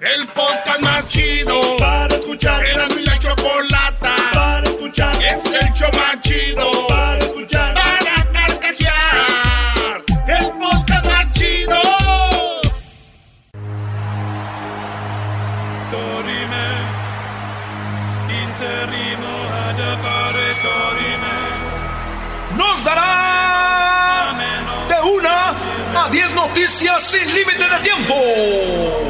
El podcast más chido para escuchar. Era mi la chocolata para escuchar. Es el show más chido para escuchar. Para carcajear. El podcast más chido. Dorime, interrimo ad appare Dorime. Nos dará de una a diez noticias sin límite de tiempo.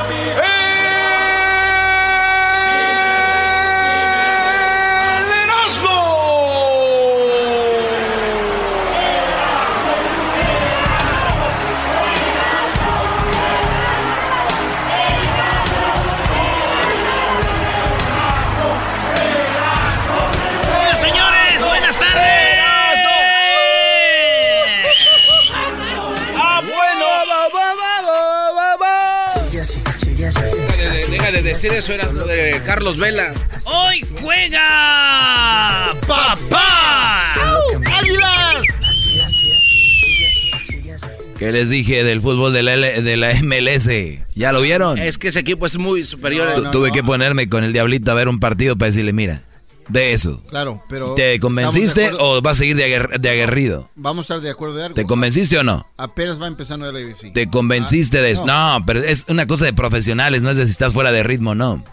Decir eso, eras lo de Carlos Vela. ¡Hoy juega papá! ¡Águilas! ¿Qué les dije del fútbol de la, L- de la MLS? ¿Ya lo vieron? Es que ese equipo es muy superior. Tu- Tuve que ponerme con el diablito a ver un partido para decirle, mira, de eso. Claro, pero... ¿Te convenciste o vas a seguir de, aguer- de aguerrido? Vamos a estar de acuerdo de algo. ¿Te convenciste o no? Apenas va empezando el ABC. ¿Te convenciste de eso? no. No, pero es una cosa de profesionales, no es de si estás fuera de ritmo, no.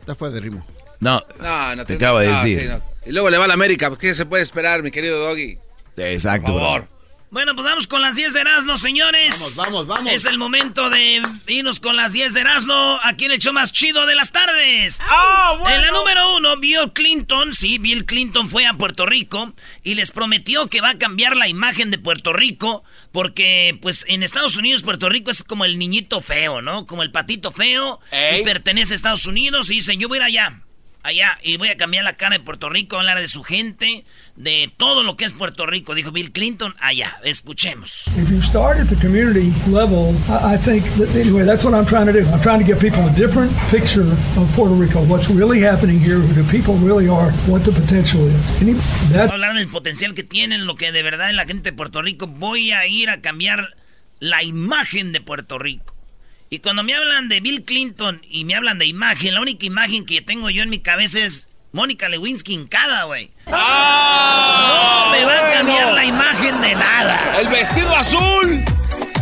Está fuera de ritmo. No, No, no te acabo de decir. sí, no. Y luego le va a la América. ¿Qué se puede esperar, mi querido Doggy? Exacto. Por favor. Bueno, pues vamos con las 10 de Erasmo, señores. Vamos, vamos, vamos. Es el momento de irnos con las 10 de Erasmo. Aquí en el show más chido de las tardes. ¡Ah, bueno! En la número uno, Bill Clinton. Sí, Bill Clinton fue a Puerto Rico y les prometió que va a cambiar la imagen de Puerto Rico. Porque, pues, en Estados Unidos, Puerto Rico es como el niñito feo, ¿no? Como el patito feo. Ey. Y pertenece a Estados Unidos. Y dicen, yo voy a ir allá. Allá. Y voy a cambiar la cara de Puerto Rico, hablar de su gente, de todo lo que es Puerto Rico. Dijo Bill Clinton allá. Escuchemos. If you start at the community level, I, I think that anyway, that's what I'm trying to do. I'm trying to give people a different picture of Puerto Rico, what's really happening here, who the people really are, what the potential is. Any, that, hablar del potencial que tienen, lo que de verdad es la gente de Puerto Rico. Voy a ir a cambiar la imagen de Puerto Rico. Y cuando me hablan de Bill Clinton y me hablan de imagen, la única imagen que tengo yo en mi cabeza es Mónica Lewinsky hincada, güey. no me va a cambiar la imagen de nada. ¡El vestido azul!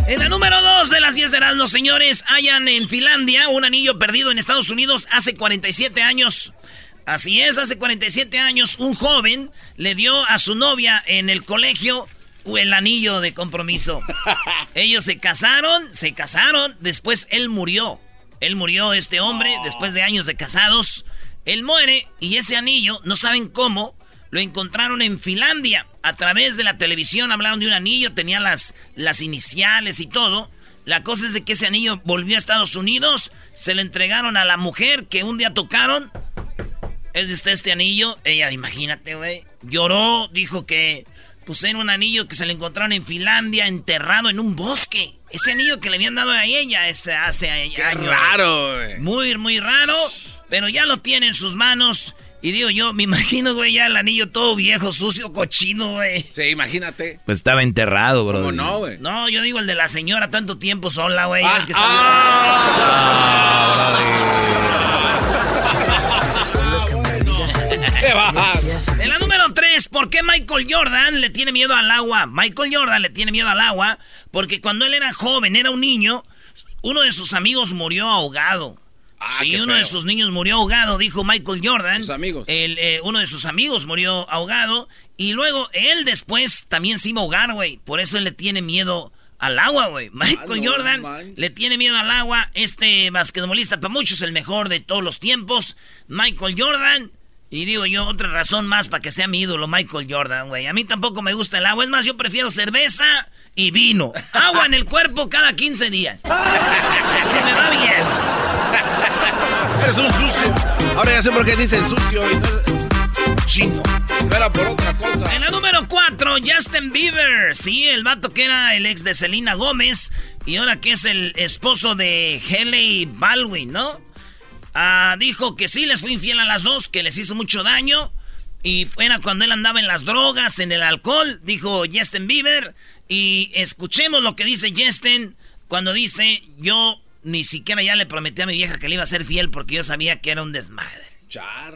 En la número 2 de las 10 de los señores, hayan en Finlandia un anillo perdido en Estados Unidos hace 47 años. Así es, hace 47 años un joven le dio a su novia en el colegio el anillo de compromiso. Ellos se casaron, se casaron, después él murió. Él murió, este hombre, después de años de casados. Él muere y ese anillo, no saben cómo, lo encontraron en Finlandia. A través de la televisión hablaron de un anillo, tenía las, las iniciales y todo. La cosa es de que ese anillo volvió a Estados Unidos, se le entregaron a la mujer que un día tocaron. Es este, este anillo. Ella, imagínate, güey. Lloró, dijo que pues era un anillo que se le encontraron en Finlandia, enterrado en un bosque. Ese anillo que le habían dado a ella ese, hace años. raro, güey. Muy, muy raro. Pero ya lo tiene en sus manos. Y digo yo, me imagino, güey, ya el anillo todo viejo, sucio, cochino, güey. Sí, imagínate. Pues estaba enterrado, bro. ¿Cómo no, güey? No, yo digo el de la señora tanto tiempo sola, güey. Ah, Es que está ah, En la número 3, ¿por qué Michael Jordan le tiene miedo al agua? Michael Jordan le tiene miedo al agua porque cuando él era joven, era un niño, uno de sus amigos murió ahogado. Ah, sí, uno de sus niños murió ahogado, dijo Michael Jordan. Sus amigos. El, eh, uno de sus amigos murió ahogado. Y luego él después también se iba a ahogar, güey. Por eso él le tiene miedo al agua, güey. Michael no Jordan le tiene miedo al agua. Este basquetbolista, para muchos, el mejor de todos los tiempos. Michael Jordan. Y digo yo, otra razón más para que sea mi ídolo, Michael Jordan, güey. A mí tampoco me gusta el agua. Es más, yo prefiero cerveza y vino. Agua en el cuerpo cada 15 días. Se me va bien. Eres un sucio. Ahora ya sé por qué dicen sucio. y no- Chingo. No era por otra cosa. En la número 4, Justin Bieber. Sí, el vato que era el ex de Selena Gómez y ahora que es el esposo de Haley Baldwin, ¿no? Ah, dijo que sí les fue infiel a las dos, que les hizo mucho daño. Y era cuando él andaba en las drogas, en el alcohol, dijo Justin Bieber. Y escuchemos lo que dice Justin cuando dice, yo ni siquiera ya le prometí a mi vieja que le iba a ser fiel porque yo sabía que era un desmadre.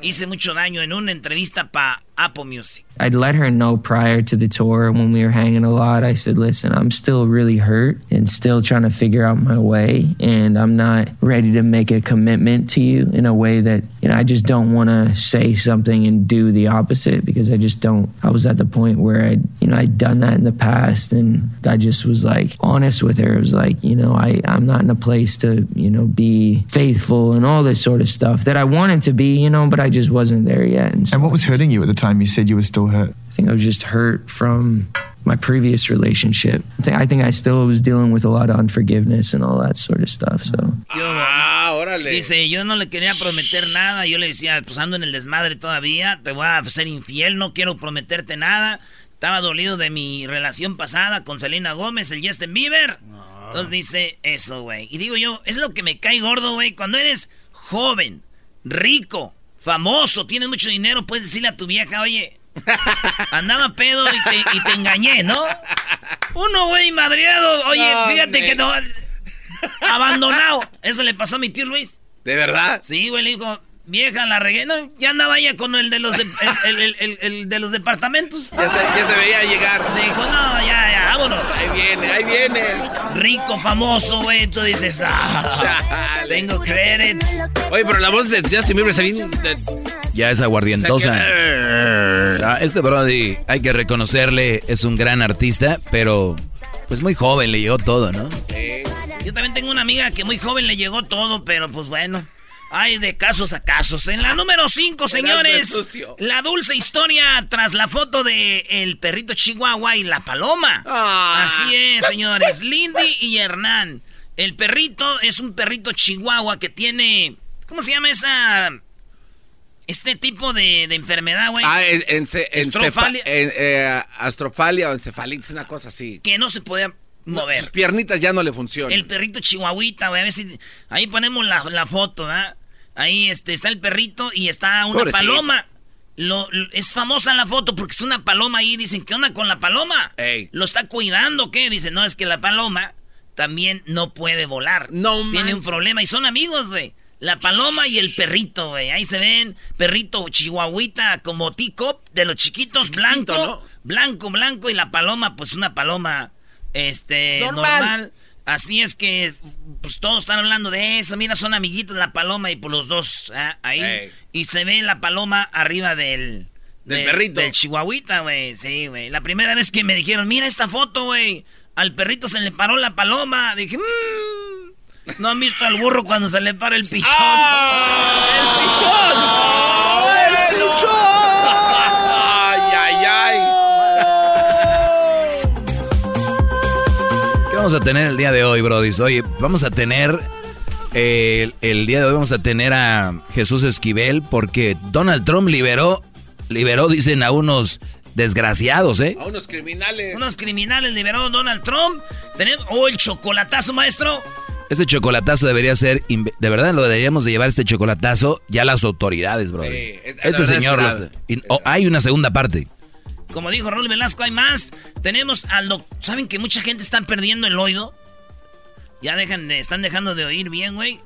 Hice mucho daño en una entrevista para Apple Music. I'd let her know prior to the tour when we were hanging a lot. I said, listen, I'm still really hurt and still trying to figure out my way. And I'm not ready to make a commitment to you in a way that, you know, I just don't want to say something and do the opposite because I just don't. I was at the point where I'd, you know, I'd done that in the past and I just was like honest with her. It was like, you know, I, I'm not in a place to, you know, be faithful and all this sort of stuff that I wanted to be, you know, but I just wasn't there yet. And, so And what was hurting you at the time? You said you were still hurt. I think I was just hurt from my previous relationship. I think, I think I still was dealing with a lot of unforgiveness and all that sort of stuff. So Ah, órale. Dice, yo no le quería prometer nada. Yo le decía, pues ando en el desmadre todavía. Te voy a ser infiel, no quiero prometerte nada. Estaba dolido de mi relación pasada con Selena Gómez, el Justin Bieber. Entonces dice eso, güey. Y digo yo, es lo que me cae gordo, güey. Cuando eres joven, rico, famoso, tienes mucho dinero, puedes decirle a tu vieja, oye, andaba pedo y te, y te engañé, ¿no? Uno, güey, madreado. Oye, No, fíjate me- que no... Abandonado. Eso le pasó a mi tío Luis. ¿De verdad? Sí, güey, le dijo, vieja, la regué. No, ya andaba ella con el de los, de- el, el- el- el- el de los departamentos. Ya se, ya se veía llegar. Le dijo, no, ya, ya, vámonos. Ahí viene, ahí viene. Rico, famoso, güey. Tú dices, ah, tengo credit. Oye, pero la voz de Justin Bieber se viene... de- Ya es aguardientosa. Ah, Este Brody, hay que reconocerle, es un gran artista, pero pues muy joven, le llegó todo, ¿no? Yo también tengo una amiga que muy joven le llegó todo, pero pues bueno. Hay de casos a casos. En la número 5, señores, la dulce historia tras la foto de el perrito Chihuahua y la paloma. Ah. Así es, señores. Lindy y Hernán. El perrito es un perrito Chihuahua que tiene. ¿Cómo se llama esa. Este tipo de, de enfermedad, güey? Ah, en, en, encefa- Estrofalia. en- eh, astrofalia o encefalitis, una cosa así. Que no se podía mover. Sus piernitas ya no le funcionan. El perrito chihuahuita, güey. A ver si. Ahí ponemos la, la foto, ¿verdad? Ahí este, está el perrito y está una Pobrecito. paloma. Lo, lo- es famosa la foto porque es una paloma ahí. Dicen, ¿qué onda con la paloma? Ey. ¿Lo está cuidando? ¿Qué? Dicen, no, es que la paloma también no puede volar. No Tiene un problema y son amigos, güey. La paloma y el perrito, güey. Ahí se ven. Perrito chihuahuita como teacup de los chiquitos, blanco. ¿no? Blanco, blanco. Y la paloma, pues una paloma, este, Normal. normal. Así es que, pues todos están hablando de eso. Mira, son amiguitos la paloma y por los dos ah, ahí. Y se ve la paloma arriba del... Del perrito. Del chihuahuita, güey. Sí, güey. La primera vez que me dijeron, mira esta foto, güey. Al perrito se le paró la paloma. Dije, mmm. No han visto al burro cuando se le para el pichón. ¡El vamos a tener el día de hoy, Brody? Oye, vamos a tener. eh, el, el día de hoy vamos a tener a Jesús Esquivel porque Donald Trump liberó, liberó, dicen, a unos desgraciados, ¿eh? A unos criminales. Unos criminales liberó Donald Trump. Tenemos. Oh, el chocolatazo, maestro. Este chocolatazo debería ser, de verdad lo deberíamos de llevar este chocolatazo ya a las autoridades, Brody. Sí, es- la este señor, es los- y- oh, hay una segunda parte. Como dijo Raúl Velasco, hay más. Tenemos al doctor. ¿Saben que mucha gente está perdiendo el oído? Ya dejan de, están dejando de oír bien, güey.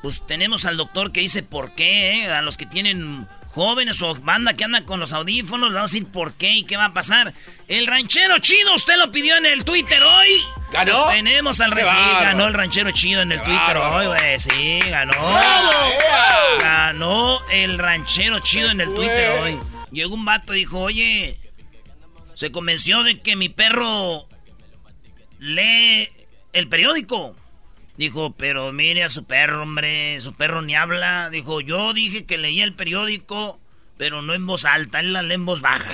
Pues tenemos al doctor que dice por qué, ¿eh? A los que tienen jóvenes o banda que anda con los audífonos, le vamos a decir por qué y qué va a pasar. El ranchero chido, usted lo pidió en el Twitter hoy. ¿Ganó? Pues tenemos al ¡Qué sí, bárbaro! ganó el ranchero chido en el ¡Qué Twitter hoy, güey. Sí, ganó. Ganó el ranchero chido en el? Twitter hoy. Llegó un vato y dijo, oye, se convenció de que mi perro lee el periódico. Dijo, pero mire a su perro, hombre, su perro ni habla. Dijo, yo dije que leía el periódico, pero no en voz alta, él la lee en voz baja.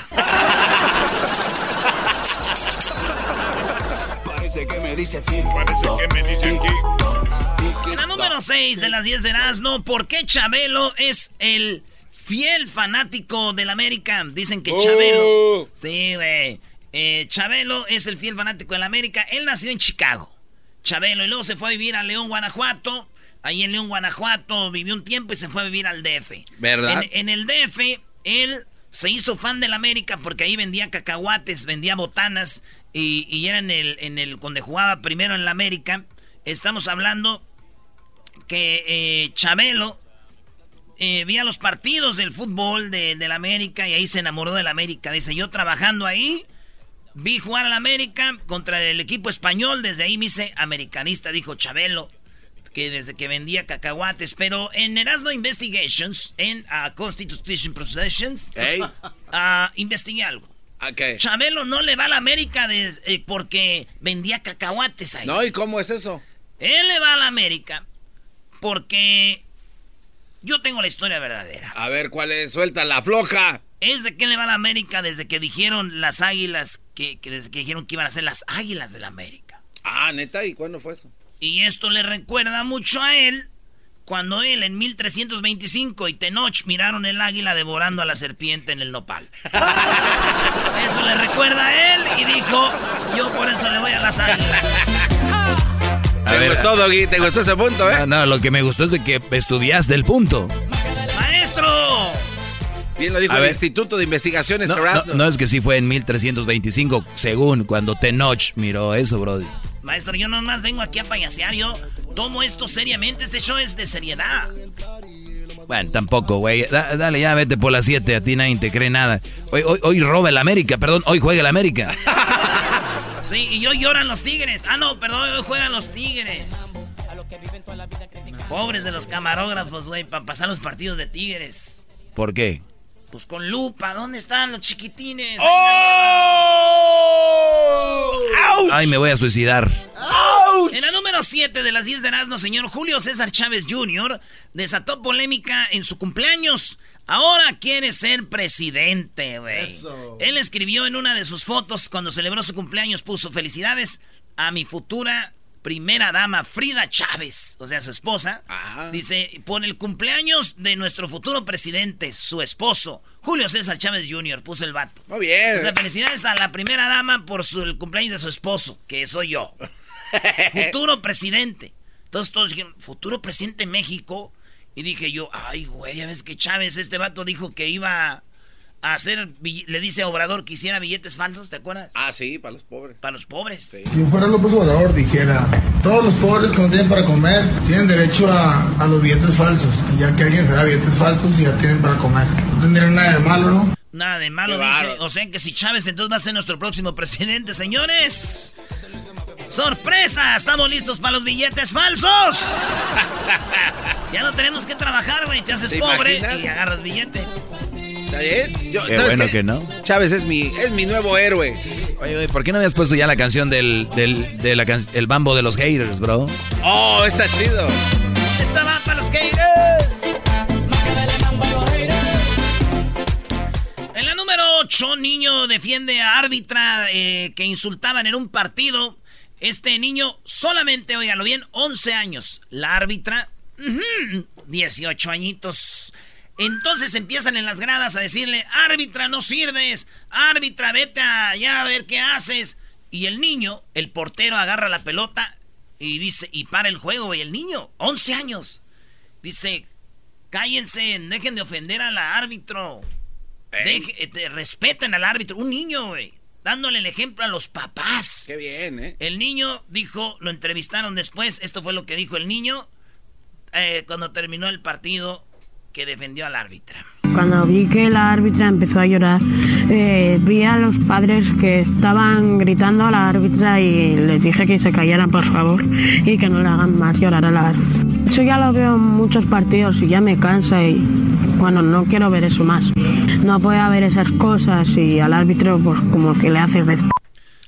Parece que me dice aquí. Parece que me dice la número 6 de las 10 de Erasmo, ¿por qué Chabelo es el fiel fanático del América? Dicen que Oh. Chabelo. Sí, güey. Eh, Chabelo es el fiel fanático del América. Él nació en Chicago. Chabelo. Y luego se fue a vivir a León, Guanajuato. Ahí en León, Guanajuato vivió un tiempo y se fue a vivir al DF. ¿Verdad? En, en el DF, él se hizo fan del América porque ahí vendía cacahuates, vendía botanas. Y, y era en el, en el. Donde jugaba primero en la América. Estamos hablando que eh, Chabelo eh, veía los partidos del fútbol de, del América y ahí se enamoró del América. Dice, yo trabajando ahí, vi jugar al América contra el equipo español, desde ahí me hice americanista, dijo Chabelo, que desde que vendía cacahuates. Pero en Erasmo Investigations, en ah, Constitution Processions, Ey. ah, investigué algo. Ok. Chabelo no le va a la América eh, porque vendía cacahuates ahí. No, ¿y cómo es eso? Él le va a la América porque yo tengo la historia verdadera. A ver, ¿cuál es? Suelta la floja. Es de que él le va a la América desde que dijeron las águilas, que, que desde que dijeron que iban a ser las águilas de la América. Ah, neta, ¿y cuándo fue eso? Y esto le recuerda mucho a él cuando él en 1325 y Tenoch miraron el águila devorando a la serpiente en el nopal. Eso le recuerda a él y dijo, yo por eso le voy a las águilas. A ¿Te ver, gustó, Doggy? ¿Te gustó ese punto, eh? No, no, lo que me gustó es de que estudiaste el punto. ¡Maestro! Bien lo dijo A el ver. Instituto de Investigaciones No, no, no es que sí fue en 1325, según cuando Tenoch miró eso, brody. Maestro, yo nomás vengo aquí a payasear, yo tomo esto seriamente, este show es de seriedad. Bueno, tampoco, güey. Da- dale, ya vete por las 7, a ti nadie te cree nada. Hoy, hoy, hoy roba el América, perdón, hoy juega el América. Sí, y hoy lloran los tigres. Ah, no, perdón, hoy juegan los tigres. Pobres de los camarógrafos, güey, para pasar los partidos de tigres. ¿Por qué? Pues con lupa, ¿dónde están los chiquitines? Ay, me voy a suicidar. En la número 7 de las 10 de Erasmo, señor Julio César Chávez Jr. desató polémica en su cumpleaños. Ahora quiere ser presidente, güey. Eso. Él escribió en una de sus fotos cuando celebró su cumpleaños, puso felicidades a mi futura primera dama, Frida Chávez, o sea, su esposa. Dice, por el cumpleaños de nuestro futuro presidente, su esposo, Julio César Chávez Jr., puso el vato. Muy bien. O sea, felicidades a la primera dama por su, el cumpleaños de su esposo, que soy yo. futuro presidente. Entonces todos dijeron, futuro presidente de México. Y dije yo, ay, güey, ya ves que Chávez, este vato dijo que iba a hacer, bill- le dice a Obrador que hiciera billetes falsos, ¿te acuerdas? Ah, sí, para los pobres. Para los pobres. Si fuera López Obrador dijera, todos los pobres que no tienen para comer tienen derecho a, a los billetes falsos. Y ya que alguien se da billetes falsos y ya tienen para comer. No tendrían nada de malo, ¿no? Nada de malo, Qué dice. O sea que si Chávez entonces va a ser nuestro próximo presidente, señores. ¡Sorpresa! ¿Estamos listos para los billetes falsos? ya no tenemos que trabajar, güey. Te haces ¿Te pobre imaginas? y agarras billete. ¿Está bien? Yo- Qué ¿sabes bueno qué? que no. Chávez es mi, es mi nuevo héroe. Oye, oye, ¿por qué no habías puesto ya la canción del, del de la can- el bambo de los haters, bro? Oh, está chido. Esta va para los haters. En la número 8, niño defiende a árbitra eh, que insultaban en un partido. Este niño solamente, óigalo bien, 11 años. La árbitra, ujú, 18 añitos. Entonces empiezan en las gradas a decirle, árbitra, no sirves. Árbitra, vete allá a ver qué haces. Y el niño, el portero, agarra la pelota y dice, y para el juego. Y el niño, 11 años, dice, cállense, dejen de ofender al árbitro. Deje- eh, te- respeten al árbitro. Un niño, güey. Dándole el ejemplo a los papás. Qué bien, ¿eh? El niño dijo, lo entrevistaron después. Esto fue lo que dijo el niño eh, cuando terminó el partido que defendió al árbitra. Cuando vi que la árbitra empezó a llorar, eh, vi a los padres que estaban gritando a la árbitra y les dije que se callaran por favor y que no le hagan más llorar a la árbitra. Eso ya lo veo en muchos partidos y ya me cansa y bueno, no quiero ver eso más. No puede haber esas cosas y al árbitro pues como que le hace respeto.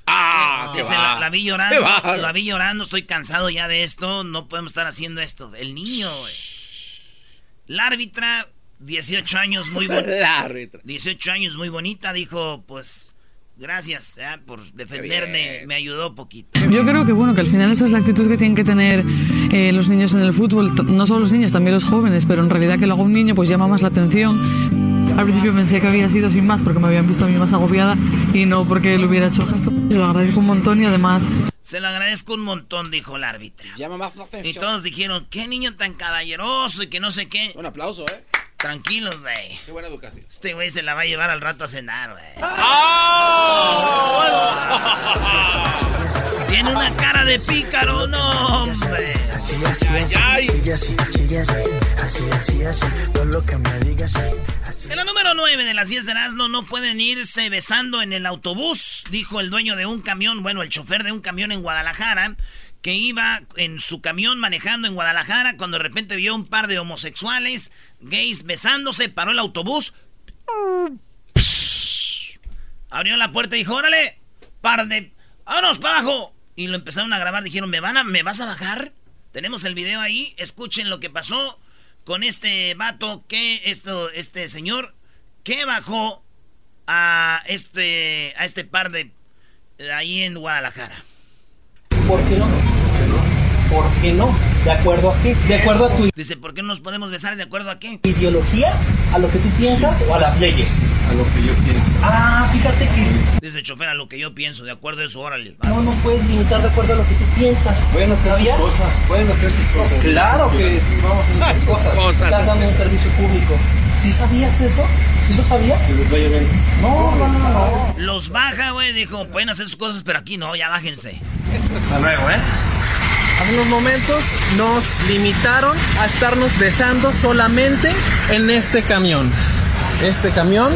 Ah, la, la, vi llorando, la vi llorando, estoy cansado ya de esto, no podemos estar haciendo esto. El niño, güey. La árbitra 18 años muy bonita. 18 años muy bonita, dijo, pues gracias eh, por defenderme, me ayudó poquito. Yo creo que bueno, que al final esa es la actitud que tienen que tener eh, los niños en el fútbol, no solo los niños, también los jóvenes, pero en realidad que lo haga un niño pues llama más la atención. Al principio pensé que había sido sin más porque me habían visto a mí más agobiada y no porque le hubiera hecho gesto. Se lo agradezco un montón y además... Se lo agradezco un montón, dijo el árbitro. Llama más la atención. Y todos dijeron, qué niño tan caballeroso y que no sé qué. Un aplauso, ¿eh? Tranquilos, güey. Qué buena educación. Este güey se la va a llevar al rato a cenar, güey. Tiene una cara de pícaro, no, hombre. En la número 9 de las 10 de Erasmo no pueden irse besando en el autobús, dijo el dueño de un camión, bueno, el chofer de un camión en Guadalajara que iba en su camión manejando en Guadalajara cuando de repente vio un par de homosexuales gays besándose, paró el autobús. Abrió la puerta y dijo, órale, par de... ¡Vámonos para abajo! Y lo empezaron a grabar, dijeron, ¿me, van a, ¿me vas a bajar? Tenemos el video ahí, escuchen lo que pasó con este vato, que esto, este señor, que bajó a este, a este par de... ahí en Guadalajara. ¿Por qué no? ¿Por qué no? ¿De acuerdo a qué? ¿De acuerdo a tu Dice, ¿por qué no nos podemos besar de acuerdo a qué? ideología? ¿A lo que tú piensas o a las leyes? A lo que yo pienso. Ah, fíjate que Dice el chofer, a lo que yo pienso, de acuerdo a eso, órale. no nos puedes limitar de acuerdo a lo que tú piensas. Pueden hacer sus cosas, pueden hacer sus cosas. Claro que vamos a hacer sus cosas. Estás dando un servicio público. ¿Sí sabías eso? ¿Sí lo sabías? Les. No, no, no, no. Los baja, güey, dijo, pueden hacer sus cosas, pero aquí no, ya bájense. Hasta luego, ¿eh? Hace unos momentos nos limitaron a estarnos besando solamente en este camión. Este camión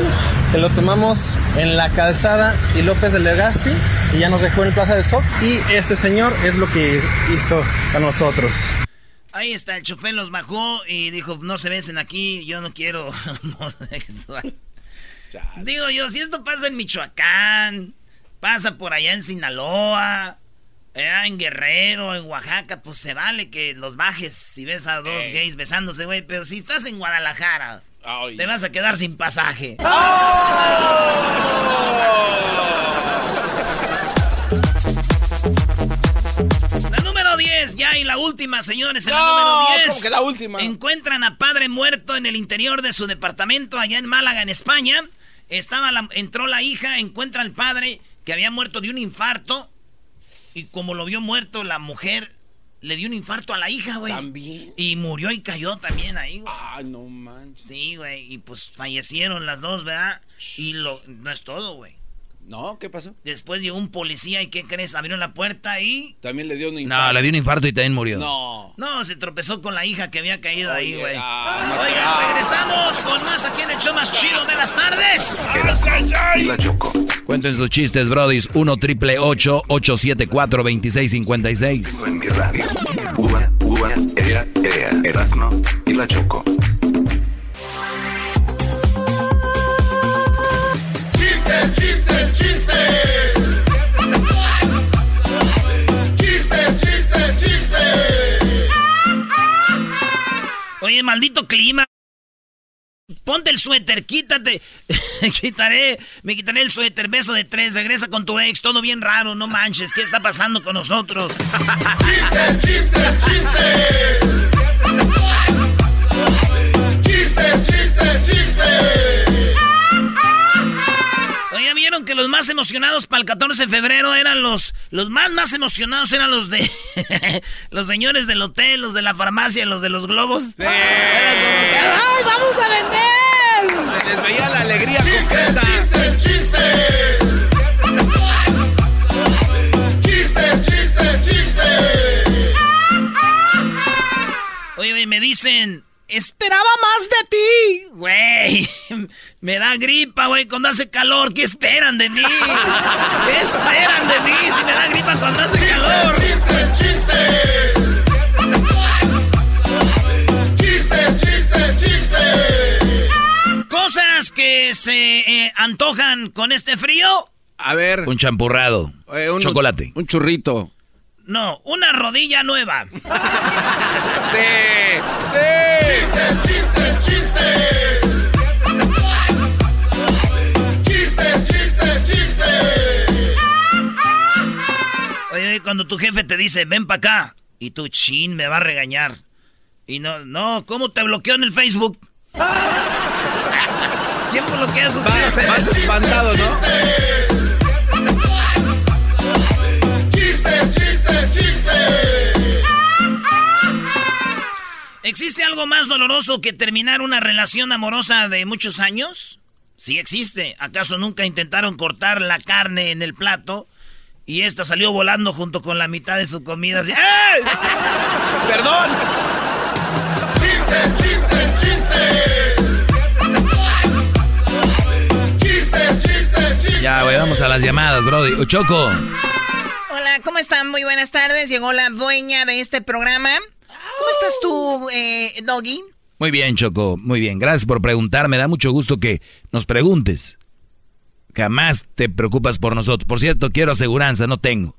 que lo tomamos en la calzada y López de Legazpi y ya nos dejó en el Plaza del Sol. Y este señor es lo que hizo a nosotros. Ahí está, el chofer los bajó y dijo, no se besen aquí, yo no quiero. Digo yo, si esto pasa en Michoacán, pasa por allá en Sinaloa, allá en Guerrero, en Oaxaca, pues se vale que los bajes si ves a dos gays besándose, güey. Pero si estás en Guadalajara, te vas a quedar sin pasaje. La 10, ya y la última, señores. En la número 10. ¿cómo que la última? Encuentran a padre muerto en el interior de su departamento allá en Málaga, en España. Estaba la- entró la hija, encuentra al padre que había muerto de un infarto. Y como lo vio muerto, la mujer le dio un infarto a la hija, güey. También. Y murió y cayó también ahí, güey. Ah, no manches. Sí, güey. Y pues fallecieron las dos, ¿verdad? Y lo, no es todo, güey. No, ¿qué pasó? Después llegó un policía y ¿qué crees? Abrieron la puerta y... También le dio un No, le dio un infarto y también murió. No. No, se tropezó con la hija que había caído ahí, güey. ah, Oigan, regresamos con más aquí en el show más chido de las tardes. La Choco. Cuenten sus chistes, brodis. 1 triple 874 2656. En mi radio. Uva, uva, ea, ea, Erasmo y la Choco. Chistes, chistes. Chistes, chistes. Oye, maldito clima. Ponte el suéter, quítate. quitaré, me quitaré el suéter, beso de tres, regresa con tu ex, todo bien raro, no manches, ¿qué está pasando con nosotros? Chistes, chistes, chistes. Chistes, chistes, chistes. Oye, ¿vieron que los más emocionados para el 14 de febrero eran los, los más más emocionados eran los de los señores del hotel, los de la farmacia, los de los globos? ¡Ay, vamos a vender! Se les veía la alegría Chistes, completa. chistes, chistes. Chistes, chistes, chistes. Oye, oye, me dicen, Esperaba más de ti. Güey, me da gripa, güey, cuando hace calor. ¿Qué esperan de mí? ¿Qué esperan de mí si me da gripa cuando hace calor? ¡Chistes, chistes! ¡Chistes, chistes, chistes! Cosas que se eh, antojan con este frío. A ver. Un champurrado. eh, un- Chocolate. Un churrito. No, una rodilla nueva. ¡Sí! ¡Chistes, chistes, chistes! ¡Chistes, chistes, chistes! Oye, oye, cuando tu jefe te dice, ven para acá, y tu chin me va a regañar. Y no, no, ¿cómo te bloqueó en el Facebook? ¿Quién bloquea sus vas espantado, ¿no? ¿Existe algo más doloroso que terminar una relación amorosa de muchos años? Sí existe. ¿Acaso nunca intentaron cortar la carne en el plato y esta salió volando junto con la mitad de su comida? Así, ¡Ey! ¡Perdón! ¡Chistes, chistes, chistes! ¡Chistes, chistes, chistes! Ya, güey, vamos a las llamadas, Brody. Choco. Hola, ¿cómo están? Muy buenas tardes. Llegó la dueña de este programa. ¿Cómo estás tú, eh, Doggy? Muy bien, Choco. Muy bien. Gracias por preguntar. Me da mucho gusto que nos preguntes. Jamás te preocupas por nosotros. Por cierto, quiero aseguranza, no tengo.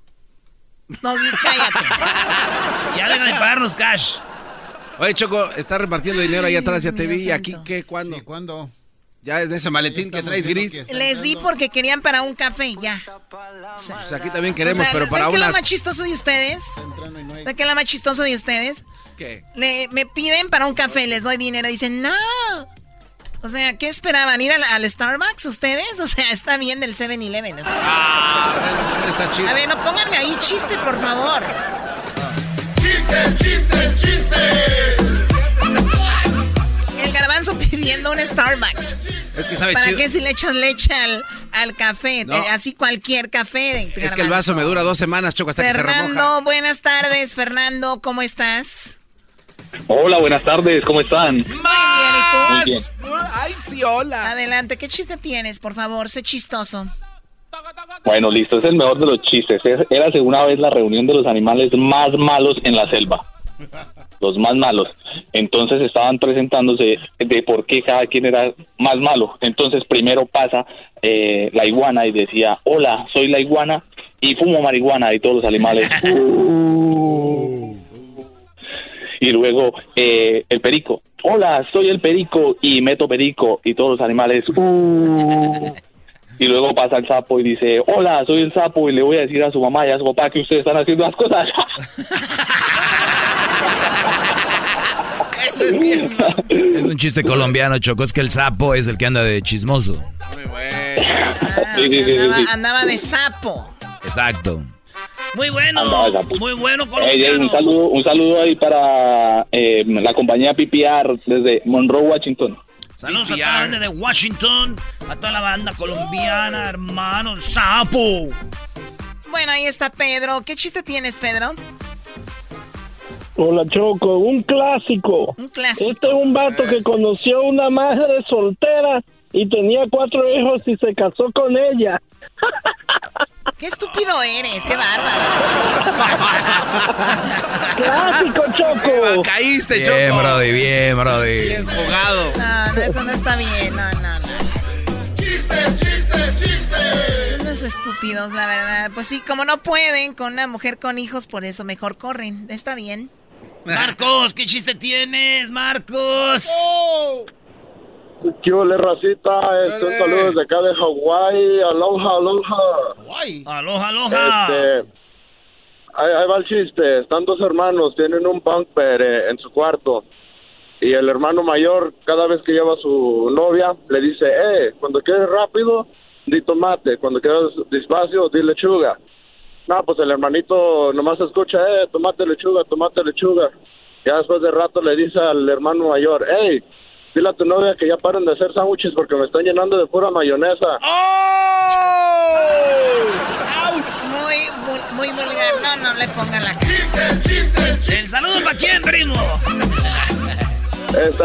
Doggy, cállate. Ya deja de pagarnos cash. Oye, Choco, está repartiendo dinero ahí atrás, ya te vi. ¿Y aquí qué? ¿Cuándo? ¿Cuándo? Ya en ese maletín que traes gris. Les di porque querían para un café, ya. Pues aquí también queremos, O sea, pero ¿saben para qué es lo unas... más chistoso de ustedes? ¿Saben qué es lo más chistoso de ustedes? ¿Qué? Le, me piden para un café, les doy dinero. Dicen, no. O sea, ¿qué esperaban? ¿Ir al, al Starbucks ustedes? O sea, está bien del 7-Eleven. o sea. Ah, está chido. A ver, no pónganme ahí chiste, por favor. ¡Chistes, chistes, chistes! Garbanzo pidiendo un Starbucks. Es que sabe ¿Para chido. qué si le echas leche al, al café? No. Así cualquier café. Es que el vaso me dura dos semanas, Choco, hasta que se remoja. Fernando, buenas tardes. Fernando, ¿cómo estás? Hola, buenas tardes, ¿cómo están? Muy bien, ¿y Muy tú? bien. Ay, sí, hola. Adelante, ¿qué chiste tienes? Por favor, sé chistoso. Bueno, listo, es el mejor de los chistes. Es- Érase una vez la reunión de los animales más malos en la selva. Los más malos. Entonces estaban presentándose de por qué cada quien era más malo. Entonces primero pasa eh, la iguana y decía, hola, soy la iguana y fumo marihuana y todos los animales. "Uh". Y luego eh, el perico, hola, soy el perico y meto perico y todos los animales. "Uh". Y luego pasa el sapo y dice, hola, soy el sapo y le voy a decir a su mamá y a su papá que ustedes están haciendo las cosas. Es bien. Es un chiste colombiano, Choco. Es que el sapo es el que anda de chismoso. Muy bueno. Ah, Sí, o sí, sea, sí, sí, andaba, sí. andaba de sapo. Exacto. Muy bueno. Muy bueno, eh, colombiano. un saludo, un saludo ahí para eh, la compañía PPR desde Monroe, Washington. Saludos a toda la banda de Washington, a toda la banda colombiana, hermano, el sapo. Bueno, ahí está Pedro. ¿Qué chiste tienes, Pedro? Hola Choco, un clásico. Un clásico. Este es un vato que conoció una madre soltera y tenía cuatro hijos y se casó con ella. Qué estúpido eres, qué bárbaro. Clásico Choco. Caíste, Bien, Choco. Brody, bien, Brody. Bien jugado. No, no, eso no está bien. No, no, no. ¡Chistes, chistes, chistes! Son unos estúpidos, la verdad. Pues sí, como no pueden con una mujer con hijos, por eso mejor corren. Está bien. Marcos, ¿qué chiste tienes, Marcos? ¿Qué ole, racita? Este, un saludo desde acá de Hawái. Aloha, aloha. Guay. Aloha, aloha. Este, ahí, ahí va el chiste. Están dos hermanos, tienen un bunk bed eh, en su cuarto. Y el hermano mayor, cada vez que lleva a su novia, le dice, eh, cuando quieres rápido, di tomate. Cuando quieres despacio, di lechuga. No, pues el hermanito nomás escucha, eh, tomate, lechuga, tomate, lechuga. Ya después de rato le dice al hermano mayor, hey, dile a tu novia que ya paren de hacer sándwiches porque me están llenando de pura mayonesa. Muy, muy, muy vulgar. No, no le pongan la cara. ¡Chistes, chistes, chistes! ¿El saludo para quién, primo? A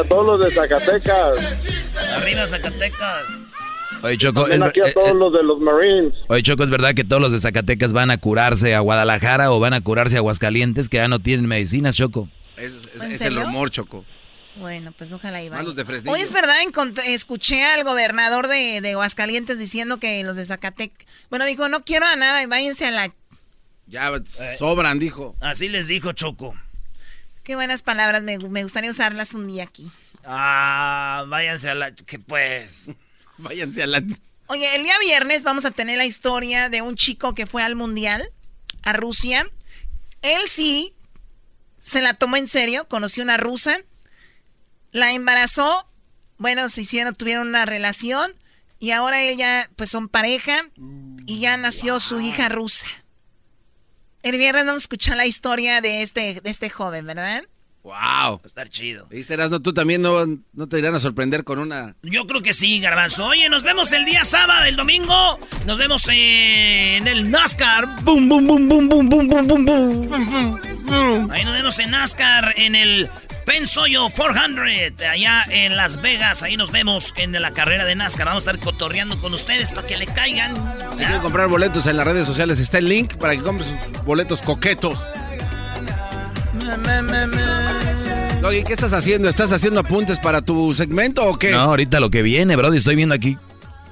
todos los de Zacatecas. Arriba Zacatecas. Oye, Choco, es, aquí a eh, todos eh, los de los Marines. oye, Choco, ¿es verdad que todos los de Zacatecas van a curarse a Guadalajara o van a curarse a Aguascalientes que ya no tienen medicinas, Choco? Es, es- ¿En es el rumor, Choco. Bueno, pues ojalá y Fresnillo. Hoy es verdad, escuché al gobernador de, de Aguascalientes diciendo que los de Zacatecas... Bueno, dijo, no quiero a nada, váyanse a la... Ya sobran, dijo. Así les dijo Choco. Qué buenas palabras, me, me gustaría usarlas un día aquí. Ah, váyanse a la... que pues... Váyanse a la... Oye, el día viernes vamos a tener la historia de un chico que fue al mundial, a Rusia. Él sí se la tomó en serio, conoció una rusa, la embarazó, bueno, se hicieron, tuvieron una relación y ahora ella, pues son pareja y ya nació su hija rusa. El viernes vamos a escuchar la historia de este, de este joven, ¿verdad? ¡Wow! Va a estar chido. ¿Viste, Erasmo? Tú también no, no te irán a sorprender con una... Yo creo que sí, Garbanzo. Oye, nos vemos el día sábado, el domingo. Nos vemos en el NASCAR. Boom, boom, boom, boom, boom, boom, boom, boom, boom. Ahí nos vemos en NASCAR, en el Pensoyo 400, allá en Las Vegas. Ahí nos vemos en la carrera de NASCAR. Vamos a estar cotorreando con ustedes para que le caigan. Si quieren comprar boletos en las redes sociales, está el link para que compren sus boletos coquetos. Doggy, ¿qué estás haciendo? ¿Estás haciendo apuntes para tu segmento o qué? No, ahorita lo que viene, Brody, estoy viendo aquí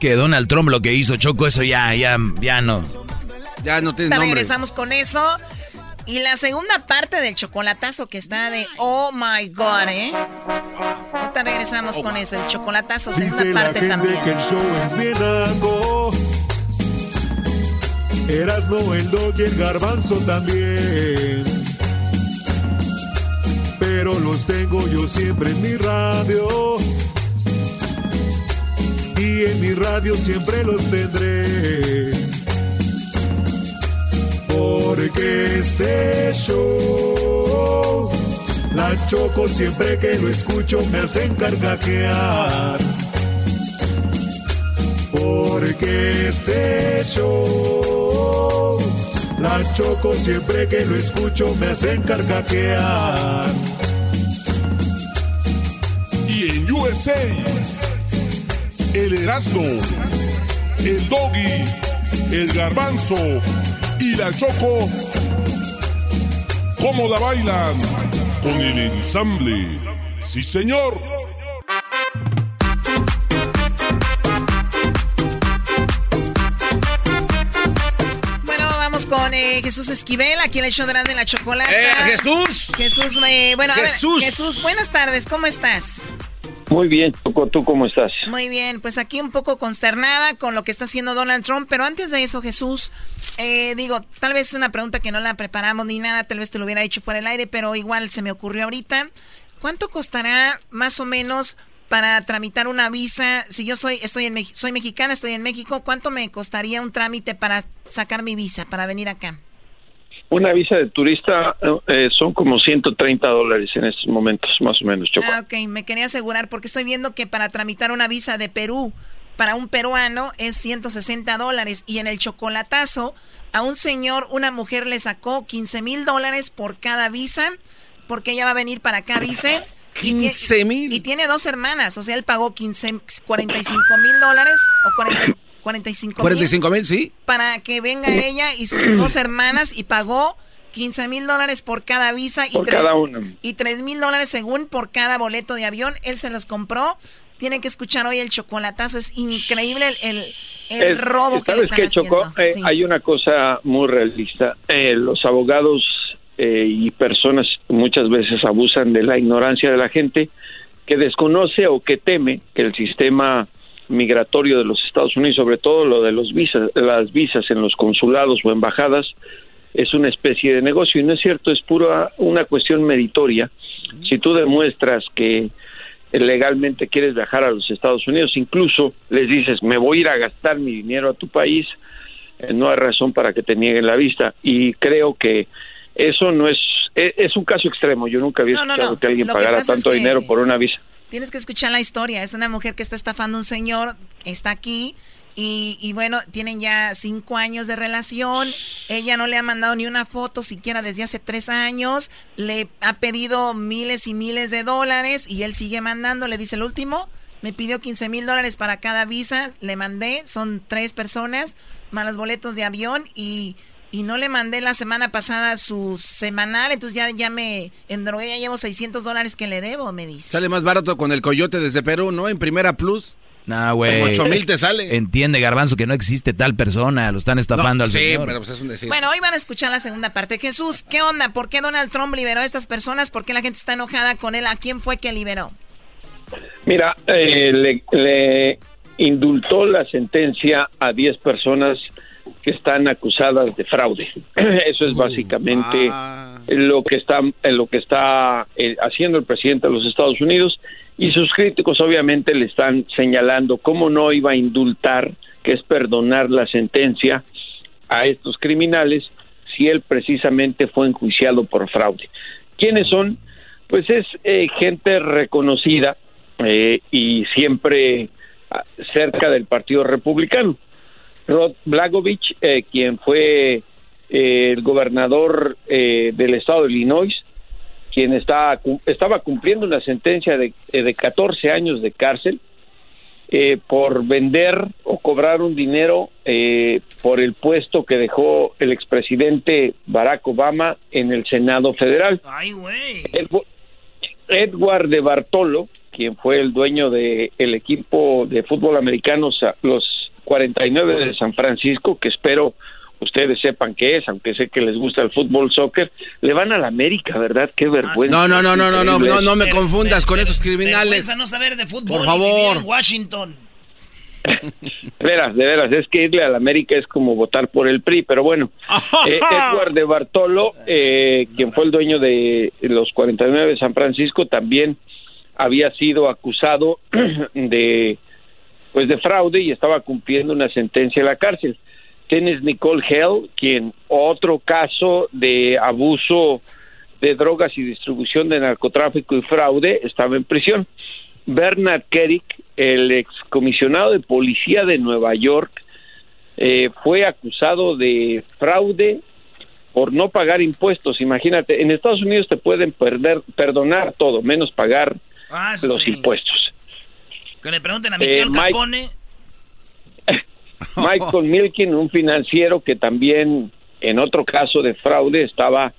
que Donald Trump lo que hizo, Choco, eso ya, ya, ya no. Ya no tienes Ahorita nombre. regresamos con eso. Y la segunda parte del chocolatazo que está de Oh My God, ¿eh? Ahorita regresamos con eso, el chocolatazo, Dice segunda la parte gente también. que el show es bien algo. Erasno, el dog y el garbanzo también. Pero los tengo yo siempre en mi radio. Y en mi radio siempre los tendré. Porque este show, la choco siempre que lo escucho me hacen carcajear. Porque este show, la choco siempre que lo escucho me hacen carcajear. USA, el Erasmo, el Doggy, el Garbanzo y la Choco, ¿cómo la bailan? Con el ensamble. Sí, señor. Bueno, vamos con eh, Jesús Esquivel, aquí en el show de la Chocolata. ¡Eh, Jesús! Jesús, eh, bueno, a ver, Jesús. Jesús, buenas tardes, ¿cómo estás? Muy bien, ¿tú cómo estás? Muy bien, pues aquí un poco consternada con lo que está haciendo Donald Trump, pero antes de eso, Jesús, eh, digo, tal vez una pregunta que no la preparamos ni nada, tal vez te lo hubiera dicho fuera del aire, pero igual se me ocurrió ahorita. ¿Cuánto costará más o menos para tramitar una visa? Si yo soy, estoy en soy mexicana, estoy en México, ¿cuánto me costaría un trámite para sacar mi visa, para venir acá? Una visa de turista eh, son como 130 dólares en estos momentos, más o menos, Choco. Ah, ok, me quería asegurar porque estoy viendo que para tramitar una visa de Perú para un peruano es 160 dólares y en el chocolatazo a un señor, una mujer le sacó 15 mil dólares por cada visa porque ella va a venir para acá, dice. 15 mil. Y tiene dos hermanas, o sea, él pagó 15, 45 mil dólares o 40, 45 mil 45 mil, sí. para que venga ella y sus dos hermanas y pagó 15 mil dólares por cada visa y Por tres- cada una. y 3 mil dólares según por cada boleto de avión. Él se los compró. Tienen que escuchar hoy el chocolatazo. Es increíble el, el, el Es- robo que le ¿Sabes están qué, Choco? haciendo. Eh, Sí. Hay una cosa muy realista. Eh, los abogados eh, y personas muchas veces abusan de la ignorancia de la gente que desconoce o que teme que el sistema migratorio de los Estados Unidos, sobre todo lo de los visas, las visas en los consulados o embajadas, es una especie de negocio y no es cierto, es pura una cuestión meritoria. Si tú demuestras que legalmente quieres viajar a los Estados Unidos, incluso les dices, me voy a ir a gastar mi dinero a tu país, eh, no hay razón para que te nieguen la vista. Y creo que eso no es, e- es, un caso extremo. Yo nunca había No, escuchado no. que alguien Lo que pagara es tanto que- dinero por una visa. Tienes que escuchar la historia. Es una mujer que está estafando a un señor, está aquí Y, y, bueno, tienen ya cinco años de relación. Ella no le ha mandado ni una foto siquiera desde hace tres años. Le ha pedido miles y miles de dólares y él sigue mandando. Le dice el último, me pidió 15 mil dólares para cada visa. Le mandé, son tres personas, más los boletos de avión y, y no le mandé la semana pasada su semanal. Entonces ya, ya me endrogué, ya llevo 600 dólares que le debo, me dice. Sale más barato con el coyote desde Perú, ¿no? En Primera Plus. No, güey. Como 8 mil te sale. Entiende, Garbanzo, que no existe tal persona. Lo están estafando No, al sí, señor. pero pues es un decir. Bueno, hoy van a escuchar la segunda parte. Jesús, ¿qué onda? ¿Por qué Donald Trump liberó a estas personas? ¿Por qué la gente está enojada con él? ¿A quién fue que liberó? Mira, eh, le, le indultó la sentencia a 10 personas que están acusadas de fraude. Eso es básicamente lo que está lo que está eh, haciendo el presidente de los Estados Unidos y sus críticos obviamente le están señalando cómo no iba a indultar, que es perdonar la sentencia a estos criminales si él precisamente fue enjuiciado por fraude. ¿Quiénes son? Pues es eh, gente reconocida eh, y siempre ah, cerca del Partido Republicano. Rod Blagojevich, eh, quien fue eh, el gobernador eh, del estado de Illinois, quien está, estaba cumpliendo una sentencia de, eh, de 14 años de cárcel eh, por vender o cobrar un dinero eh, por el puesto que dejó el expresidente Barack Obama en el Senado Federal. Ay, güey. Edward de Bartolo, quien fue el dueño del equipo de fútbol americano, los 49 de San Francisco, que espero ustedes sepan qué es, aunque sé que les gusta el fútbol, soccer, le van a la América, ¿verdad? Qué vergüenza. No, no, no, no, no, no, no, no me confundas con esos criminales. No saber de fútbol. Por favor. en Washington. De veras, de veras, es que irle a la América es como votar por el PRI, pero bueno. Eh, Edward de Bartolo, eh, quien fue el dueño de los 49 de San Francisco, también había sido acusado de pues de fraude y estaba cumpliendo una sentencia en la cárcel. Tienes Nicole Hell, quien otro caso de abuso de drogas y distribución de narcotráfico y fraude, estaba en prisión. Bernard Kerik, el excomisionado de policía de Nueva York, eh, fue acusado de fraude por no pagar impuestos. Imagínate, en Estados Unidos te pueden perder, perdonar todo, menos pagar Ah, los sí. impuestos. Que le pregunten a Eh, Miguel Mike- Capone. Michael Milken, un financiero que también en otro caso de fraude estaba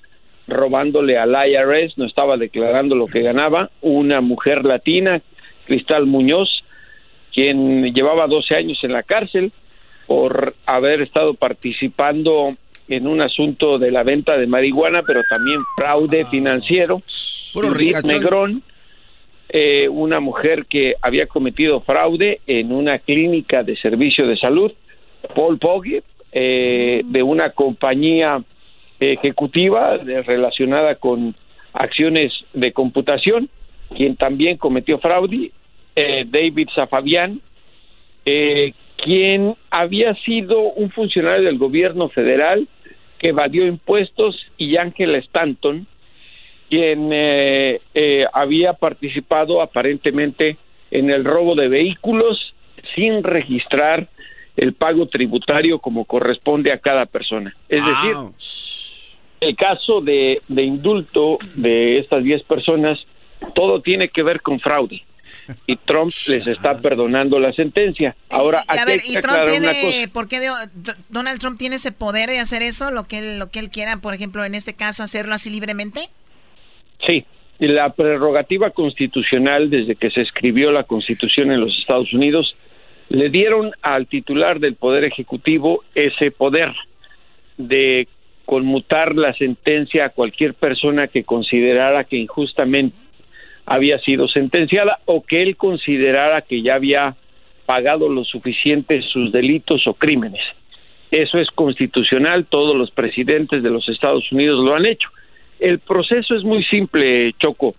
robándole al IRS, no estaba declarando lo que ganaba, una mujer latina, Cristal Muñoz, quien llevaba 12 años en la cárcel por haber estado participando en un asunto de la venta de marihuana, pero también fraude financiero. Puro. Negrón, eh, una mujer que había cometido fraude en una clínica de servicio de salud, Paul Pogge, eh, de una compañía ejecutiva relacionada con acciones de computación, quien también cometió fraude, eh, David Zafavian, eh, quien había sido un funcionario del gobierno federal que evadió impuestos, y Angela Stanton, quien eh, eh, había participado aparentemente en el robo de vehículos sin registrar el pago tributario como corresponde a cada persona. Es decir, el caso de, de indulto de estas 10 personas, todo tiene que ver con fraude. Y Trump les está perdonando la sentencia. Ahora, Y a ver, hay ¿y Trump tiene, por qué de- Donald Trump tiene ese poder de hacer eso, lo que él, lo que él quiera, por ejemplo, en este caso, hacerlo así libremente? Sí, la prerrogativa constitucional desde que se escribió la Constitución en los Estados Unidos le dieron al titular del Poder Ejecutivo ese poder de conmutar la sentencia a cualquier persona que considerara que injustamente había sido sentenciada o que él considerara que ya había pagado lo suficiente sus delitos o crímenes. Eso es constitucional, todos los presidentes de los Estados Unidos lo han hecho. El proceso es muy simple, Choco.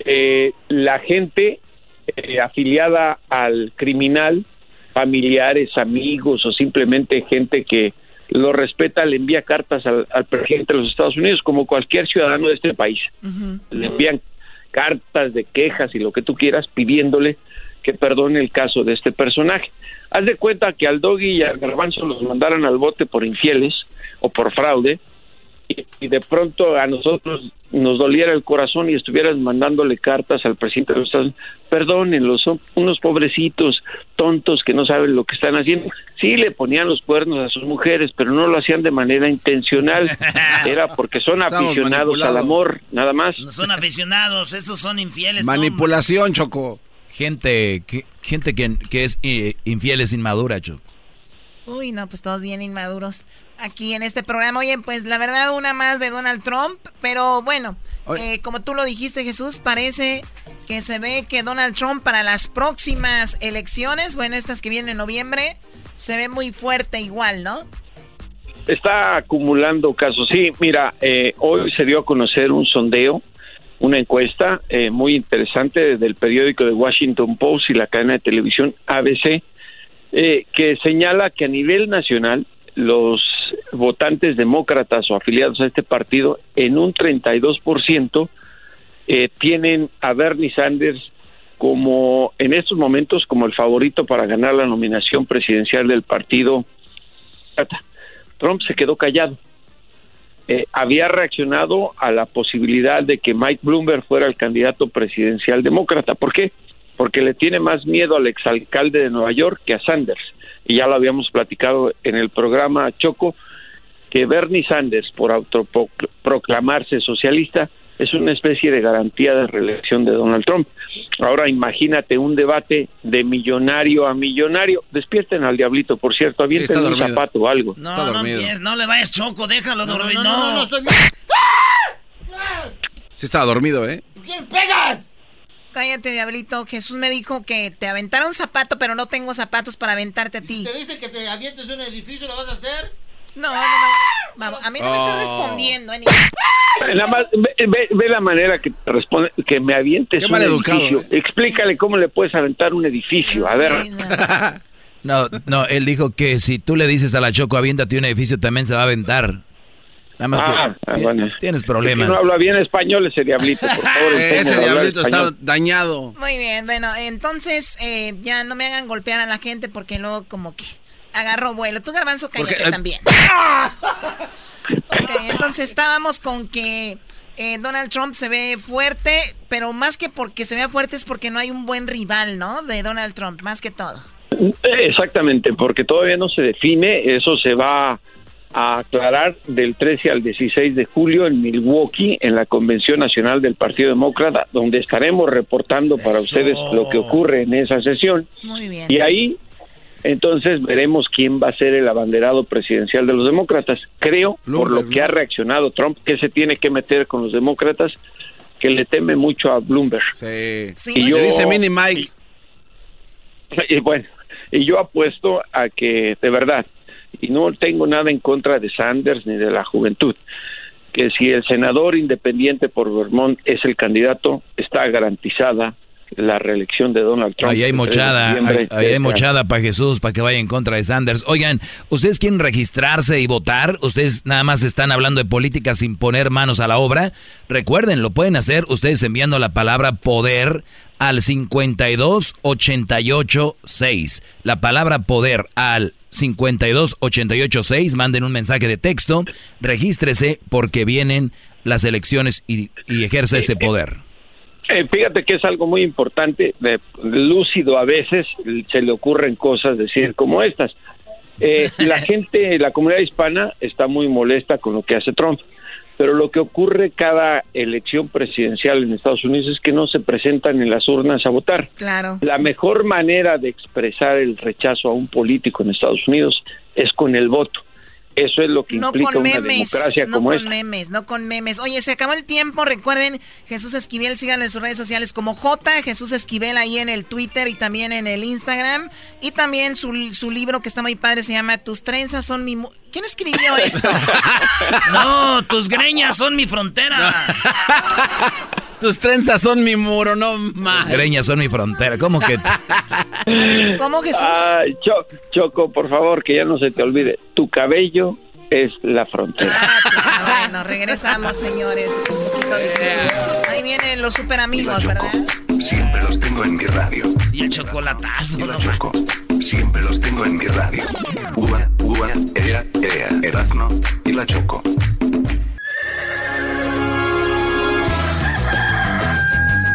Eh, la gente eh, afiliada al criminal, familiares, amigos o simplemente gente que lo respeta, le envía cartas al, al presidente de los Estados Unidos, como cualquier ciudadano de este país. Le envían cartas de quejas y lo que tú quieras pidiéndole que perdone el caso de este personaje. Haz de cuenta que al Doggy y al Garbanzo los mandaran al bote por infieles o por fraude y, y de pronto a nosotros nos doliera el corazón y estuvieras mandándole cartas al presidente de los Estados Unidos, perdónenlos, son unos pobrecitos tontos que no saben lo que están haciendo. Sí le ponían los cuernos a sus mujeres, pero no lo hacían de manera intencional, era porque son Estamos aficionados al amor, nada más. No son aficionados, estos son infieles. no, Manipulación, Choco. Gente que, gente que, que es eh, infiel es inmadura, Choco. Uy, no, pues todos bien inmaduros aquí en este programa. Oye, pues la verdad, una más de Donald Trump, pero bueno, eh, como tú lo dijiste, Jesús, parece que se ve que Donald Trump para las próximas elecciones, bueno, estas que vienen en noviembre, se ve muy fuerte igual, ¿no? Está acumulando casos. Sí, mira, eh, hoy se dio a conocer un sondeo, una encuesta eh, muy interesante del periódico de Washington Post y la cadena de televisión ABC, eh, que señala que a nivel nacional los votantes demócratas o afiliados a este partido en un 32% eh, tienen a Bernie Sanders como en estos momentos como el favorito para ganar la nominación presidencial del partido. Trump se quedó callado. Eh, había reaccionado a la posibilidad de que Mike Bloomberg fuera el candidato presidencial demócrata. ¿Por qué? Porque le tiene más miedo al exalcalde de Nueva York que a Sanders. Y ya lo habíamos platicado en el programa Choco, que Bernie Sanders, por autoproclamarse socialista, es una especie de garantía de reelección de Donald Trump. Ahora imagínate un debate de millonario a millonario. Despierten al diablito, por cierto, avienten está un dormido. zapato o algo. No, no, no le vayas choco, déjalo dormir. No, no, no, estoy Sí estaba dormido, ¿eh? ¿Qué me pegas? Cállate, diablito. Jesús me dijo que te aventara un zapato, pero no tengo zapatos para aventarte a ti. ¿Te dice que te avientes de un edificio, lo vas a hacer? No, no, no. Vamos, a mí no me estás Oh. respondiendo. eh, ni- Nada más, ve, ve- ve la manera que responde, que me avientes Qué un maleducado, edificio. Explícale cómo le puedes aventar un edificio. A ver. No, no, él dijo que si tú le dices a la Choco, aviéntate un edificio, también se va a aventar. Nada más Ah, que ah, bueno. tienes Si problemas. no habla bien español ese diablito, por favor. Ese diablito está dañado. Muy bien, bueno, entonces eh, ya no me hagan golpear a la gente porque luego como que agarro vuelo. Tú, Garbanzo, cállate Porque, eh, también. ok, entonces estábamos con que eh, Donald Trump se ve fuerte, pero más que porque se vea fuerte es porque no hay un buen rival, ¿no? De Donald Trump, más que todo. Exactamente, porque todavía no se define, eso se va a aclarar del 13 al 16 de julio en Milwaukee, en la Convención Nacional del Partido Demócrata, donde estaremos reportando para ustedes lo que ocurre en esa sesión. Muy bien. Y ahí, entonces, veremos quién va a ser el abanderado presidencial de los demócratas. Creo, por lo que ha reaccionado Trump, que se tiene que meter con los demócratas, que le teme mucho a Bloomberg. Sí. Y yo- Le dice Mini Mike. Y bueno, y yo apuesto a que, de verdad, y no tengo nada en contra de Sanders ni de la juventud, que si el senador independiente por Vermont es el candidato, está garantizada la reelección de Donald Trump. Ahí hay el 3 de mochada, ahí, hay este mochada para Jesús, para que vaya en contra de Sanders. Oigan, ¿ustedes quieren registrarse y votar? ¿Ustedes nada más están hablando de política sin poner manos a la obra? Recuerden, lo pueden hacer ustedes enviando la palabra poder al 52886. La palabra poder al 52886. Manden un mensaje de texto. Regístrese porque vienen las elecciones y, y ejerce ese poder. Eh, fíjate que es algo muy importante, de- lúcido a veces, se le ocurren cosas decir como estas. Eh, la gente, la comunidad hispana está muy molesta con lo que hace Trump, pero lo que ocurre cada elección presidencial en Estados Unidos es que no se presentan en las urnas a votar. Claro. La mejor manera de expresar el rechazo a un político en Estados Unidos es con el voto. Eso es lo que No implica con una memes, democracia no como con esta. memes, no con memes. Oye, se acabó el tiempo. Recuerden, Jesús Esquivel, síganlo en sus redes sociales como J, Jesús Esquivel ahí en el Twitter y también en el Instagram. Y también su, su libro que está muy padre se llama Tus trenzas son mi... mu- ¿Quién escribió esto? No, tus greñas son mi frontera. Tus trenzas son mi muro, no más. Greñas son mi frontera. ¿Cómo que? ¿Cómo Jesús? Ay, Cho- Choco, por favor, que ya no se te olvide. Tu cabello es la frontera. Ah, bueno, regresamos, señores. Es un poquito difícil. Ahí vienen los super amigos, ¿verdad? siempre los tengo en mi radio. Y el chocolatazo, Y la choco, siempre los tengo en mi radio. Uva, uva, ea, ea, Erazno y la choco.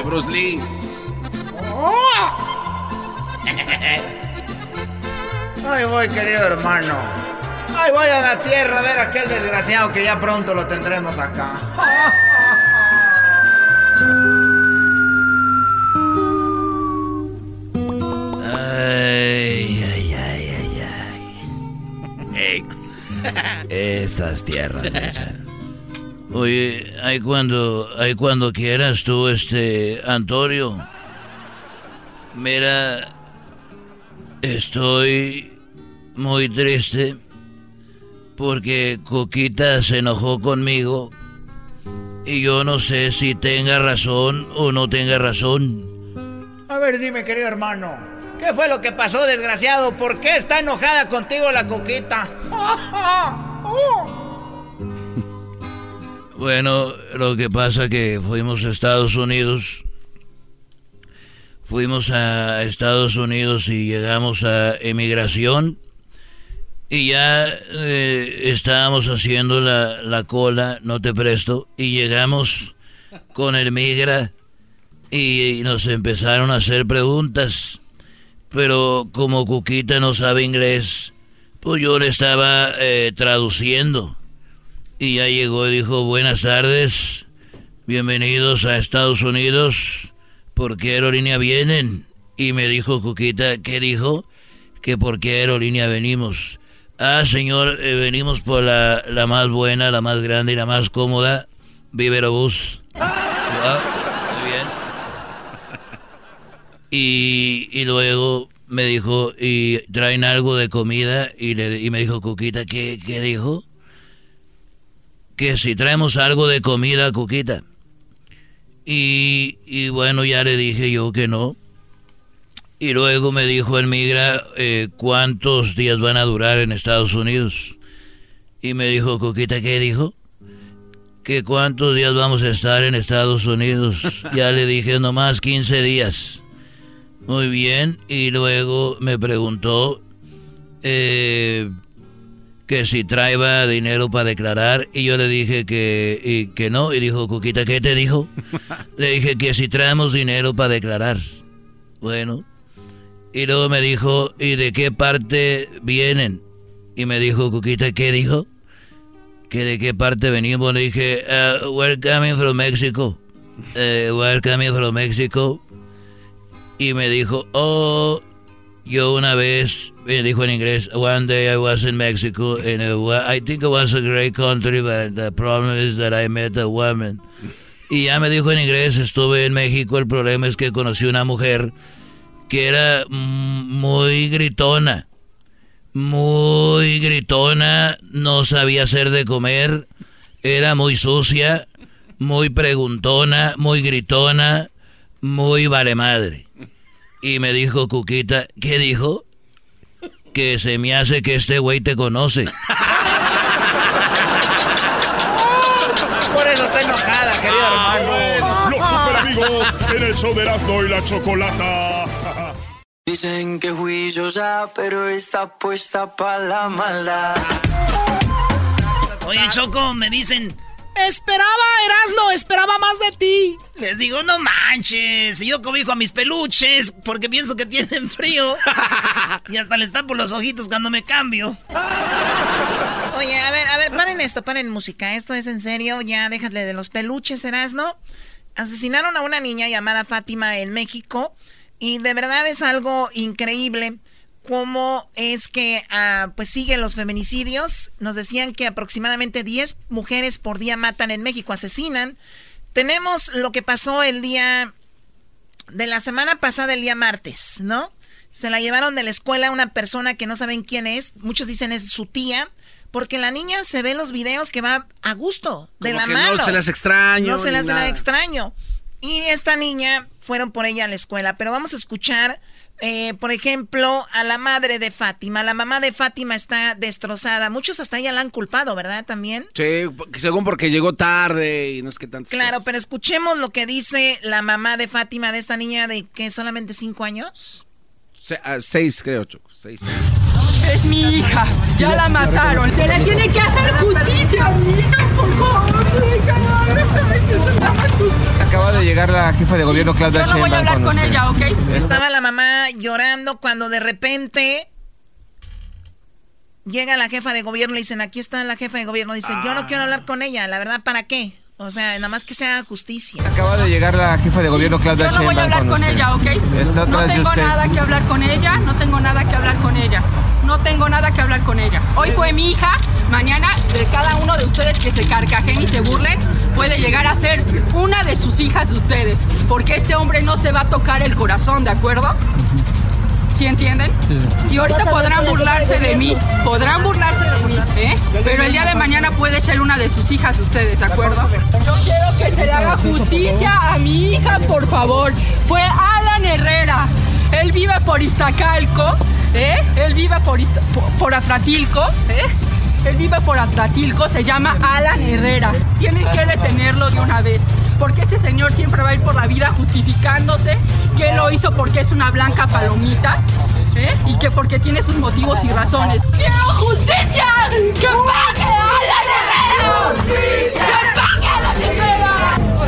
Aguante, Bruce Lee. Ahí voy, querido hermano. Ahí voy a la tierra a ver a aquel desgraciado que ya pronto lo tendremos acá. Ay, ay, ay, ay, ay. Ey. Estas tierras. echan. Oye, ahí cuando, ahí cuando quieras tú, este, Antonio. Mira, estoy muy triste porque Coquita se enojó conmigo y yo no sé si tenga razón o no tenga razón. A ver, dime, querido hermano. ¿Qué fue lo que pasó, desgraciado? ¿Por qué está enojada contigo la coquita? Bueno, lo que pasa que fuimos a Estados Unidos. Fuimos a Estados Unidos y llegamos a emigración. Y ya eh, estábamos haciendo la, la cola, no te presto. Y llegamos con el migra y, nos empezaron a hacer preguntas. Pero como Cuquita no sabe inglés, pues yo le estaba eh, traduciendo. Y ya llegó y dijo, buenas tardes, bienvenidos a Estados Unidos, ¿por qué aerolínea vienen? Y me dijo Cuquita, ¿qué dijo? Que por qué aerolínea venimos. Ah, señor, eh, venimos por la, la más buena, la más grande y la más cómoda, Viverobús. Ah, muy bien. Y, y luego me dijo, ¿y traen algo de comida? Y, le, y me dijo Cuquita, ¿qué, qué dijo? Que si traemos algo de comida, Cuquita. Y, y bueno, ya le dije yo que no. Y luego me dijo el migra eh, cuántos días van a durar en Estados Unidos. Y me dijo, Coquita, ¿qué dijo? Que cuántos días vamos a estar en Estados Unidos. ya le dije, nomás 15 días. Muy bien. Y luego me preguntó, eh, que si traía dinero para declarar y yo le dije que, y, que no y dijo, Cuquita, ¿qué te dijo? le dije que si traemos dinero para declarar. Bueno, y luego me dijo, ¿y de qué parte vienen? Y me dijo, Cuquita, ¿qué dijo? Que de qué parte venimos. Le dije, uh, we're coming from Mexico. Uh, we're coming from Mexico. Y me dijo, oh, yo una vez, me dijo en inglés, one day I was in Mexico, and wa- I think it was a great country, but the problem is that I met a woman. Y ya me dijo en inglés, estuve en México, el problema es que conocí una mujer que era mm, muy gritona, muy gritona, no sabía hacer de comer, era muy sucia, muy preguntona, muy gritona, muy vale madre. Y me dijo Cuquita, ¿qué dijo? Que se me hace que este güey te conoce. Por eso está enojada, querido hermano. Los super amigos en el show de Erasmo y la Chocolata. Dicen que fui yo ya, pero está puesta para la maldad. Oye, Choco, me dicen, esperaba, Erasno, esperaba más de ti. Les digo, no manches, yo cobijo a mis peluches porque pienso que tienen frío. y hasta les tapo los ojitos cuando me cambio. Oye, a ver, a ver, paren esto, paren música. Esto es en serio, ya déjale de los peluches, Erasno. Asesinaron a una niña llamada Fátima en México y de verdad es algo increíble cómo es que ah, pues siguen los feminicidios. Nos decían que aproximadamente 10 mujeres por día matan en México, asesinan. Tenemos lo que pasó el día de la semana pasada, el día martes, ¿no? Se la llevaron de la escuela a una persona que no saben quién es. Muchos dicen es su tía. Porque la niña se ve en los videos que va a gusto, de la mano. No se las extraño. No se las extraño. Y esta niña fueron por ella a la escuela. Pero vamos a escuchar, eh, por ejemplo, a la madre de Fátima. La mamá de Fátima está destrozada. Muchos hasta ella la han culpado, ¿verdad? También. Sí, según porque llegó tarde y no es que tanto. Claro, pero escuchemos lo que dice la mamá de Fátima de esta niña de que solamente cinco años. Ah, seis, creo, Seis. Es mi hija, ya la mataron. Se le tiene que hacer justicia mi hija, por favor. Acaba de llegar la jefa de gobierno, Claudia Yo no voy a hablar con ella, ¿ok? Estaba la mamá llorando cuando de repente llega la jefa de gobierno y dicen, aquí está la jefa de gobierno. Dice, yo no quiero hablar con ella, la verdad, ¿para qué? O sea, nada más que sea justicia. Acaba de llegar la jefa de gobierno, Claudia Yo no voy a hablar con, ella, ¿ok? no tengo nada que hablar con ella, no tengo nada que hablar con ella. No tengo nada que hablar con ella. Hoy fue mi hija, mañana de cada uno de ustedes que se carcajen y se burlen, puede llegar a ser una de sus hijas de ustedes. Porque este hombre no se va a tocar el corazón, ¿de acuerdo? ¿Sí entienden? Y ahorita podrán burlarse de mí, podrán burlarse de mí, ¿eh? Pero el día de mañana puede ser una de sus hijas ustedes, ¿de acuerdo? Yo quiero que se le haga justicia a mi hija, por favor. Fue Alan Herrera. Él vive por Iztacalco, ¿eh? Él vive por, por, Atratilco, ¿eh? Él vive por Atratilco, se llama Alan Herrera. Tienen que detenerlo de una vez porque ese señor siempre va a ir por la vida justificándose que lo hizo porque es una blanca palomita. ¿eh? Y que porque tiene sus motivos y razones. ¡Quiero justicia! ¡Que pague a la ¡Que pague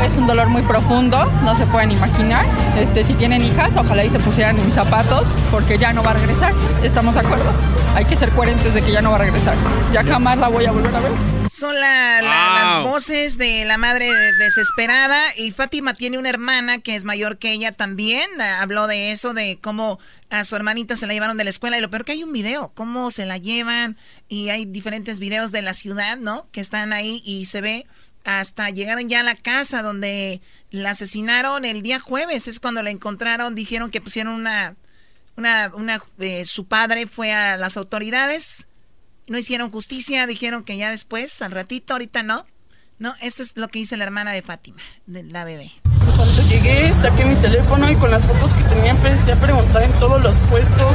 Es un dolor muy profundo, no se pueden imaginar. Este, si tienen hijas, ojalá y se pusieran en mis zapatos, porque ya no va a regresar. ¿Estamos de acuerdo? Hay que ser coherentes de que ya no va a regresar. Ya jamás la voy a volver a ver. Son las voces de la madre desesperada y Fátima tiene una hermana que es mayor que ella también. Habló de eso, de cómo a su hermanita se la llevaron de la escuela y lo peor que hay un video, cómo se la llevan y hay diferentes videos de la ciudad, ¿no? Que están ahí y se ve hasta llegaron ya a la casa donde la asesinaron el día jueves, es cuando la encontraron, dijeron que pusieron una, una, una, eh, su padre fue a las autoridades no hicieron justicia, dijeron que ya después, al ratito, ahorita no. No, esto es lo que dice la hermana de Fátima, la bebé. Cuando llegué, saqué mi teléfono y con las fotos que tenía empecé a preguntar en todos los puestos,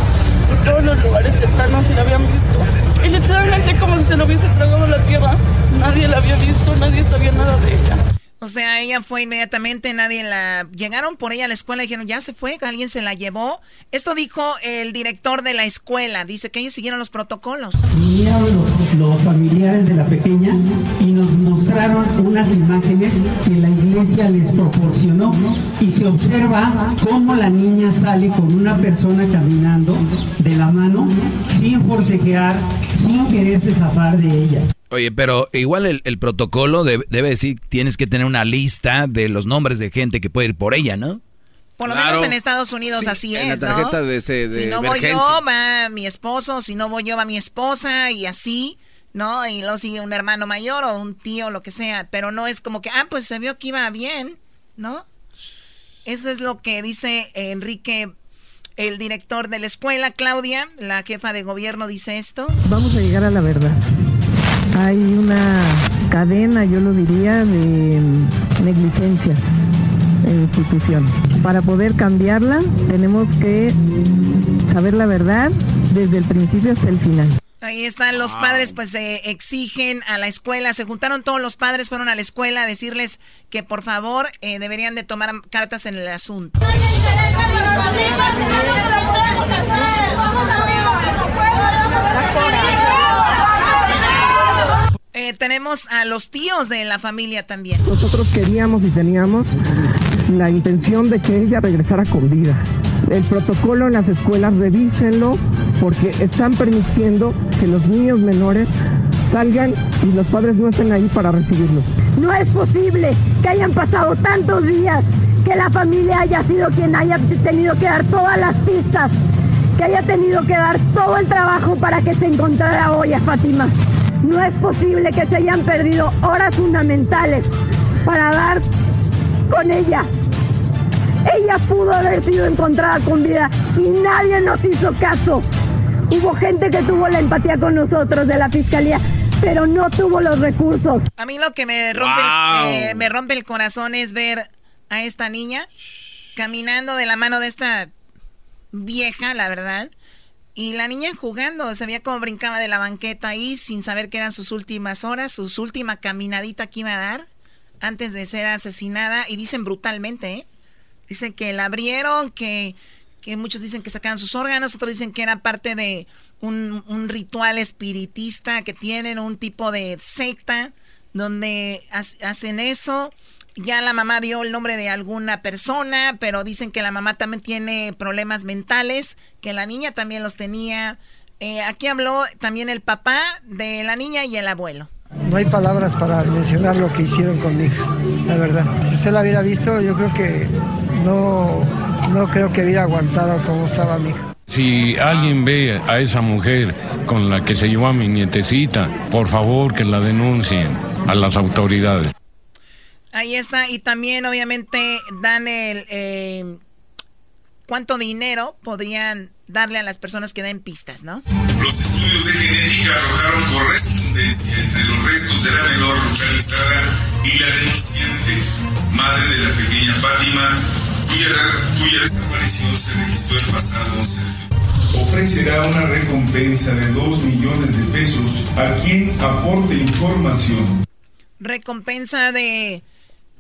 en todos los lugares cercanos si la habían visto. Y literalmente como si se lo hubiese tragado la tierra. Nadie la había visto, nadie sabía nada de ella. O sea, ella fue inmediatamente, nadie la... Llegaron por ella a la escuela y dijeron, ya se fue, alguien se la llevó. Esto dijo el director de la escuela, dice que ellos siguieron los protocolos. Vinieron los, familiares de la pequeña y nos mostraron unas imágenes que la iglesia les proporcionó y se observa cómo la niña sale con una persona caminando de la mano sin forcejear, sin quererse zafar de ella. Oye, pero igual el, protocolo debe, decir, tienes que tener una lista de los nombres de gente que puede ir por ella, ¿no? Por lo menos en Estados Unidos así es, la tarjeta De ese, si no voy yo, va mi esposo, si no voy yo, va mi esposa y así, ¿no? Y luego sigue un hermano mayor o un tío, lo que sea, pero no es como que, ah, pues se vio que iba bien, ¿no? Eso es lo que dice Enrique el director de la escuela, Claudia, la jefa de gobierno, dice esto. Vamos a llegar a la verdad. Hay una cadena, yo lo diría, de negligencia en institución. Para poder cambiarla tenemos que saber la verdad desde el principio hasta el final. Ahí están los padres, pues se exigen a la escuela, se juntaron todos los padres, fueron a la escuela a decirles que por favor eh, deberían de tomar cartas en el asunto. Eh, tenemos a los tíos de la familia también. Nosotros queríamos y teníamos la intención de que ella regresara con vida. El protocolo en las escuelas, revísenlo porque están permitiendo que los niños menores salgan y los padres no estén ahí para recibirlos. No es posible que hayan pasado tantos días, que la familia haya sido quien haya tenido que dar todas las pistas que haya tenido que dar todo el trabajo para que se encontrara hoy a Fátima. No es posible que se hayan perdido horas fundamentales para dar con ella. Ella pudo haber sido encontrada con vida y nadie nos hizo caso. Hubo gente que tuvo la empatía con nosotros de la fiscalía, pero no tuvo los recursos. A mí lo que me rompe, Wow. eh, me rompe el corazón es ver a esta niña caminando de la mano de esta vieja, la verdad. Y la niña jugando, se veía como brincaba de la banqueta ahí sin saber que eran sus últimas horas, sus última caminadita que iba a dar antes de ser asesinada. Y dicen brutalmente, ¿eh? Dicen que la abrieron, que, que muchos dicen que sacaban sus órganos, otros dicen que era parte de un, un ritual espiritista que tienen, un tipo de secta donde ha- hacen eso. Ya la mamá dio el nombre de alguna persona, pero dicen que la mamá también tiene problemas mentales, que la niña también los tenía. Eh, aquí habló también el papá de la niña y el abuelo. No hay palabras para mencionar lo que hicieron con mi hija, la verdad. Si usted la hubiera visto, yo creo que no, no creo que hubiera aguantado como estaba mi hija. Si alguien ve a esa mujer con la que se llevó a mi nietecita, por favor que la denuncien a las autoridades. Ahí está, y también obviamente dan el... eh, ¿Cuánto dinero podrían darle a las personas que den pistas, no? Los estudios de genética arrojaron correspondencia entre los restos de la menor localizada y la denunciante, madre de la pequeña Fátima, cuya, cuya desaparición se registró el pasado 11 de ofrecerá una recompensa de 2 millones de pesos a quien aporte información. Recompensa de,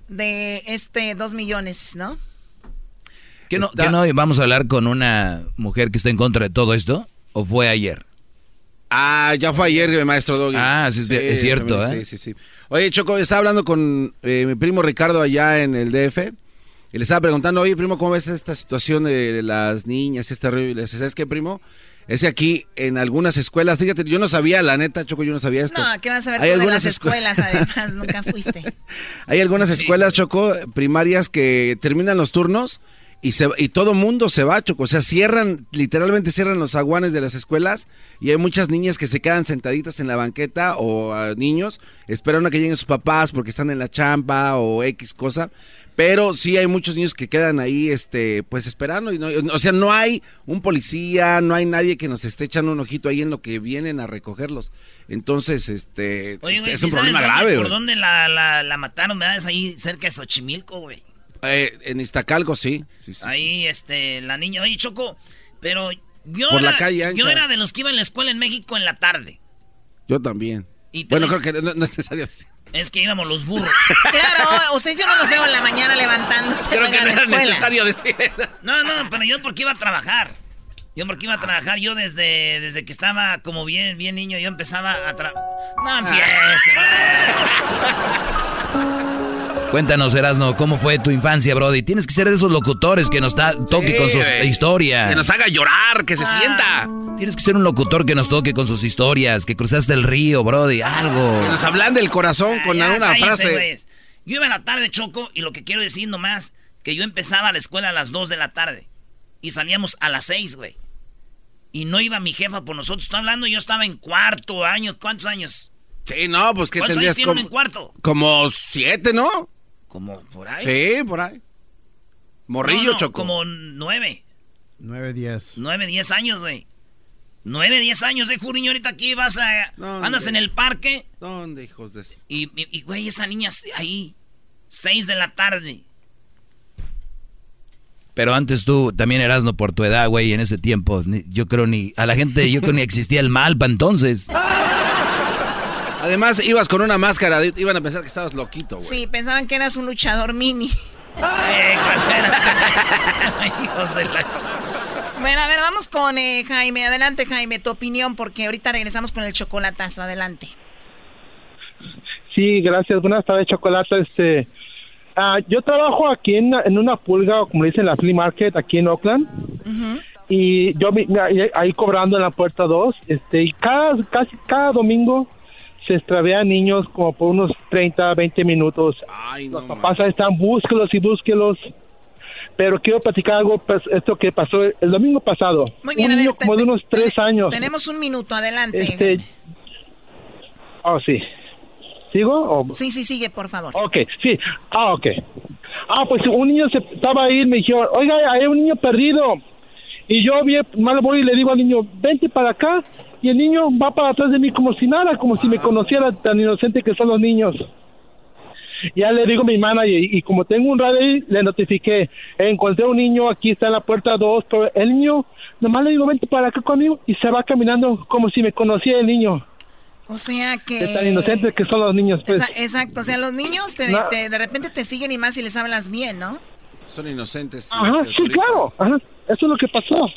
de este dos millones, ¿no? ¿Qué no, qué no vamos a hablar con una mujer que está en contra de todo esto? ¿O fue ayer? Ah, ya fue ayer, maestro Doggy. Ah, sí, es- es cierto, ¿eh? Sí, sí, sí. Oye, Choco, estaba hablando con eh, mi primo Ricardo allá en el DF. Y le estaba preguntando, oye, primo, ¿cómo ves esta situación de las niñas, este rollo? Y le dice, ¿sabes qué, primo? Es que aquí en algunas escuelas, fíjate, yo no sabía, la neta, Choco, yo no sabía esto. No, ¿qué vas a ver Hay tú de algunas las escue- escuelas, además? Nunca fuiste. Hay algunas escuelas, Choco, primarias que terminan los turnos y, se, y todo mundo se va, Choco. O sea, cierran, literalmente cierran los aguanes de las escuelas y hay muchas niñas que se quedan sentaditas en la banqueta o niños esperando a que lleguen sus papás porque están en la champa o X cosa. Pero sí hay muchos niños que quedan ahí, este, pues esperando. Y no, o sea, no hay un policía, no hay nadie que nos esté echando un ojito ahí en lo que vienen a recogerlos. Entonces, este, Oye, este, es ¿sí un problema dónde- grave, ¿Por güey. dónde la, la, la mataron? ¿Verdad? Es ahí cerca de Xochimilco, güey. Eh, en Iztacalco, sí. sí, sí. Ahí, este, la niña. Oye, Choco, pero yo, Por la era, calle ancha. yo era de los que iban a la escuela en México en la tarde. Yo también. Y Bueno, creo que no, no es necesario. Es que íbamos los burros. Claro, ustedes yo no los veo en la mañana levantándose Creo para ir que a no la era escuela. necesario decir No, no, pero yo porque iba a trabajar. Yo porque iba a trabajar, yo desde, desde que estaba como bien, bien niño, yo empezaba a trabajar. No empiecen. Cuéntanos, Erasno, ¿cómo fue tu infancia, Brody? Tienes que ser de esos locutores que nos toque con sus historias. Que nos haga llorar, que se sienta. Tienes que ser un locutor que nos toque con sus historias, que cruzaste el río, Brody, algo. Que nos hablan del corazón con Ya, una frase. güeyes. Yo iba en la tarde, Choco, y lo que quiero decir nomás, que yo empezaba la escuela a las 2 de la tarde. Y salíamos a las 6, güey. Y no iba mi jefa por nosotros. Estoy hablando, yo estaba en cuarto año. ¿Cuántos años? Sí, no, pues que ¿Cuántos tendrías años como, en cuarto? como siete, ¿no? Como por ahí. Sí, por ahí. Morrillo, No, no, Choco. Como nueve. 9, 10. Nueve, diez años, güey. Nueve, diez años, de Juriño, ahorita aquí vas a... andas en el parque. ¿Dónde, hijos de eso? Y, y, y, güey, esa niña ahí. Seis de la tarde. Pero antes tú también Erasno por tu edad, güey, en ese tiempo. ni- yo creo ni. A la gente, yo creo ni existía el mal para entonces. Además, ibas con una máscara, iban a pensar que estabas loquito, güey. Sí, pensaban que eras un luchador mini. Hijos de la... Bueno, a ver, vamos con eh, Jaime. Adelante, Jaime, tu opinión, porque ahorita regresamos con el chocolatazo. Adelante. Sí, gracias. Buenas tardes, Chocolate. Este, ah, yo trabajo aquí en, en una pulga, o como dicen, la flea market, aquí en Oakland. Y yo ahí- ahí cobrando en la puerta 2. Este, y cada, casi cada domingo se extravían niños como por unos 30, 20 minutos. Los papás están, búsquelos y búsquelos. pero quiero platicar algo, pues, esto que pasó el domingo pasado. Muy bien, un a ver, niño te- como de unos tres te- años. Tenemos un minuto, adelante. Este, oh, sí. ¿Sigo? O- Sí, sí, sigue, por favor. Ok, sí. Ah, ok. Ah, pues un niño se estaba ahí y me dijeron, oiga, hay un niño perdido. Y yo bien, mal voy y le digo al niño, vente para acá. Y el niño va para atrás de mí como si nada, como si me conociera tan inocente que son los niños. Ya le digo a mi hermana y, y como tengo un radio ahí, le notifiqué, encontré un niño, aquí está en la puerta 2, pero el niño, nomás le digo, vente para acá conmigo y se va caminando como si me conociera el niño. O sea que... Es tan inocentes que son los niños, pues. Esa- exacto, o sea, los niños te- No. te- de repente te siguen y más si les hablas bien, ¿no? Son inocentes. Ajá, las sí, claro. Ajá, eso es lo que pasó.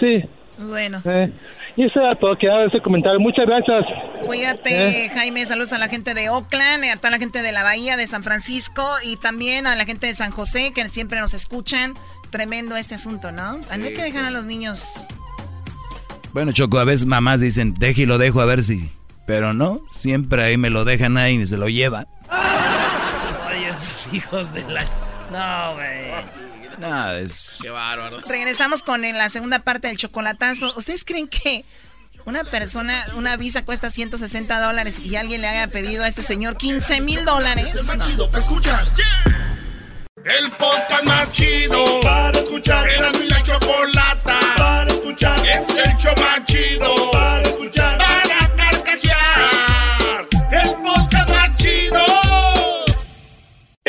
Sí. Bueno. Eh, y eso era todo, quedaba ese comentario. Muchas gracias. Cuídate, Eh. Jaime. Saludos a la gente de Oakland, a toda la gente de la Bahía, de San Francisco y también a la gente de San José que siempre nos escuchan. Tremendo este asunto, ¿no? Hay que dejar a los niños. Bueno, Choco, a veces mamás dicen, deje y lo dejo a ver si... Pero no, siempre ahí me lo dejan ahí y se lo lleva. Ay, estos hijos de la... No, güey. Nada, es... Qué bárbaro. Regresamos con en la segunda parte del chocolatazo. ¿Ustedes creen que una persona, una visa cuesta 160 dólares y alguien le haya pedido a este señor 15 mil dólares? No. escuchar. El podcast más chido para escuchar. Era mi la chocolata para escuchar. Es el show más chido para escuchar.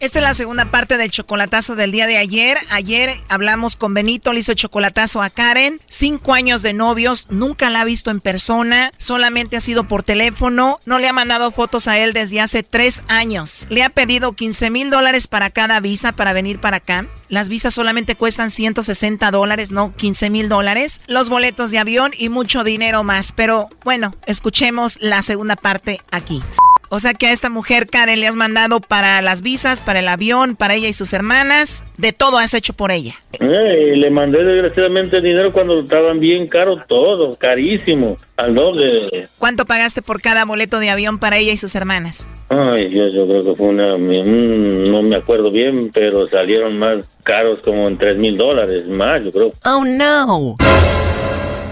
Esta es la segunda parte del chocolatazo del día de ayer. Ayer hablamos con Benito, le hizo chocolatazo a Karen. Cinco años de novios, nunca la ha visto en persona, solamente ha sido por teléfono. No le ha mandado fotos a él desde hace tres años. Le ha pedido 15 mil dólares para cada visa para venir para acá. Las visas solamente cuestan 160 dólares, no 15 mil dólares. Los boletos de avión y mucho dinero más. Pero bueno, escuchemos la segunda parte aquí. O sea que a esta mujer, Karen, le has mandado para las visas, para el avión, para ella y sus hermanas. De todo has hecho por ella. Eh, le mandé desgraciadamente dinero cuando estaban bien caros todo, carísimo, al doble. ¿Cuánto pagaste por cada boleto de avión para ella y sus hermanas? Ay, Dios, yo creo que fue una, mm, no me acuerdo bien, pero salieron más caros como en tres mil dólares más, yo creo. Oh, no.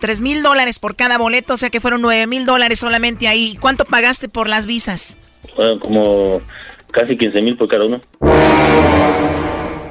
Tres mil dólares por cada boleto, o sea que fueron nueve mil dólares solamente ahí. ¿Cuánto pagaste por las visas? Como casi 15 mil por cada uno.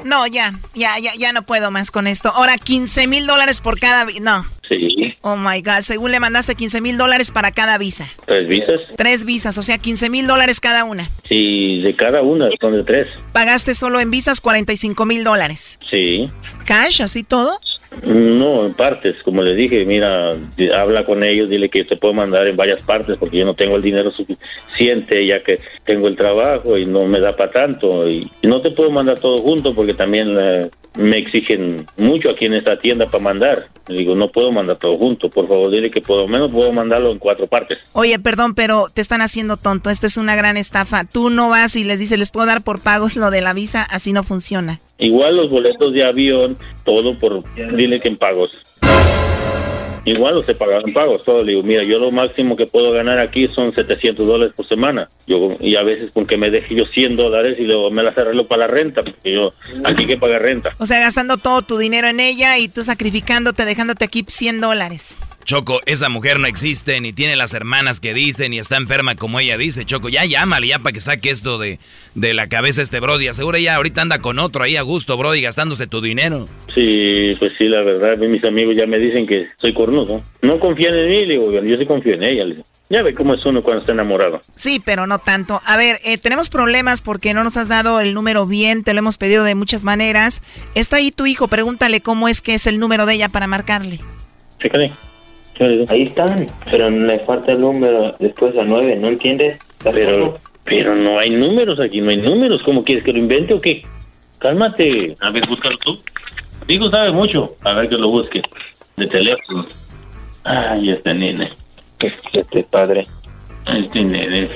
No, ya, ya, ya, ya no puedo más con esto. Ahora, 15 mil dólares por cada... No. Sí, Oh, my God. Según le mandaste 15 mil dólares para cada visa. tres visas. Tres visas, o sea, 15 mil dólares cada una. Sí, de cada una, son de tres. Pagaste solo en visas 45 mil dólares. Sí. ¿Cash, así todo? No, en partes, como les dije, mira, habla con ellos, dile que te puedo mandar en varias partes porque yo no tengo el dinero suficiente ya que tengo el trabajo y no me da para tanto y, y no te puedo mandar todo junto porque también eh, me exigen mucho aquí en esta tienda para mandar. Le digo, no puedo mandar todo junto, por favor, dile que por lo menos puedo mandarlo en cuatro partes. Oye, perdón, pero te están haciendo tonto. Esta es una gran estafa. Tú no vas y les dices, les puedo dar por pagos lo de la visa. Así no funciona. Igual los boletos de avión, todo por, dile que en pagos. Igual los he pagado en pagos, todo. Le digo, mira, yo lo máximo que puedo ganar aquí son 700 dólares por semana. Yo Y a veces con que me deje yo 100 dólares y luego me las arreglo para la renta, porque yo aquí que pagar renta. O sea, gastando todo tu dinero en ella y tú sacrificándote, dejándote aquí 100 dólares. Choco, esa mujer no existe, ni tiene las hermanas que dicen, ni está enferma como ella dice. Choco, ya llámale ya para que saque esto de, de la cabeza este Brody. Asegura ya ahorita anda con otro ahí a gusto, Brody, gastándose tu dinero. Sí, pues sí, la verdad, mis amigos ya me dicen que soy cornudo. No confían en mí, le digo, yo sí confío en ella. le digo. Ya ve cómo es uno cuando está enamorado. Sí, pero no tanto. A ver, eh, tenemos problemas porque no nos has dado el número bien, te lo hemos pedido de muchas maneras. Está ahí tu hijo, pregúntale cómo es que es el número de ella para marcarle. Fíjate. Ahí están, pero me falta el número después a nueve, ¿no entiendes? Pero, pero no hay números aquí, no hay números. ¿Cómo quieres que lo invente o qué? Cálmate. A ver, búscalo tú. Hijo sabe mucho. A ver que lo busque. De teléfono. Ay, este nene. Este padre. Este nene.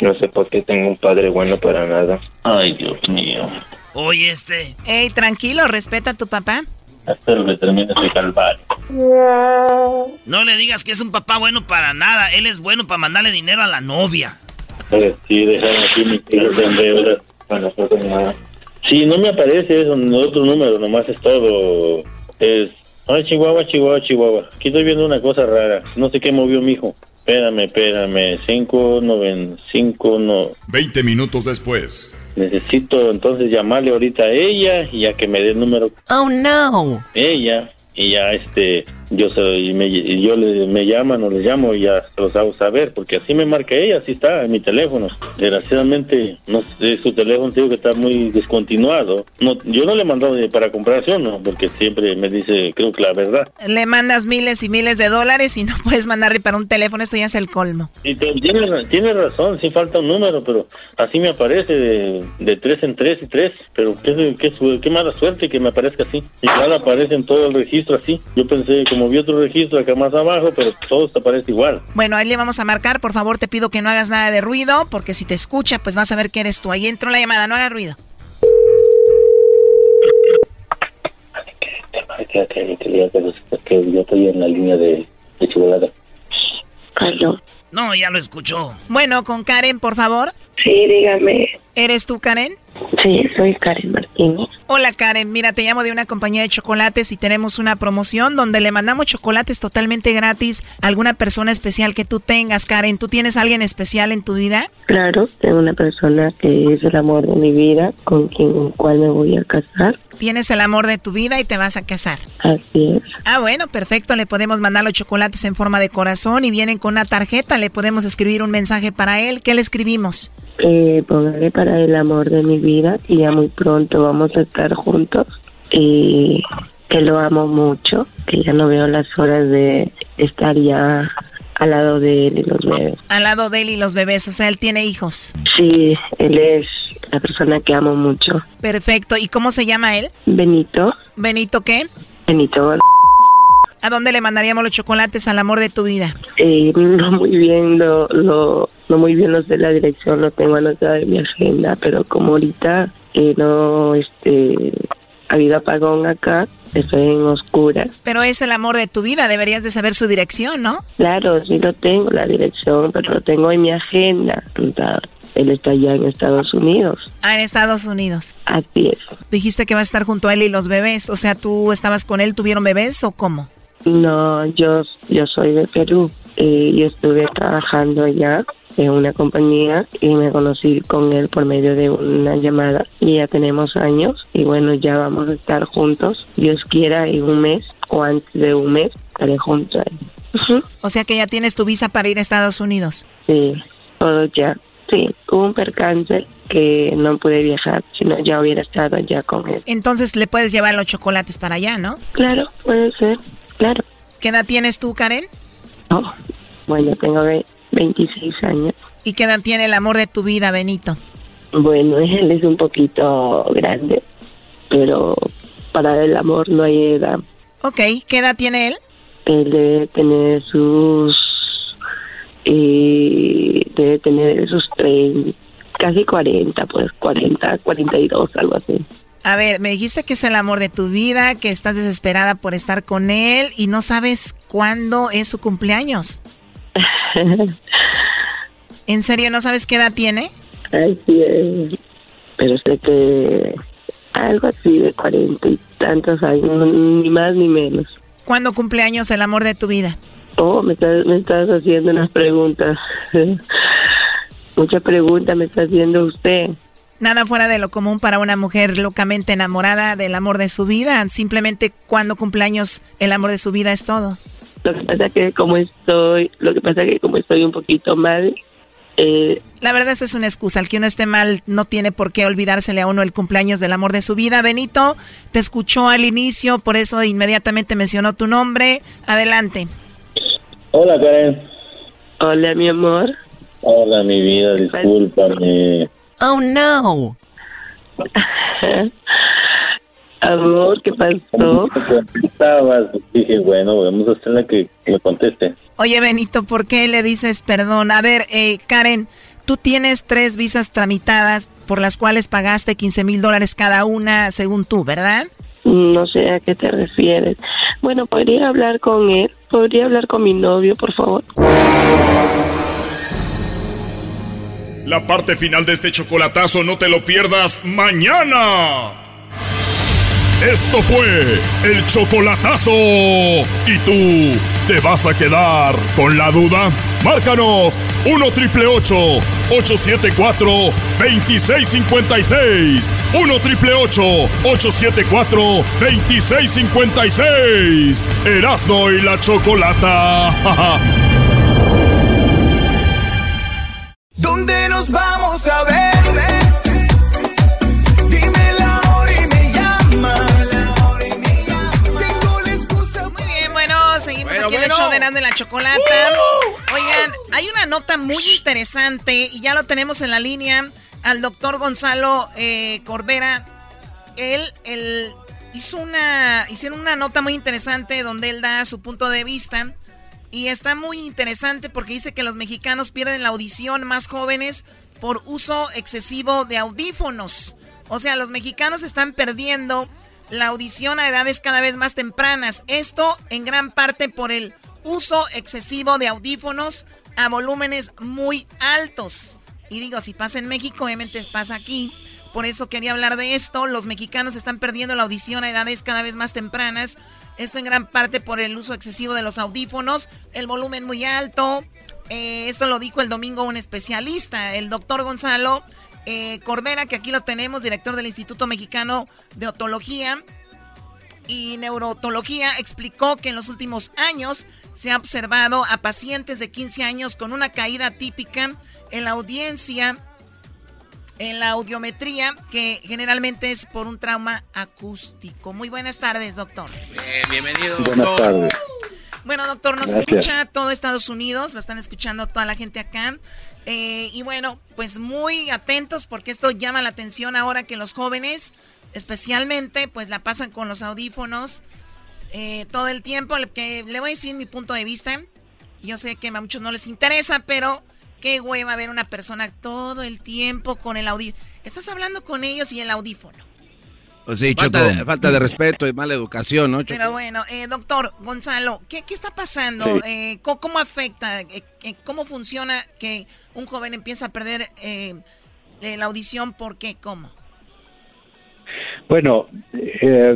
No sé por qué tengo un padre bueno para nada. Ay, Dios mío. Oye, este. Ey, tranquilo, respeta a tu papá. Espero que termine ese calvario. No le digas que es un papá bueno para nada. Él es bueno para mandarle dinero a la novia. Sí, dejar aquí mis hijos en deuda. Bueno, nada. Sí, no me aparece eso otro número, nomás es todo. Es. Ay, Chihuahua, Chihuahua, Chihuahua. Aquí estoy viendo una cosa rara. No sé qué movió mi hijo. Espérame, espérame. 5, 9, 5, no. 20 minutos después. Necesito entonces llamarle ahorita a ella y a que me dé el número. Oh, no. Ella y ya este yo soy me, yo le, me llaman o le llamo y ya se los hago saber porque así me marca ella así está en mi teléfono. Desgraciadamente no sé su teléfono digo que está muy descontinuado. No yo no le he mandado para comparación no porque siempre me dice creo que la verdad. Le mandas miles y miles de dólares y no puedes mandarle para un teléfono, esto ya es el colmo. y te- tiene, tiene razón sí falta un número pero así me aparece de, de tres en tres y tres. Pero qué, qué, qué mala suerte que me aparezca así. Igual aparece en todo el registro así. Yo pensé como vi otro registro acá más abajo pero todo te aparece igual Bueno, ahí le vamos a marcar. Por favor, te pido que no hagas nada de ruido, porque si te escucha, pues vas a ver que eres tú. Ahí entró la llamada, no hagas ruido. que, yo estoy en la línea de, de. Aló. No, ya lo escuchó. Bueno, con Karen, por favor. Sí, dígame. ¿Eres tú, Karen? Sí, soy Karen Martínez. Hola, Karen. Mira, te llamo de una compañía de chocolates y tenemos una promoción donde le mandamos chocolates totalmente gratis a alguna persona especial que tú tengas, Karen. ¿Tú tienes a alguien especial en tu vida? Claro, tengo una persona que es el amor de mi vida, con quien cual me voy a casar. Tienes el amor de tu vida y te vas a casar. Así es. Ah, bueno, perfecto. Le podemos mandar los chocolates en forma de corazón y vienen con una tarjeta. Le podemos escribir un mensaje para él. ¿Qué le escribimos? Eh, póngale para el amor de mi vida y ya muy pronto vamos a estar juntos y que lo amo mucho, que ya no veo las horas de estar ya al lado de él y los bebés. Al lado de él y los bebés, o sea, él tiene hijos. Sí, él es la persona que amo mucho. Perfecto. ¿Y cómo se llama él? Benito, Benito, ¿qué? Benito, ¿A dónde le mandaríamos los chocolates al amor de tu vida? eh, no muy bien lo, lo, no muy bien lo sé la dirección, lo tengo anotado en mi agenda, pero como ahorita eh, no, este, ha habido apagón acá, estoy en oscuras. Pero es el amor de tu vida, deberías de saber su dirección, ¿no? Claro, sí lo tengo, la dirección, pero lo tengo en mi agenda. Él está allá en Estados Unidos. Ah, en Estados Unidos. Así es. Dijiste que va a estar junto a él y los bebés, o sea, ¿tú estabas con él, tuvieron bebés o cómo? No, yo, yo soy de Perú eh, y estuve trabajando allá en una compañía y me conocí con él por medio de una llamada y ya tenemos años y bueno, ya vamos a estar juntos. Dios quiera en un mes o antes de un mes estaré junto a él. O sea que ya tienes tu visa para ir a Estados Unidos. Sí, todo ya. Sí, hubo un percance que no pude viajar, sino ya hubiera estado allá con él. Entonces le puedes llevar los chocolates para allá, ¿no? Claro, puede ser, claro. ¿Qué edad tienes tú, Karen? Oh, bueno, tengo ve- 26 años. ¿Y qué edad tiene el amor de tu vida, Benito? Bueno, él es un poquito grande, pero para el amor no hay edad. Ok, ¿qué edad tiene él? Él debe tener sus... eh, debe tener sus 30, casi 40, pues 40, 42, algo así. A ver, me dijiste que es el amor de tu vida, que estás desesperada por estar con él y no sabes cuándo es su cumpleaños. ¿En serio no sabes qué edad tiene? Así es. Pero sé que algo así de 40 y tantos años, ni más ni menos. ¿Cuándo cumpleaños el amor de tu vida? Oh, me estás, me estás haciendo unas preguntas. Muchas preguntas me está haciendo usted. Nada fuera de lo común para una mujer locamente enamorada del amor de su vida. Simplemente cuando cumpleaños el amor de su vida es todo. Lo que pasa que como estoy, lo que pasa que como estoy un poquito mal, eh, La verdad esa es una excusa. El que uno esté mal no tiene por qué olvidársele a uno el cumpleaños del amor de su vida. Benito, te escuchó al inicio, por eso inmediatamente mencionó tu nombre. Adelante. Hola, Karen. Hola, mi amor. Hola, mi vida, discúlpame. Oh, no. Amor, ¿qué pasó? Estabas, dije, bueno, vamos a hacerle que me conteste. Oye, Benito, ¿por qué le dices perdón? A ver, eh, Karen, tú tienes tres visas tramitadas por las cuales pagaste 15 mil dólares cada una, según tú, ¿verdad? No sé a qué te refieres. Bueno, podría hablar con él, podría hablar con mi novio, por favor. La parte final de este chocolatazo no te lo pierdas mañana. Esto fue el chocolatazo. ¿Y tú te vas a quedar con la duda? Márcanos 1 triple 874 2656. 1 triple 874 2656. Erasno y la chocolata. ¿Dónde nos vamos a ver? seguimos aquí en el show de Nando en la Chocolata. Oigan, hay una nota muy interesante y ya lo tenemos en la línea al doctor Gonzalo eh, Corbera. Él, él hizo una, hicieron una nota muy interesante donde él da su punto de vista. Y está muy interesante porque dice que los mexicanos pierden la audición más jóvenes por uso excesivo de audífonos. O sea, los mexicanos están perdiendo la audición a edades cada vez más tempranas. Esto en gran parte por el uso excesivo de audífonos a volúmenes muy altos. Y digo, si pasa en México, obviamente pasa aquí. Por eso quería hablar de esto. Los mexicanos están perdiendo la audición a edades cada vez más tempranas. Esto en gran parte por el uso excesivo de los audífonos, el volumen muy alto. Eh, esto lo dijo el domingo un especialista, el doctor Gonzalo eh, Corbera, que aquí lo tenemos, director del Instituto Mexicano de Otología y Neurotología, explicó que en los últimos años se ha observado a pacientes de 15 años con una caída típica en la audiencia, en la audiometría, que generalmente es por un trauma acústico. Muy buenas tardes, doctor. bienvenido, doctor. Buenas tardes. Bueno, doctor, nos escucha todo Estados Unidos, lo están escuchando toda la gente acá. Eh, y bueno, pues muy atentos porque esto llama la atención ahora que los jóvenes, especialmente, pues la pasan con los audífonos eh, todo el tiempo. Que le voy a decir mi punto de vista. Yo sé que a muchos no les interesa, pero qué hueva ver una persona todo el tiempo con el audífono. Estás hablando con ellos y el audífono. Pues sí, falta, de, falta de respeto y mala educación, ¿no? Pero bueno, eh, doctor Gonzalo, ¿qué, qué está pasando? Eh, ¿cómo, afecta? Eh, ¿Cómo funciona que un joven empieza a perder la audición? ¿Por qué? ¿Cómo? Bueno,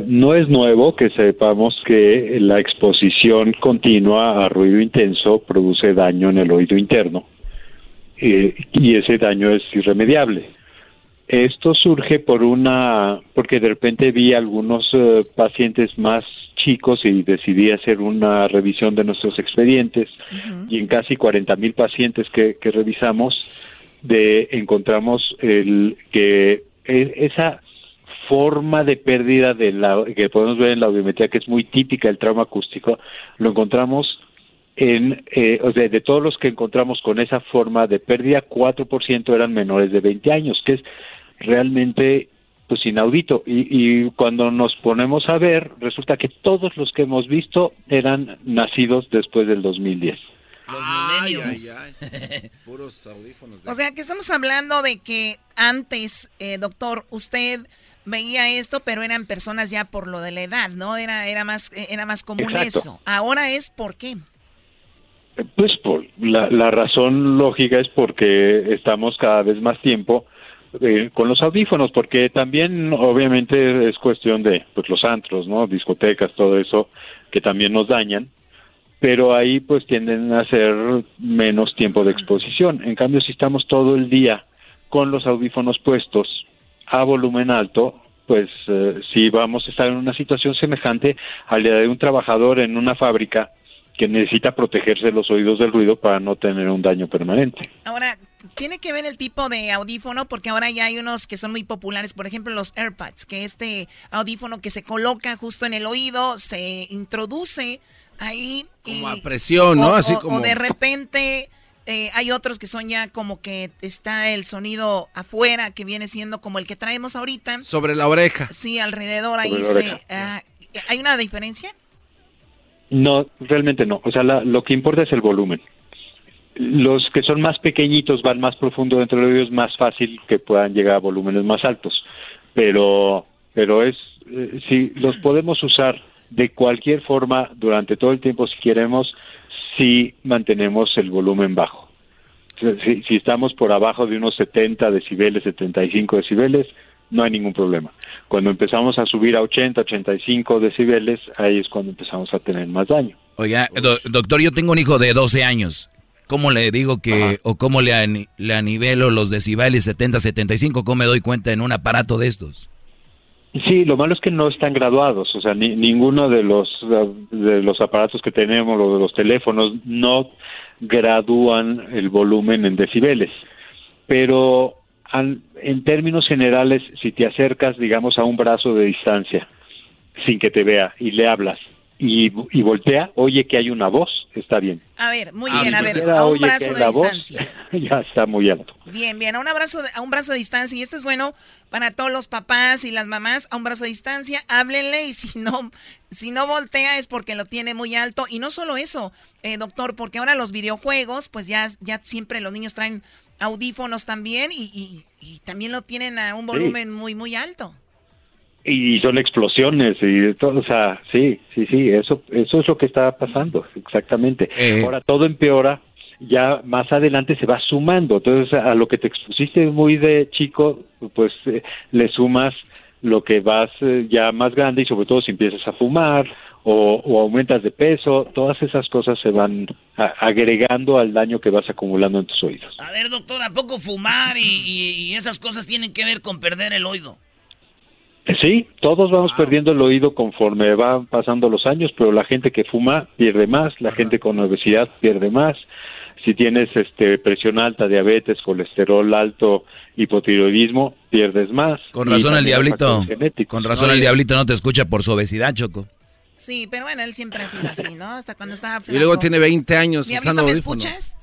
no es nuevo que sepamos que la exposición continua a ruido intenso produce daño en el oído interno y ese daño es irremediable. Esto surge por una, porque de repente vi algunos eh, pacientes más chicos y decidí hacer una revisión de nuestros expedientes y en casi 40 mil pacientes que, revisamos de, encontramos el que e, esa forma de pérdida de la que podemos ver en la audiometría que es muy típica del trauma acústico lo encontramos en, eh, o sea, de todos los que encontramos con esa forma de pérdida, 4% eran menores de 20 años, que es realmente pues inaudito y, y, cuando nos ponemos a ver resulta que todos los que hemos visto eran nacidos después del 2010. Los Puros audífonos. O sea que estamos hablando de que antes, eh, doctor, usted veía esto, pero eran personas ya por lo de la edad, ¿no? Era, era, más, era más común eso. Ahora es por qué. Pues por la, la razón lógica es porque estamos cada vez más tiempo eh, con los audífonos, porque también obviamente es cuestión de pues, los antros, ¿no? Discotecas, todo eso, que también nos dañan, pero ahí pues tienden a ser menos tiempo de exposición. En cambio, si estamos todo el día con los audífonos puestos a volumen alto, pues eh, si vamos a estar en una situación semejante al de un trabajador en una fábrica que necesita protegerse los oídos del ruido para no tener un daño permanente. Ahora, tiene que ver el tipo de audífono porque ahora ya hay unos que son muy populares, por ejemplo los AirPods, que este audífono que se coloca justo en el oído, se introduce ahí. Como a presión, ¿no? Así como... O de repente Eh, hay otros que son ya como que está el sonido afuera, que viene siendo como el que traemos ahorita. Sobre la oreja. Sí, alrededor ahí se... Ah, ¿Hay una diferencia? No, realmente no. O sea, lo que importa es el volumen. Los que son más pequeñitos van más profundo dentro del oído, es más fácil que puedan llegar a volúmenes más altos. Pero, pero es, eh, si los podemos usar de cualquier forma durante todo el tiempo si queremos, si mantenemos el volumen bajo. Si, si, estamos por abajo de unos 70 decibeles, 75 decibeles, no hay ningún problema. Cuando empezamos a subir a 80, 85 decibeles, ahí es cuando empezamos a tener más daño. Oiga, doctor, yo tengo un hijo de 12 años. ¿Cómo le digo que, o cómo le, le anivelo los decibeles 70, 75? ¿Cómo me doy cuenta en un aparato de estos? Sí, lo malo es que no están graduados, o sea, ni, ninguno de los de los aparatos que tenemos, o de los teléfonos, no gradúan el volumen en decibeles. Pero en términos generales, si te acercas, digamos, a un brazo de distancia, sin que te vea, y le hablas, y, voltea, oye que hay una voz, está bien. A ver, muy bien, a ver, a un brazo de distancia. ya está muy alto. Bien, bien, a un, abrazo a un brazo de distancia, y esto es bueno para todos los papás y las mamás, a un brazo de distancia, háblenle y si no, si no voltea es porque lo tiene muy alto. Y no solo eso, eh, doctor, porque ahora los videojuegos, pues ya, ya siempre los niños traen audífonos también y, también lo tienen a un volumen muy, muy alto y son explosiones y todo, o sea, sí, sí, sí, eso, eso es lo que está pasando, exactamente. Eh. Ahora todo empeora, ya más adelante se va sumando, entonces a lo que te expusiste muy de chico, pues eh, le sumas lo que vas eh, ya más grande y sobre todo si empiezas a fumar o, aumentas de peso, todas esas cosas se van agregando al daño que vas acumulando en tus oídos. A ver, doctor, ¿a poco fumar y esas cosas tienen que ver con perder el oído? Sí, todos vamos perdiendo el oído conforme van pasando los años, pero la gente que fuma pierde más, la gente con obesidad pierde más. Si tienes este presión alta, diabetes, colesterol alto, hipotiroidismo, pierdes más. Con razón el diablito. Con razón el diablito no te escucha por su obesidad, Choco. Sí, pero bueno, él siempre ha sido así, ¿no? Hasta cuando estaba Y luego tiene 20 años usando ¿me escuchas?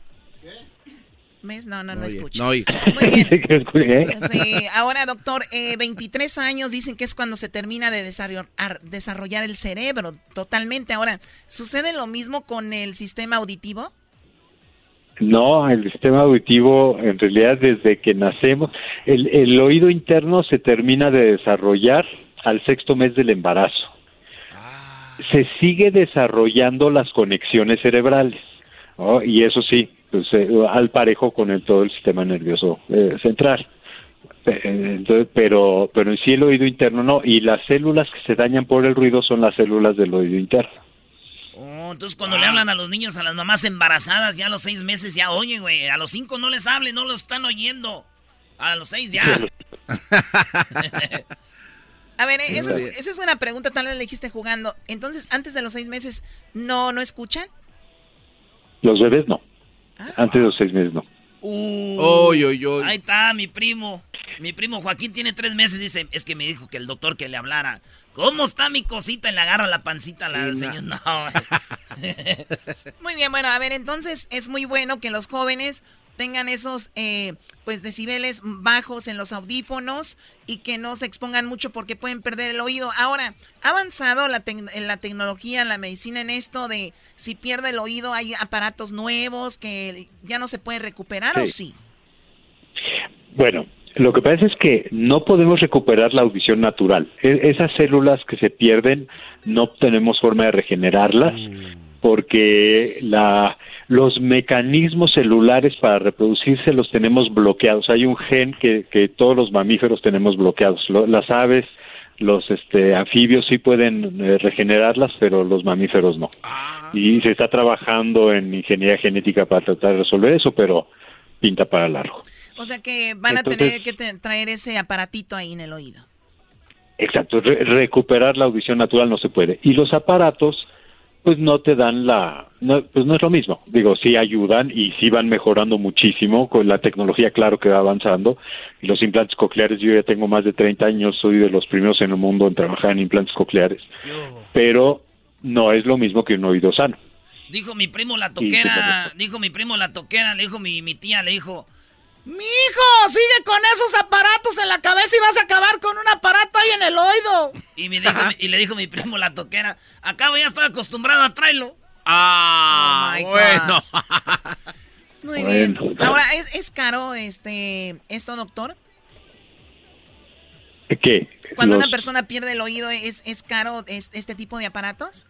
No, no, no, escucho. No, Muy bien. sí, ahora, doctor, eh, 23 años dicen que es cuando se termina de desarrollar el cerebro totalmente. Ahora, ¿sucede lo mismo con el sistema auditivo? No, el sistema auditivo, en realidad, desde que nacemos, el, el oído interno se termina de desarrollar al sexto mes del embarazo. Se sigue desarrollando las conexiones cerebrales. Y eso sí, pues, eh, al parejo con el, todo el sistema nervioso eh, central. Entonces, pero, pero en sí el oído interno no, y las células que se dañan por el ruido son las células del oído interno. Oh, entonces cuando le hablan a los niños, a las mamás embarazadas, ya a los seis meses ya oyen, güey. A los cinco no les hablen, no lo están oyendo. A los seis ya. a ver, esa es, esa es buena pregunta, tal vez le dijiste jugando. Entonces, antes de los seis meses, ¿no, no escuchan? Los bebés no. Ah. Antes de los seis meses no. Uh, Ahí está mi primo. Mi primo Joaquín tiene tres meses. Dice, es que me dijo que el doctor que le hablara. ¿Cómo está mi cosita? Y le agarra la pancita a la señora. No. muy bien, bueno, a ver, entonces es muy bueno que los jóvenes tengan esos eh, pues decibeles bajos en los audífonos y que no se expongan mucho porque pueden perder el oído. Ahora, ¿ha avanzado la en la tecnología, la medicina en esto de si pierde el oído hay aparatos nuevos que ya no se pueden recuperar o sí? Bueno, lo que pasa es que no podemos recuperar la audición natural. E, esas células que se pierden no tenemos forma de regenerarlas mm. porque la los mecanismos celulares para reproducirse los tenemos bloqueados. Hay un gen que, que todos los mamíferos tenemos bloqueados. las aves, los este, anfibios sí pueden eh, regenerarlas, pero los mamíferos no. Ah. Y se está trabajando en ingeniería genética para tratar de resolver eso, pero pinta para largo. O sea que van a tener que traer ese aparatito ahí en el oído. Exacto, recuperar la audición natural no se puede. Y los aparatos pues no te dan la, pues no es lo mismo. Digo, sí ayudan y sí van mejorando muchísimo con la tecnología, claro que va avanzando. Y los implantes cocleares, yo ya tengo más de 30 años, soy de los primeros en el mundo en trabajar en implantes cocleares. Pero no es lo mismo que un oído sano. Dijo mi primo la toquera, dijo mi primo la toquera, le dijo mi, mi tía, le dijo, mi hijo, sigue con esos aparatos en la cabeza y vas a acabar con un aparato ahí en el oído. Y, me dijo, y le dijo mi primo la toquera, acabo ya estoy acostumbrado a traerlo. Ah, Oh, bueno. Muy bien. Ahora, ¿es, es caro este esto, doctor? ¿Qué? Cuando Los- una persona pierde el oído, ¿es, es caro es- este tipo de aparatos?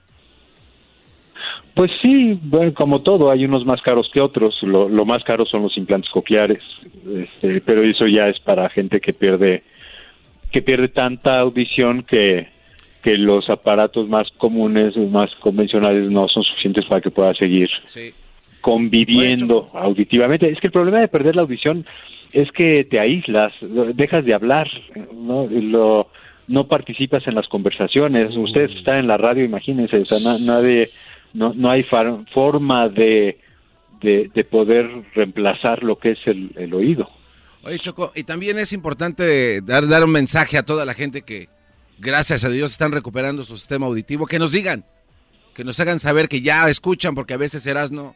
Pues sí, bueno, como todo, hay unos más caros que otros. Lo, lo más caro son los implantes cocleares, este, pero eso ya es para gente que pierde que pierde tanta audición que, que los aparatos más comunes, más convencionales, no son suficientes para que pueda seguir conviviendo auditivamente. Es que el problema de perder la audición es que te aíslas, dejas de hablar, no, Lo- no participas en las conversaciones. Ustedes están en la radio, imagínense, o sea, na- nadie, no, no hay far- forma de, de, de poder reemplazar lo que es el, el oído. Oye, Choco, y también es importante dar, dar un mensaje a toda la gente que, gracias a Dios, están recuperando su sistema auditivo. Que nos digan, que nos hagan saber que ya escuchan, porque a veces Erasno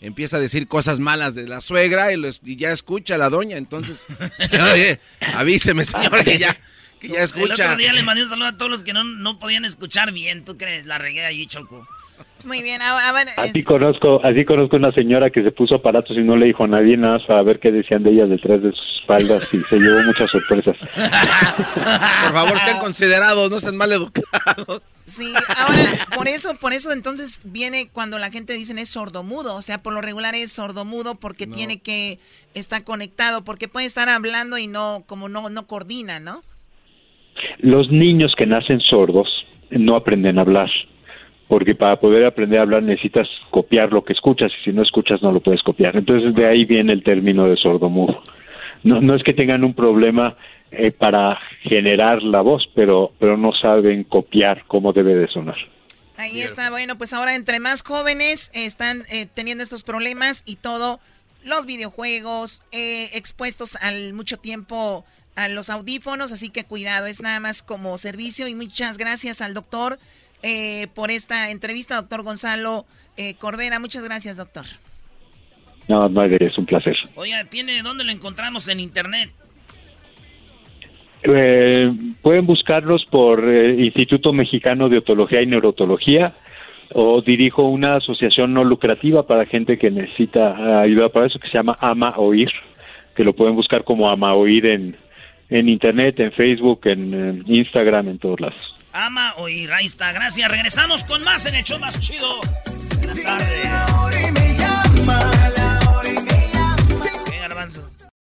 empieza a decir cosas malas de la suegra y, los- y ya escucha a la doña. Entonces, oye, avíseme, señor, que ya, que ya El escucha. otro día le mandé un saludo a todos los que no, no podían escuchar bien. ¿Tú crees? La regué allí, Choco. Muy bien, a, a ver, Así es- conozco, así conozco una señora que se puso aparatos y no le dijo a nadie nada para ver qué decían de ella detrás de sus espaldas y se llevó muchas sorpresas. Por favor, sean considerados, no sean mal educados. sí, ahora, por eso, por eso entonces viene cuando la gente dice es sordomudo, o sea, por lo regular es sordomudo porque tiene que estar conectado, porque puede estar hablando y no, como no, no coordina, ¿no? Los niños que nacen sordos no aprenden a hablar, porque para poder aprender a hablar necesitas copiar lo que escuchas y si no escuchas no lo puedes copiar. Entonces de ahí viene el término de sordomudo. No, no es que tengan un problema eh, para generar la voz, pero, pero no saben copiar cómo debe de sonar. Ahí está, bueno, pues ahora entre más jóvenes están eh, teniendo estos problemas y todo, los videojuegos, eh, expuestos al mucho tiempo a los audífonos, así que cuidado, es nada más como servicio y muchas gracias al doctor eh, por esta entrevista, doctor Gonzalo eh, Corbera, muchas gracias, doctor. No, no, es un placer. Oiga, ¿tiene dónde lo encontramos en internet? Eh, pueden buscarlos por eh, Instituto Mexicano de Otología y Neurotología o dirijo una asociación no lucrativa para gente que necesita eh, ayuda para eso que se llama Ama Oír, que lo pueden buscar como Ama Oír en, en internet, en Facebook, en, eh, Instagram, en todos lados. Ama oír, ahí está. Gracias. Regresamos con más en el show más chido. Buenas tardes.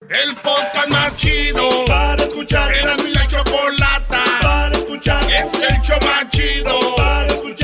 El podcast más chido para escuchar. Era mi la chocolata para escuchar. Es el show más chido para escuchar.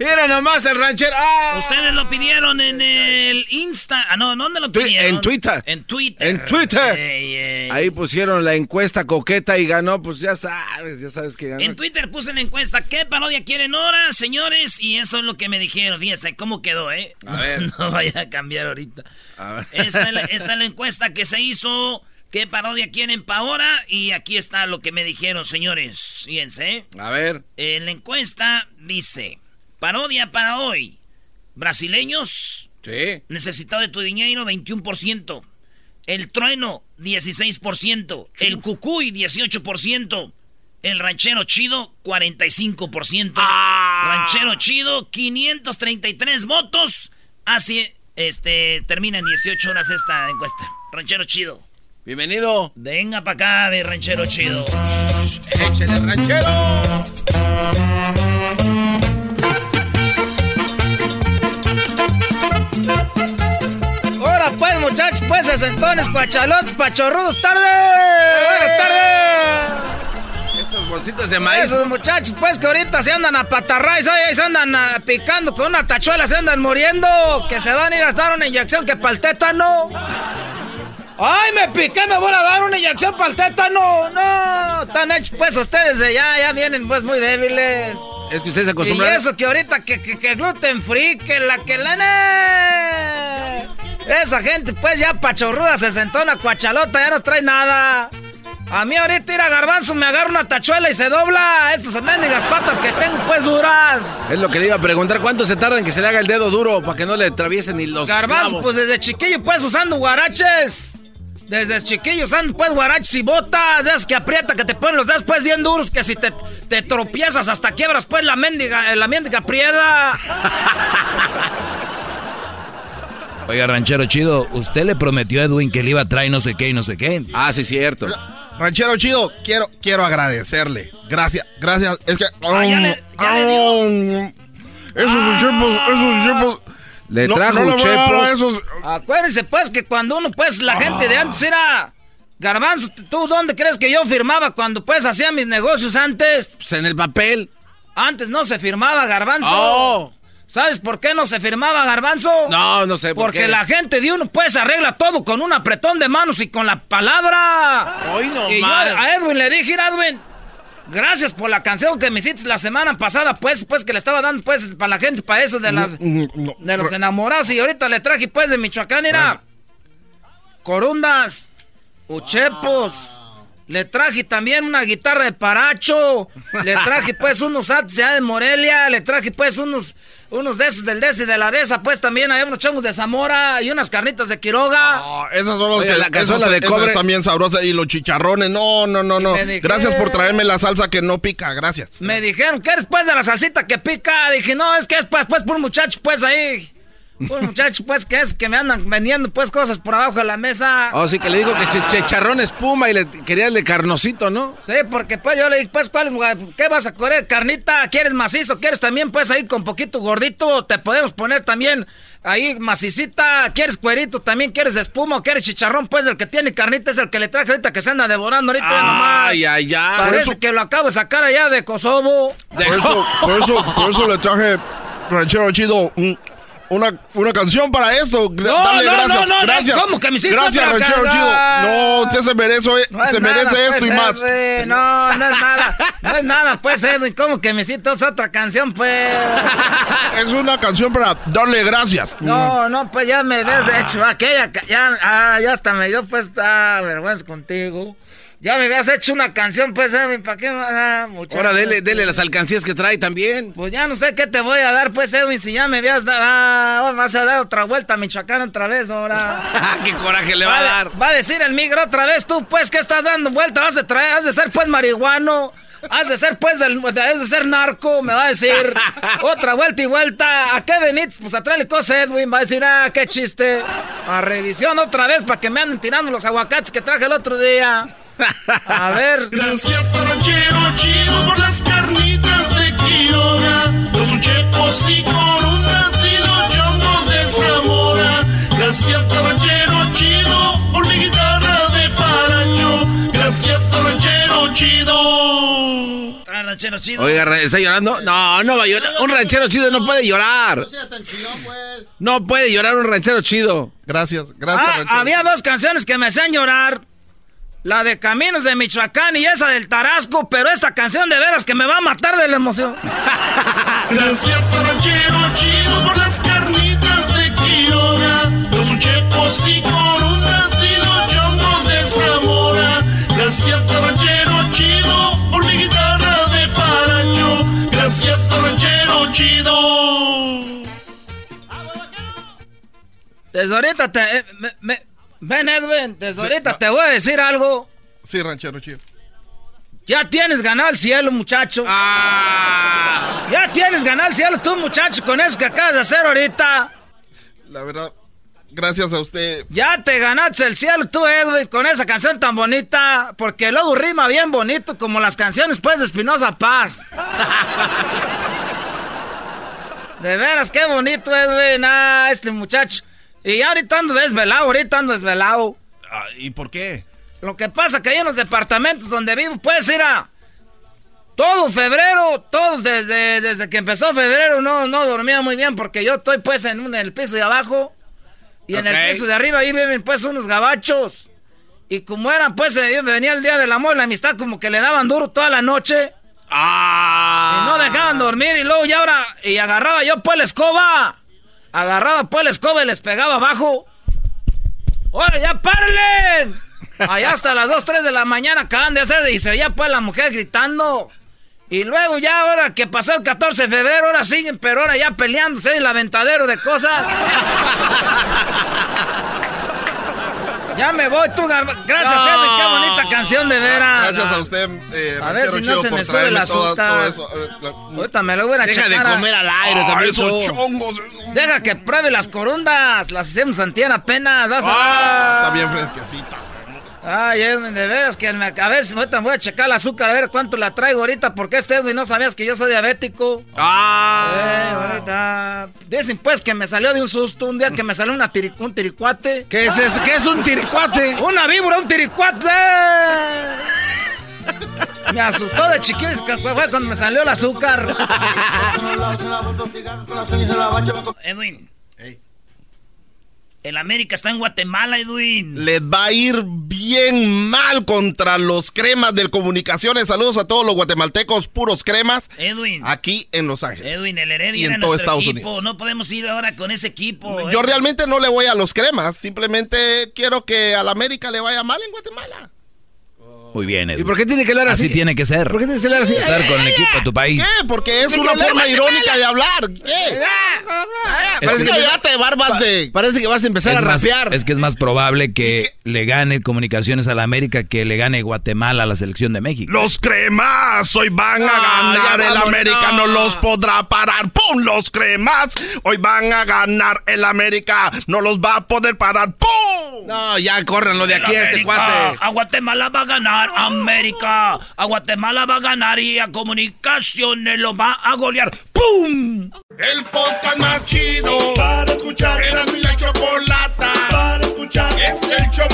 Era, nomás el ranchero. ¡Ah! Ustedes lo pidieron en el Insta. Ah, no, ¿dónde lo pidieron? En Twitter. En Twitter. En Twitter. Ey, ey. Ahí pusieron la encuesta coqueta y ganó, pues ya sabes, ya sabes que ganó. En Twitter puse la encuesta, ¿qué parodia quieren ahora, señores? Y eso es lo que me dijeron, fíjense cómo quedó, ¿eh? A ver. No vaya a cambiar ahorita. A ver. Esta es, la, esta es la encuesta que se hizo, ¿qué parodia quieren para ahora? Y aquí está lo que me dijeron, señores. Fíjense. A ver. En la encuesta dice, parodia para hoy, brasileños, Sí. necesitado de tu dinero, 21%. El trueno, 16%. El cucuy, 18%. El ranchero chido, 45%. Ranchero chido, 533 votos. Así, este, termina en 18 horas esta encuesta. Ranchero chido. Bienvenido. Venga para acá, mi ranchero chido. Échale, ranchero. Ahora pues, muchachos, pues, sesentones, cuachalotes, pachorrudos, tarde. Buenas tardes. Esos bolsitas de maíz. Esos muchachos, pues, que ahorita se andan a patarrays, ahí se andan ah, picando con una tachuela, se andan muriendo. Que se van a ir a dar una inyección que para el tétano. ¡Ay, me piqué! ¡Me voy a dar una inyección para el tétano! ¡No! Están hechos, pues, ustedes de ya, ya vienen, pues, muy débiles. Es que ustedes se acostumbran. Y eso que ahorita que, que, gluten free, que la que la... Esa gente, pues, ya pachorruda, se sentó una cuachalota, ya no trae nada. A mí ahorita ir a garbanzo me agarra una tachuela y se dobla. Estas mendigas patas que tengo, pues, duras. Es lo que le iba a preguntar. ¿Cuánto se tarda en que se le haga el dedo duro para que no le atraviesen ni los Garbanzo, pues, desde chiquillo, pues, usando guaraches. Desde chiquillos andan pues guaraches y botas, esas que aprieta, que te ponen los dedos pues bien duros, que si te, te tropiezas hasta quiebras pues la mendiga, la mendiga prieda. Oiga, ranchero chido, usted le prometió a Edwin que le iba a traer no sé qué y no sé qué. Ah, sí, cierto. Ranchero chido, quiero, quiero agradecerle. Gracias, gracias. Es que. Ah, ya le, ya le. Esos chepos, esos chepos. Le trajo no, Acuérdense, pues, que cuando uno, pues, la gente de antes era... Garbanzo, ¿tú dónde crees que yo firmaba cuando, pues, hacía mis negocios antes? Pues en el papel. Antes no se firmaba, Garbanzo. Oh. ¿Sabes por qué no se firmaba, Garbanzo? No, no sé por Porque la gente de uno, pues, arregla todo con un apretón de manos y con la palabra. Hoy no, Y yo a Edwin le dije, Edwin, Gracias por la canción que me hiciste la semana pasada, pues, pues que le estaba dando, pues, para la gente, para eso de las de los enamorados. Y ahorita le traje, pues, de Michoacán, era corundas, uchepos. Le traje también una guitarra de paracho. Le traje, pues, unos ates de Morelia. Le traje, pues, unos unos de esos del Desi de la Desa, pues también hay unos chongos de Zamora y unas carnitas de Quiroga. Ah, esas son los que la cazuela de cobre también sabrosa y los chicharrones. No, no, no, no. gracias por traerme la salsa que no pica, gracias. Me dijeron, ¿qué eres pues de la salsita que pica? Dije, no, es que es pues, pues por un muchacho pues ahí. Un muchacho, pues, que es que me andan vendiendo, pues, cosas por abajo de la mesa. Oh, sí, que le digo que chicharrón espuma y le quería el de carnosito, ¿no? Sí, porque, pues, yo le dije, pues, ¿cuál ¿Qué vas a querer? ¿Carnita? ¿Quieres macizo? ¿Quieres también, pues, ahí con poquito gordito? Te podemos poner también ahí macicita. ¿Quieres cuerito? ¿También quieres espuma quieres chicharrón? Pues, el que tiene carnita es el que le traje ahorita que se anda devorando ahorita ay, nomás. Ay, ay, ay. Parece que lo acabo de sacar allá de Kosovo. Por eso, por eso, por eso le traje ranchero chido una, una canción para esto. No, Dale no, gracias. No, gracias. ¿Cómo que me hiciste Gracias, Ranchero Chido. No, usted se merece, se merece esto pues, y más. No, no es nada. No es nada, pues, Edwin. ¿Cómo que me hiciste otra canción, pues? Es una canción para darle gracias. No, no, pues ya me ves hecho aquella. Ya, ah, ya hasta me dio, pues, está vergüenza contigo. Ya me habías hecho una canción, pues, Edwin, ¿para qué? Ah, Ahora dele, dele las alcancías que trae también. Pues ya no sé qué te voy a dar, pues, Edwin, si ya me habías dado... Ah, vas a dar otra vuelta a Michoacán otra vez, ahora. ¡Qué coraje le va, a dar! Va a decir el migro otra vez, tú, pues, que estás dando vuelta, vas a traer, has de ser, pues, marihuano. Has de ser, pues, del, has de ser narco, me va a decir. Otra vuelta y vuelta. ¿A qué venís? Pues a traerle cosas, Edwin. Va a decir, ah, qué chiste. A revisión otra vez para que me anden tirando los aguacates que traje el otro día. A ver. Gracias, ranchero chido, por las carnitas de Quiroga, los uchepos y corundas y los chongos de Zamora. Gracias, ranchero chido, por mi guitarra de paracho. Gracias, ranchero chido. ranchero chido. Oiga, ¿está llorando? No, no va a llorar. Un ranchero chido no puede llorar. No sea tan chillón, pues. No puede llorar un ranchero chido. Gracias, gracias. Ah, había dos canciones que me hacían llorar. La de Caminos de Michoacán y esa del Tarasco, pero esta canción de veras que me va a matar de la emoción. Gracias, ranchero chido, por las carnitas de Quiroga, los uchepos y corundas y los chongos de Zamora. Gracias, ranchero chido, por mi guitarra de paracho. Gracias, ranchero chido. Desde ahorita te, eh, me Ven, Edwin, desde ahorita te voy a decir algo. Sí, ranchero chido. Ya tienes ganado el cielo, muchacho. Ah. Ya tienes ganado el cielo tú, muchacho, con eso que acabas de hacer ahorita. La verdad, gracias a usted. Ya te ganaste el cielo tú, Edwin, con esa canción tan bonita. Porque luego rima bien bonito, como las canciones, pues, de Espinosa Paz. de veras, qué bonito, Edwin. Ah, este muchacho. Y ahorita ando desvelado, ahorita ando desvelado. Ah, ¿Y por qué? Lo que pasa que hay en los departamentos donde vivo, puedes ir a... todo febrero, todo desde, desde que empezó febrero no, no dormía muy bien porque yo estoy pues en, el piso de abajo y en el piso de arriba ahí viven pues unos gabachos. Y como eran pues, eh, venía el día del amor y la amistad como que le daban duro toda la noche. Ah. Y no dejaban dormir y luego ya ahora, y agarraba yo pues la escoba. Agarraba pues la escoba y les pegaba abajo. ¡Ahora ya parlen! Allá hasta las 2, 3 de la mañana acaban de hacer y se veía pues la mujer gritando. Y luego ya ahora que pasó el 14 de febrero, ahora siguen, pero ahora ya peleándose en el aventadero de cosas. Ya me voy, tú, Gracias, Edwin, qué bonita canción de veras. Gracias a usted, eh, A ver si no se me sube el azúcar. Ahorita me lo voy a Deja de comer al aire también. Esos chongos. Deja que pruebe las corundas. Las hacemos antier apenas. Vas a... Ah, está bien fresquecita. Ay, Edwin, de veras que me, a ver si ahorita voy a checar el azúcar a ver cuánto la traigo ahorita, porque este Edwin no sabías que yo soy diabético. Ah. Eh, ahorita. Dicen pues que me salió de un susto un día que me salió una un tiricuate. ¿Qué es eso? ¿Qué es un tiricuate? Una víbora, un tiricuate. Me asustó de chiquillo fue cuando me salió el azúcar. Edwin. El América está en Guatemala, Edwin. Les va a ir bien mal contra los cremas del Comunicaciones. Saludos a todos los guatemaltecos puros cremas. Edwin. Aquí en Los Ángeles. Edwin, el Heredia y en todo Estados equipo. Unidos. No podemos ir ahora con ese equipo. Yo realmente no le voy a los cremas. Simplemente quiero que al América le vaya mal en Guatemala. Muy bien, Edwin. ¿Y por qué tiene que hablar así? Así tiene que ser. ¿Por qué tiene que hablar así? Estar con el equipo de tu país. ¿Qué? Porque es una forma irónica de hablar. ¿Qué? Parece que ya te barbas de... Parece que vas a empezar a más, rapear. Es que es más probable que le gane Comunicaciones a la América que le gane Guatemala a la selección de México. Los cremas hoy van a ganar. el América no. los podrá parar. ¡Pum! Los cremas hoy van a ganar. El América no los va a poder parar. ¡Pum! No, ya córranlo de aquí a este cuate. A Guatemala va a ganar América. A Guatemala va a ganar y a Comunicaciones lo va a golear. ¡Pum! El podcast más chido para escuchar. Era mi la chocolata para escuchar. Es el show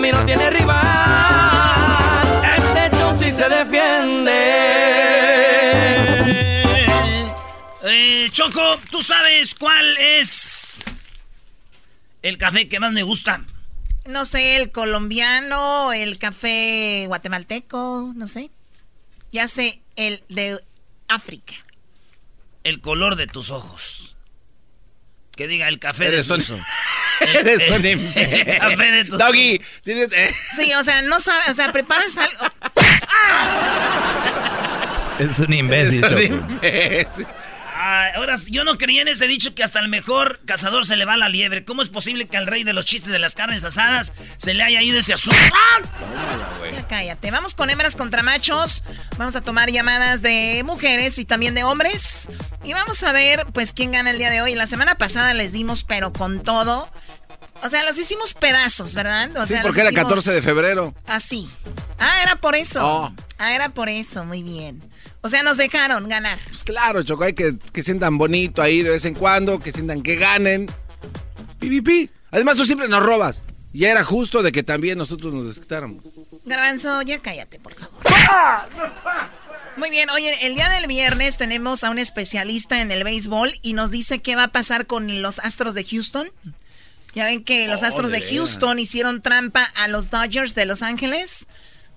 mí no tiene rival. Este show sí se defiende. Eh, Choco, ¿tú sabes cuál es el café que más me gusta? No sé, el colombiano, el café guatemalteco, no sé. Ya sé, el de África. El color de tus ojos. Que diga el café Eres de un-. Eres un el, imbécil. café de tus Doggy, tienes- eh, Sí, o sea, no sabe, o sea, preparas algo. Es un imbécil, eres un imbécil. Ah, ahora, yo no creía en ese dicho que hasta el mejor cazador se le va la liebre. ¿Cómo es posible que al rey de los chistes de las carnes asadas se le haya ido ese asunto? Ya cállate. Vamos con hembras contra machos. Vamos a tomar llamadas de mujeres y también de hombres. Y vamos a ver, pues, quién gana el día de hoy. La semana pasada les dimos, pero con todo. O sea, los hicimos pedazos, ¿verdad? O Sí, sea, porque era hicimos 14 de febrero. Así. Ah, era por eso. Oh. Ah, era por eso. Muy bien. O sea, nos dejaron ganar. Pues claro, Choco, hay que, que sientan bonito ahí de vez en cuando, que sientan que ganen. Pi, pi, pi. Además, tú siempre nos robas. Y era justo de que también nosotros nos desquitáramos. Garbanzo, ya cállate, por favor. Muy bien, oye, el día del viernes tenemos a un especialista en el béisbol y nos dice qué va a pasar con los Astros de Houston. Ya ven que los Oh, Astros de de Houston hicieron trampa a los Dodgers de Los Ángeles.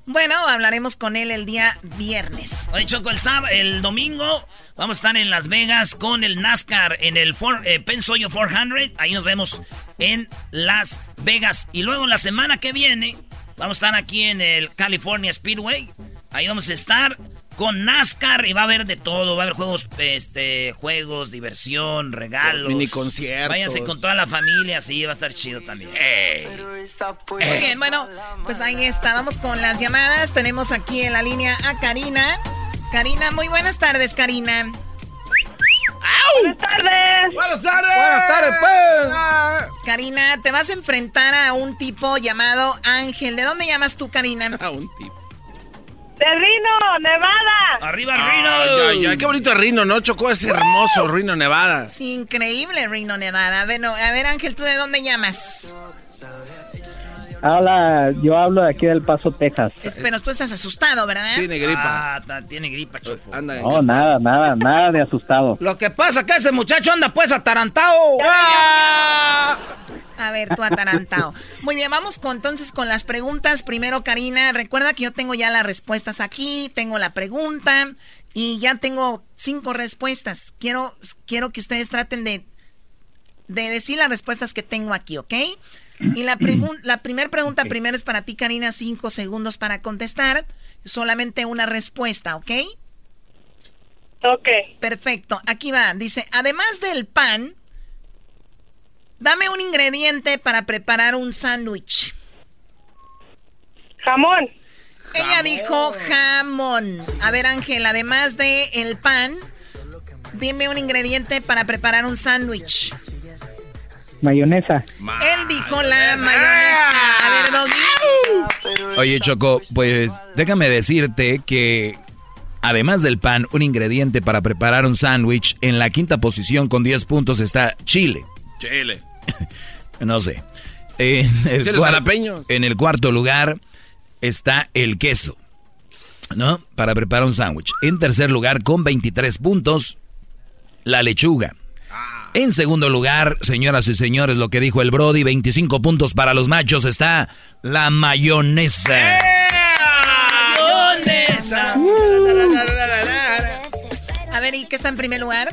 Bueno, hablaremos con él el día viernes. Oye, Choco, el, sábado, el domingo vamos a estar en Las Vegas con el NASCAR en el for, eh, Pensoyo 400. Ahí nos vemos en Las Vegas. Y luego la semana que viene vamos a estar aquí en el California Speedway. Ahí vamos a estar con NASCAR y va a haber de todo. Va a haber juegos, este, juegos, diversión, regalos. Mini conciertos. Váyanse con toda la familia, sí, va a estar chido también. Muy bien, bueno, pues ahí está. Vamos con las llamadas. Tenemos aquí en la línea a Karina. Karina, muy buenas tardes, Karina. Buenas tardes. ¡Buenas tardes! Buenas tardes, pues. Karina, te vas a enfrentar a un tipo llamado Ángel. ¿De dónde llamas tú, Karina? A un tipo. ¡De Rino, Nevada! ¡Arriba Rino! Ay, ay, qué bonito Rino, ¿no? Chocó ese hermoso Rino, Nevada. Sí, increíble Reno, Nevada. Bueno, a ver, Ángel, ¿tú de dónde llamas? Hola, yo hablo de aquí del Paso, Texas. Pero tú estás asustado, ¿verdad? Tiene gripa. Ah, ta- tiene gripa, Choco. Anda en- No, nada, nada, nada de asustado. Lo que pasa es que ese muchacho anda pues atarantado. ¡Ah! A ver, tú atarantado. Muy bien, vamos con, entonces con las preguntas. Primero, Karina, recuerda que yo tengo ya las respuestas aquí, tengo la pregunta y ya tengo cinco respuestas. Quiero, quiero que ustedes traten de, de decir las respuestas que tengo aquí, ¿ok? Y la, pregun- la primera pregunta primero es para ti, Karina, cinco segundos para contestar. Solamente una respuesta, ¿ok? Ok. Perfecto, aquí va. Dice, además del pan, dame un ingrediente para preparar un sándwich. Jamón. Ella dijo jamón. A ver, Ángel, además de el pan, dime un ingrediente para preparar un sándwich. Mayonesa. Él dijo la mayonesa. A ver, Doggy. Oye, Choco, pues déjame decirte que además del pan, un ingrediente para preparar un sándwich, en la quinta posición con 10 puntos está chile. Chile. No sé. En el, en el cuarto lugar está el queso, ¿no? Para preparar un sándwich. En tercer lugar, con 23 puntos, la lechuga. En segundo lugar, señoras y señores, lo que dijo el Brody, 25 puntos para los machos, está la mayonesa. Mayonesa. A ver, ¿y qué está en primer lugar?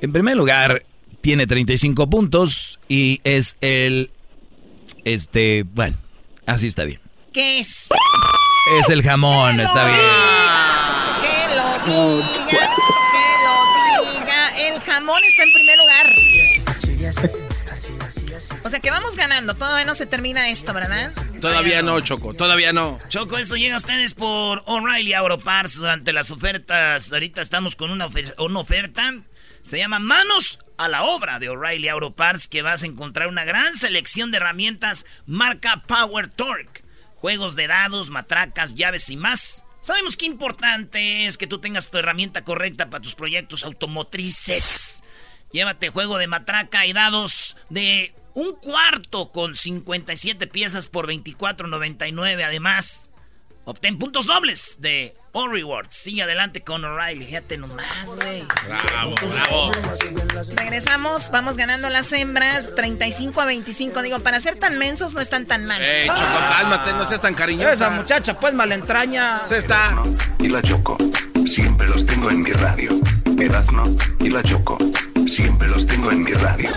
En primer lugar, tiene 35 puntos y es el... Este, bueno, así está bien. ¿Qué es? Es el jamón, está bien. Que lo diga, que lo diga. Está en primer lugar. O sea que vamos ganando. Todavía no se termina esto, ¿verdad? Todavía no, Choco, todavía no. Choco, esto llega a ustedes por O'Reilly Auto Parts durante las ofertas. Ahorita estamos con una, ofer- una oferta. Se llama Manos a la obra de O'Reilly Auto Parts, que vas a encontrar una gran selección de herramientas marca Power Torque. Juegos de dados, matracas, llaves y más. Sabemos qué importante es que tú tengas tu herramienta correcta para tus proyectos automotrices. Llévate juego de matraca y dados de un cuarto con 57 piezas por 24.99. Además, obtén puntos dobles de All Rewards. Sigue adelante con O'Reilly. Fíjate nomás, güey. Bravo, bravo. Regresamos, vamos ganando las hembras 35 a 25. Digo, para ser tan mensos no están tan mal. Ey, Choco, cálmate, no seas tan cariñosa. Esa muchacha pues malentraña. Se está. y la Choco. Siempre los tengo en mi radio. Erazno y la Choco. Siempre los tengo en mi radio.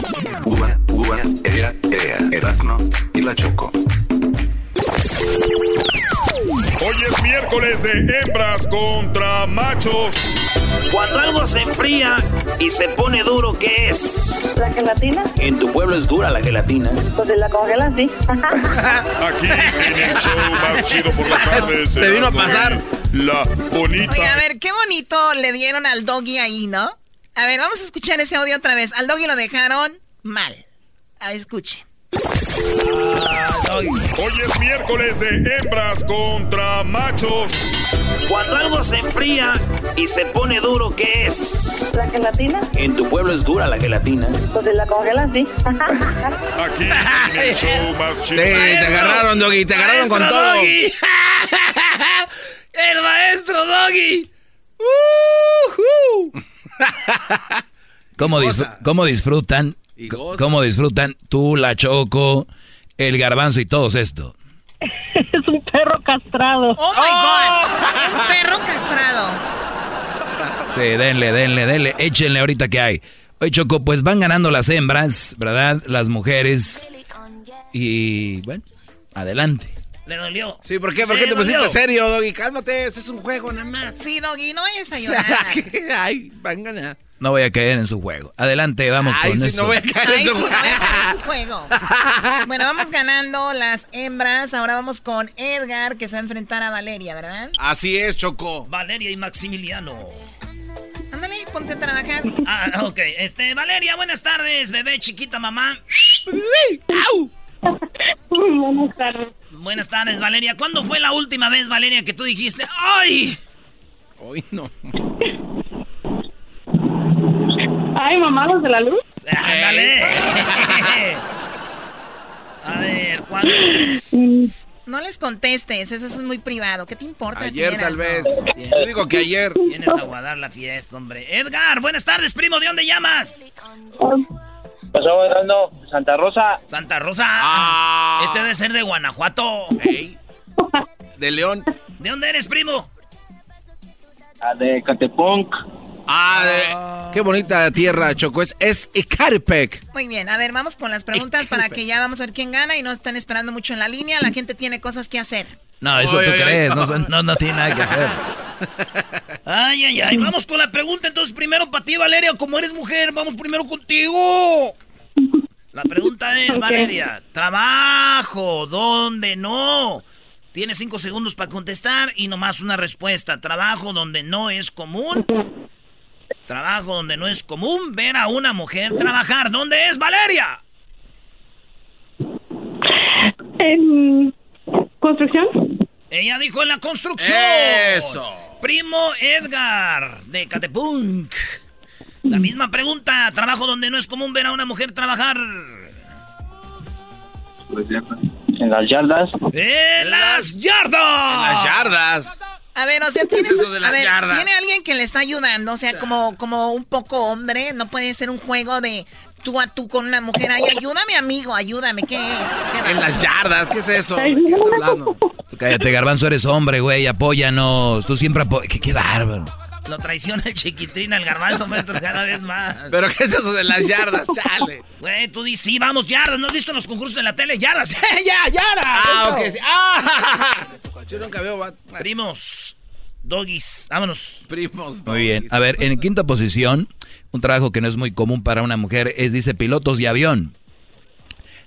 Uva, uva, ea, ea. Erazno y la Choco. Hoy es miércoles de hembras contra machos. Cuando algo se enfría y se pone duro, ¿qué es? ¿La gelatina? En tu pueblo es dura la gelatina. Pues de la congelan, sí. Aquí en el show más chido por las tardes. Se vino a pasar. La bonita. Oye, a ver, qué bonito le dieron al doggy ahí, ¿no? A ver, vamos a escuchar ese audio otra vez. Al doggy lo dejaron mal. A ver, escuche. Hoy es miércoles de hembras contra machos. Cuando algo se enfría y se pone duro, ¿qué es? ¿La gelatina? En tu pueblo es dura la gelatina. Pues la congelan, sí. Aquí en el show más Sí, chido. te agarraron, Doggy, te agarraron con ¡Maestro todo. Doggy! ¡El maestro Doggy! ¿Cómo, dis- cómo disfrutan? Y. ¿Cómo disfrutan tú, la Choco, el garbanzo y todos esto? es un perro castrado. ¡Oh, my God! Un perro castrado. Sí, denle, denle, denle, échenle ahorita que hay. Oye, Choco, pues van ganando las hembras, ¿verdad? Las mujeres. Y bueno, adelante. Le dolió. Sí, ¿por qué? ¿Por qué Le te pusiste dolió. serio, Doggy? Cálmate, ese es un juego nada más. Sí, doggy, no vayas a O llorar. sea, que- Ay, van a ganar. No voy a caer en su juego. Adelante, vamos Ay, con sí, esto. no voy a caer Ay, en sí, su no voy a caer en su juego. Bueno, vamos ganando las hembras. Ahora vamos con Edgar, que se va a enfrentar a Valeria, ¿verdad? Así es, Choco. Valeria y Maximiliano. Ándale, ponte a trabajar. Ah, ok. Este, Valeria, buenas tardes, bebé chiquita mamá. Buenas tardes. Buenas tardes, Valeria. ¿Cuándo fue la última vez, Valeria, que tú dijiste, ¡ay! Hoy no. Ay, mamá, los de la luz. ¡Ándale! A ver, ¿cuándo? No les contestes, eso es muy privado. ¿Qué te importa? Ayer tal no? vez. Yo digo que ayer. Vienes a guardar la fiesta, hombre. Edgar, buenas tardes, primo. ¿De dónde llamas? Pasó hablando Santa Rosa. Santa Rosa. Ah. Este debe ser de Guanajuato. De León. ¿De dónde eres, primo? Ah, de Catepunk. Ah, de- qué bonita tierra, Choco. Es, es Ecatepec. Muy bien, a ver, vamos con las preguntas para que ya vamos a ver quién gana y no están esperando mucho en la línea. La gente tiene cosas que hacer. No, eso Ay, tú ay, ay. crees, no, no, no tiene nada que hacer. Ay, ay, ay. Vamos con la pregunta. Entonces, primero para ti, Valeria. Como eres mujer, vamos primero contigo. La pregunta es. Valeria, trabajo, ¿dónde no? Tienes cinco segundos para contestar y nomás una respuesta. Trabajo donde no es común. Trabajo donde no es común ver a una mujer trabajar. ¿Dónde es, Valeria? En construcción. Ella dijo en la construcción. Eso. Primo Edgar, de Catepunk. La misma pregunta. Trabajo donde no es común ver a una mujer trabajar. En las yardas. ¡En las yardas! En las yardas. A ver, o sea, tienes, de a ver, tiene alguien que le está ayudando, o sea, como, como un poco hombre, no puede ser un juego de tú a tú con una mujer. Ay, ayúdame, amigo, ayúdame, ¿qué es? ¿Qué En las yardas. ¿Qué es eso? ¿De qué estás hablando? Tú cállate, Garbanzo, eres hombre, güey, apóyanos. Tú siempre apoyas. Qué, qué bárbaro. Lo traiciona el chiquitín al garbanzo, maestro, cada vez más. ¿Pero qué es eso de las yardas? Chale. Güey, tú dices, sí, vamos, yardas. ¿No has visto los concursos en la tele? ¡Yardas! ¡Ya, yardas! Ah, Esto. ok. sí. Ah, yo nunca veo. Primos, doggies, vámonos. Primos. Muy bien. A ver, en quinta posición, un trabajo que no es muy común para una mujer es, dice, pilotos y avión.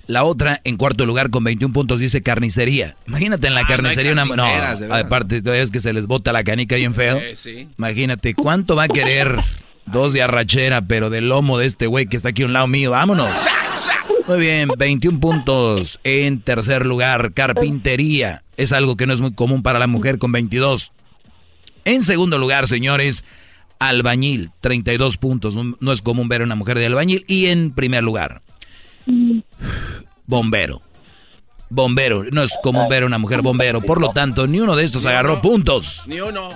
La otra, en cuarto lugar, con 21 puntos, dice carnicería. Imagínate en la Ah, no carnicería una... carniceras, de No, aparte, es que se les bota la canica bien feo. Eh, sí. Imagínate, ¿cuánto va a querer dos de arrachera, pero del lomo de este güey que está aquí a un lado mío? ¡Vámonos! Muy bien, 21 puntos. En tercer lugar, carpintería. Es algo que no es muy común para la mujer con 22. En segundo lugar, señores, albañil, 32 puntos. No, no es común ver a una mujer de albañil. Y en primer lugar, bombero. Bombero, no es común ver a una mujer bombero. Por lo tanto, ni uno de estos agarró puntos. Ni uno.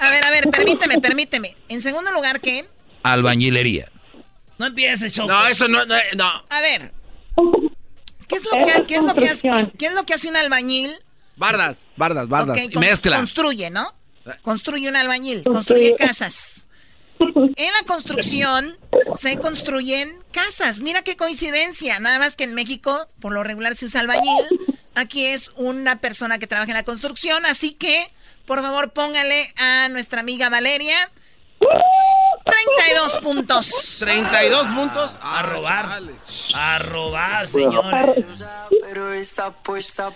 A ver, a ver, permíteme, permíteme. En segundo lugar, ¿qué? Albañilería. No empieces, Choco. No, eso no. no, no. A ver. ¿Qué es lo que, qué es lo que hace, qué es lo que hace un albañil? Bardas. Bardas, bardas. Mezcla. Construye, ¿no? Construye un albañil, construye casas. En la construcción se construyen casas. Mira qué coincidencia. Nada más que en México, por lo regular, se usa albañil. Aquí es una persona que trabaja en la construcción. Así que, por favor, póngale a nuestra amiga Valeria 32 puntos. 32 puntos. A robar. A robar, señores.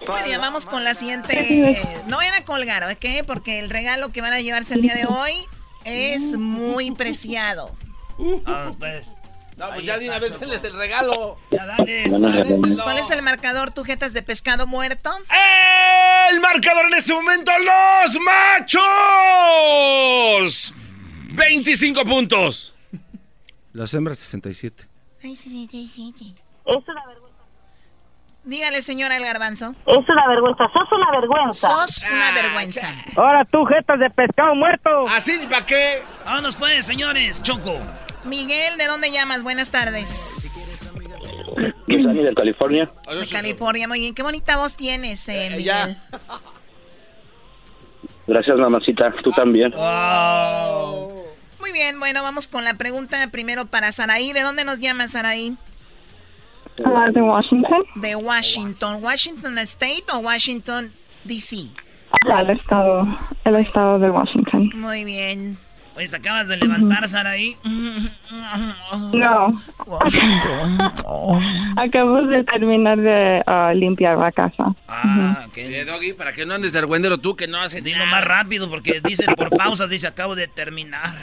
Muy bien, vamos con la siguiente. No vayan a colgar, ¿ok? Porque el regalo que van a llevarse el día de hoy es muy preciado. Vamos, pues. No, pues ya de una vez denles el regalo. Ya dale. ¿Cuál es el marcador, tujetas de pescado muerto? El marcador en este momento, los machos. 25 puntos. Las hembras 67. Ay, sí, sí, sí, sí, sí. Es una vergüenza. Dígale, señora El Garbanzo. Es una vergüenza. Sos una vergüenza. Sos una vergüenza. Ahora tú, jetas de pescado muerto. ¿Así? ¿Para qué? Vámonos, pues, señores. Choco. Miguel, ¿de dónde llamas? Buenas tardes. Gisani de California. De California, muy bien. Qué bonita voz tienes, eh, Miguel. ya. Gracias, mamacita. Tú también. Muy bien, bueno, vamos con la pregunta primero para Saraí. ¿De dónde nos llama Saraí? Ah, de Washington. De Washington. ¿Washington State o Washington, D.C.? Al estado, el estado de Washington. Muy bien. Pues acabas de levantar, Saraí. No. Acabo de terminar de ah, limpiar la casa. Ah, ok. Eh, Doggy, para que no andes de argüendero tú que no haces Dilo más rápido porque dice por pausas, dice acabo de terminar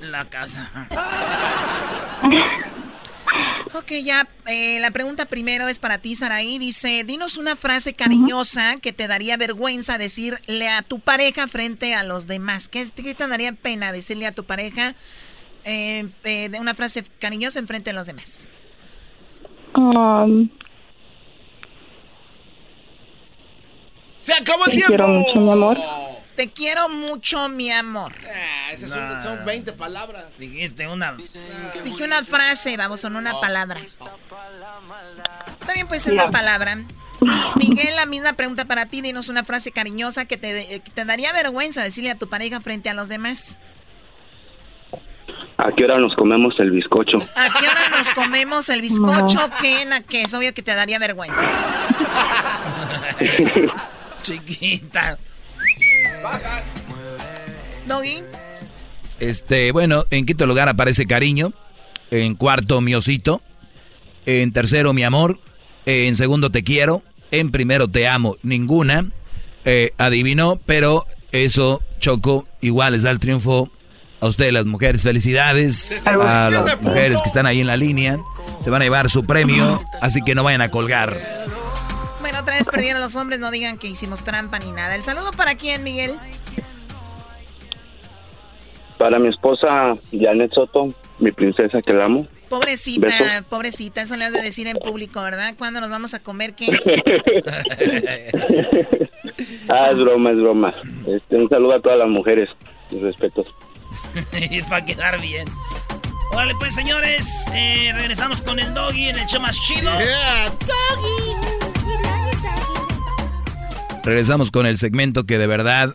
la casa. Ok, ya eh, la pregunta primero es para ti, Saraí. Dice, dinos una frase cariñosa que te daría vergüenza decirle a tu pareja frente a los demás. ¿Qué, qué te daría pena decirle a tu pareja eh, eh, de una frase cariñosa en frente a los demás? Um, ¡Se acabó el te tiempo! quiero mucho, mi amor. Te quiero mucho, mi amor. Ah, esas son, son 20 palabras. Dijiste una. Dije una frase, vamos, son una palabra. También puede ser una palabra. Mi- Miguel, la misma pregunta para ti. Dinos una frase cariñosa que te, que te daría vergüenza decirle a tu pareja frente a los demás. ¿A qué hora nos comemos el bizcocho? ¿A qué hora nos comemos el bizcocho? ¿Qué en que es obvio que te daría vergüenza? Chiquita. Doggy, Este, bueno, en quinto lugar aparece cariño. En cuarto, mi osito. En tercero, mi amor. En segundo, te quiero. En primero, te amo. Ninguna. Eh, adivinó, pero eso, Choco, igual les da el triunfo a ustedes, las mujeres. Felicidades a las mujeres que están ahí en la línea. Se van a llevar su premio, así que no vayan a colgar. Bueno, otra vez perdieron los hombres. No digan que hicimos trampa ni nada. ¿El saludo para quién, Miguel? Para mi esposa Janet Soto, mi princesa que la amo. Pobrecita, Beso. pobrecita. Eso le has de decir en público, ¿verdad? ¿Cuándo nos vamos a comer qué? ah, es broma, es broma. Este, un saludo a todas las mujeres. Mis respetos. y para quedar bien. Vale, pues señores, eh, regresamos con el doggy en el show más chido. Regresamos con el segmento que de verdad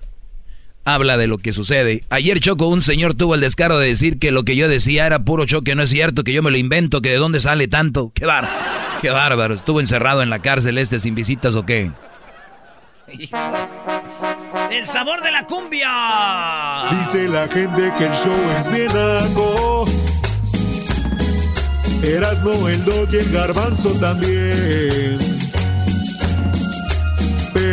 habla de lo que sucede. Ayer Choco, un señor tuvo el descaro de decir que lo que yo decía era puro choque, no es cierto, que yo me lo invento, que de dónde sale tanto. Qué bárbaro, qué bárbaro. ¿Estuvo encerrado en la cárcel este sin visitas o qué? El sabor de la cumbia. Dice la gente que el show es bien algo. Erasno, el dog y el garbanzo también.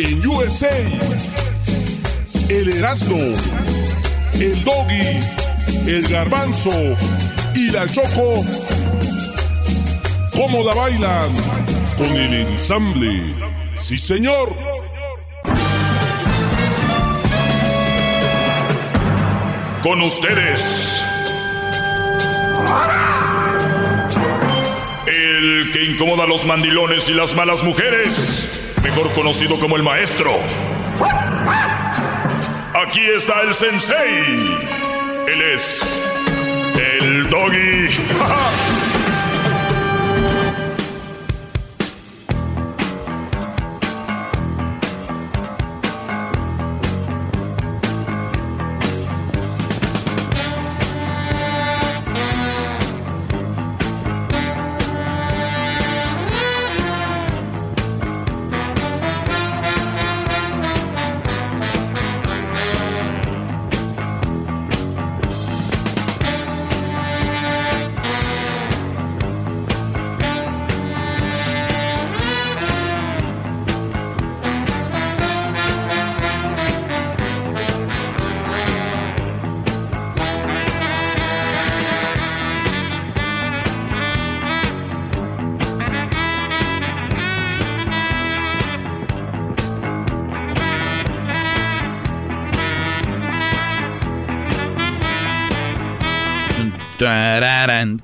En USA, el Erasmo, el Doggy, el Garbanzo y la Choco, ¿cómo la bailan? Con el ensamble. Sí, señor. Con ustedes. El que incomoda a los mandilones y las malas mujeres. Mejor conocido como el maestro. Aquí está el sensei. Él es el doggy. Tararán.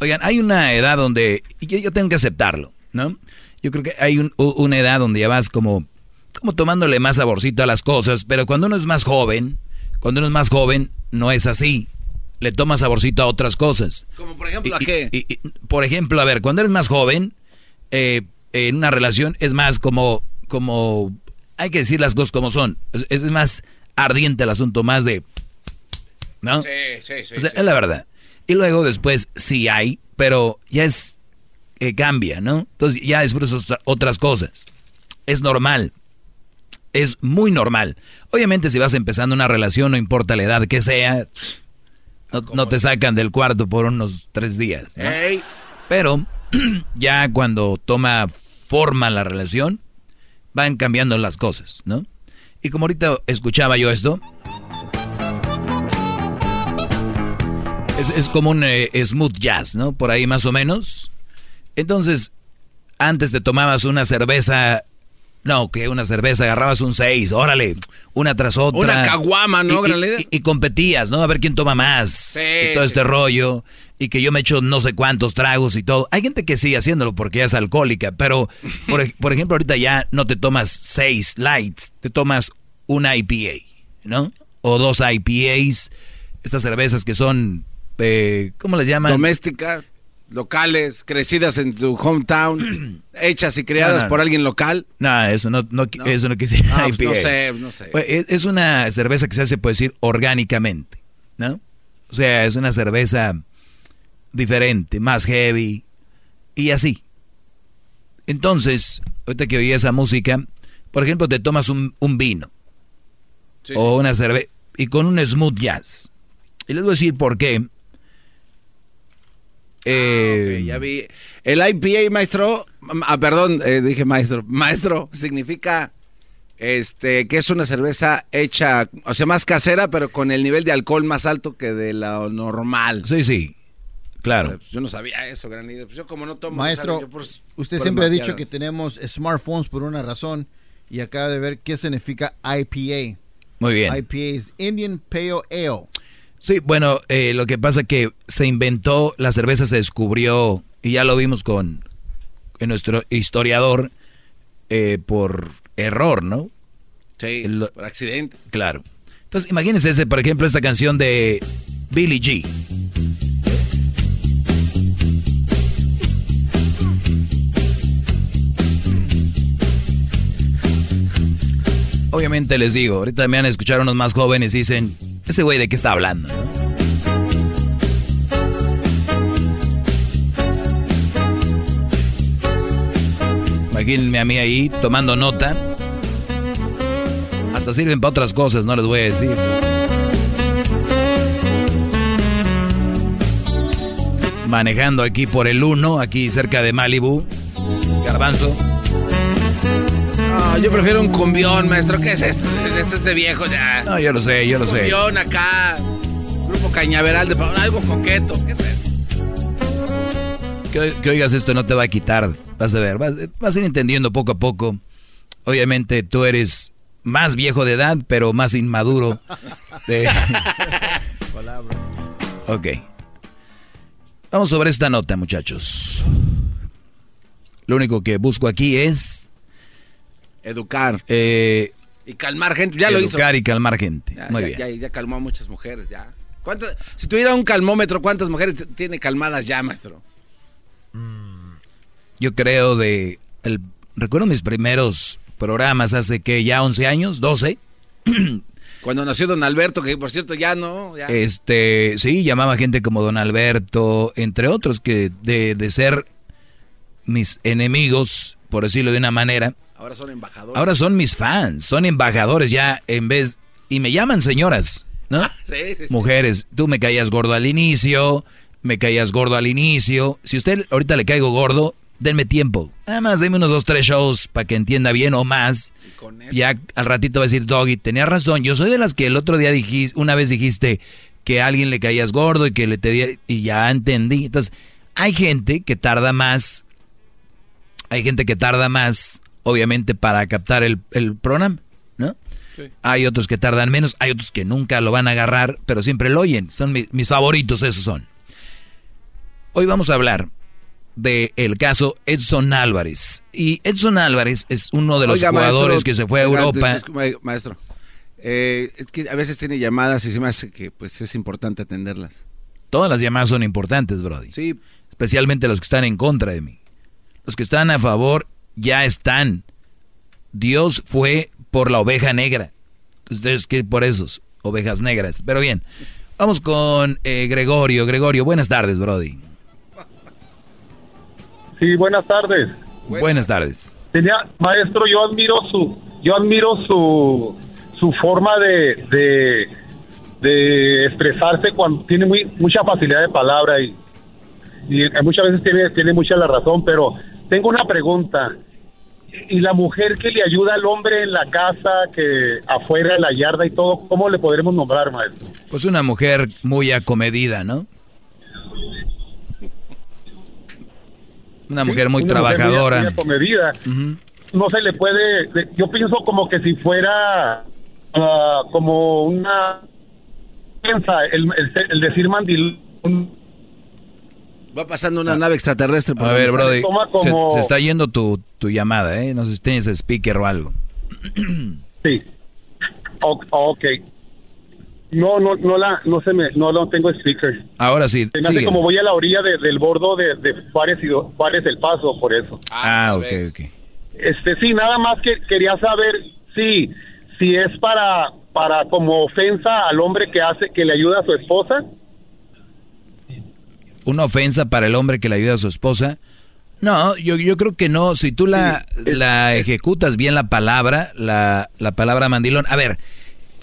Oigan, hay una edad donde yo, yo tengo que aceptarlo, ¿no? Yo creo que hay un- una edad donde ya vas como, como tomándole más saborcito a las cosas, pero cuando uno es más joven, cuando uno es más joven, no es así. Le toma saborcito a otras cosas. Como por ejemplo, ¿a Y- qué? y- y- por ejemplo, a ver, cuando eres más joven, eh, en una relación es más como, como, hay que decir las cosas como son. Es, es más ardiente el asunto, más de, ¿No? Sí, sí, sí. O sea, sí. es la verdad. Y luego después sí hay, pero ya es que cambia, ¿no? Entonces ya disfrutas otra- otras cosas. Es normal. Es muy normal. Obviamente si vas empezando una relación, no importa la edad que sea, no, no te sacan del cuarto por unos tres días. Pero ya cuando toma forma la relación, van cambiando las cosas, ¿no? Y como ahorita escuchaba yo esto, es, es como un eh, smooth jazz, ¿no? Por ahí más o menos. Entonces, antes te tomabas una cerveza, no, que una cerveza, agarrabas un 6, órale, una tras otra. Una caguama, ¿no? Y- competías, ¿no? A ver quién toma más. Sí, y todo este sí. rollo. Y que yo me echo no sé cuántos tragos y todo. Hay gente que sigue haciéndolo porque ya es alcohólica, pero por, por ejemplo, ahorita ya no te tomas seis lights, te tomas una IPA, ¿no? O dos IPAs, estas cervezas que son, eh, ¿cómo les llaman? Domésticas, locales, crecidas en tu hometown, hechas y creadas No, no, no. por alguien local. No, eso no, eso no quise. Ah, pues, IPA. no sé, no sé. Pues, Es, es una cerveza que se hace, puede decir, orgánicamente, ¿no? O sea, es una cerveza diferente, más heavy y así. Entonces, ahorita que oí esa música, por ejemplo, te tomas un, un vino Sí, o una cerveza y con un smooth jazz. Y les voy a decir por qué. Eh, Ok, ya vi. El IPA, maestro, ah, perdón, eh, dije maestro, maestro, significa este que es una cerveza hecha, o sea, más casera, pero con el nivel de alcohol más alto que de lo normal. Sí, sí, claro. Pues yo no sabía eso, gran líder. Pues yo como no tomo... Maestro, ¿sabe? Por- usted por siempre ha dicho que tenemos smartphones por una razón y acaba de ver qué significa IPA. Muy bien. IPA es Indian Pale Ale. Sí, bueno, eh, lo que pasa que se inventó, la cerveza se descubrió, y ya lo vimos con, en nuestro historiador, eh, por error, ¿no? Sí, El- por accidente. Claro. Entonces, imagínense, ese, por ejemplo, esta canción de Billy G. Obviamente les digo, ahorita me van a escuchar unos más jóvenes y dicen, ese güey de qué está hablando. Imagínense a mí ahí tomando nota. Hasta sirven para otras cosas, no les voy a decir. Manejando aquí por el 1, aquí cerca de Malibu. Garbanzo. No, yo prefiero un cumbión, maestro. ¿Qué es eso? Esto es de viejo ya. No, yo lo sé, yo lo sé. Cumbión acá. Grupo Cañaveral de algo coqueto. ¿Qué es eso? Que, que oigas esto no te va a quitar. Vas a ver, vas, vas a ir entendiendo poco a poco. Obviamente tú eres más viejo de edad, pero más inmaduro. de-. Ok. Vamos sobre esta nota, muchachos. Lo único que busco aquí es... Educar. eh, Y calmar gente. Ya lo hizo. educar y calmar gente. Ya, Muy ya- bien. Ya, ya calmó a muchas mujeres, ya. ¿Cuántas- si tuviera un calmómetro, ¿cuántas mujeres tiene calmadas ya, maestro? Yo creo de... El, recuerdo mis primeros programas hace que ya 11 años, 12. Cuando nació don Alberto, que por cierto ya no. Ya. Este, sí, llamaba gente como Don Alberto, entre otros, que de, de ser mis enemigos, por decirlo de una manera, Ahora son embajadores. ahora son mis fans, son embajadores ya en vez, y me llaman señoras, ¿no? Sí, sí, sí. Mujeres, tú me caías gordo al inicio, me caías gordo al inicio, si usted ahorita le caigo gordo, denme tiempo, nada más denme unos dos, tres shows para que entienda bien o más. Ya al ratito va a decir, Doggy, tenía razón. Yo soy de las que el otro día dijiste, una vez dijiste que a alguien le caías gordo y que le te di- y ya entendí. Entonces, hay gente que tarda más, hay gente que tarda más, obviamente, para captar el, el programa, ¿no? Hay otros que tardan menos, hay otros que nunca lo van a agarrar, pero siempre lo oyen. Son mi- mis favoritos, esos son. Hoy vamos a hablar de el caso Edson Álvarez. Y Edson Álvarez es uno de los Oiga, jugadores maestro, que se fue a Europa. Maestro, eh, es que a veces tiene llamadas y se me hace que pues es importante atenderlas. Todas las llamadas son importantes, Brody. Sí. Especialmente los que están en contra de mí. Los que están a favor ya están. Dios fue por la oveja negra. Ustedes que por esos, ovejas negras. Pero bien, Vamos con eh, Gregorio. Gregorio, buenas tardes, Brody. Sí, buenas tardes. Buenas tardes. Tenía, maestro, yo admiro su, yo admiro su, su forma de, de, de expresarse cuando tiene muy, mucha facilidad de palabra y, y muchas veces tiene, tiene mucha la razón, pero tengo una pregunta. ¿Y la mujer que le ayuda al hombre en la casa, que afuera, en la yarda y todo, cómo le podremos nombrar, maestro? Pues una mujer muy acomedida, ¿no? Una mujer muy Una mujer trabajadora. muy acomedida. No se le puede, yo pienso como que si fuera ah, como una piensa el, el- el decir mandil Va pasando una nave extraterrestre. por A ver, Brody, se, como- se está yendo tu, tu llamada, ¿eh? No sé si tienes speaker o algo. Sí. O- ok. No, no, no la, no se me, no, no tengo speaker. Ahora sí, Se me hace como voy a la orilla de- del bordo de, de Juárez y Juárez Paso, por eso. Ah, ok, ok. Este, sí, nada más que quería saber si, si es para, para como ofensa al hombre que hace, que le ayuda a su esposa. Una ofensa para el hombre que le ayuda a su esposa. No, yo, yo creo que no. Si tú la, la ejecutas bien la palabra, la, la palabra mandilón. A ver,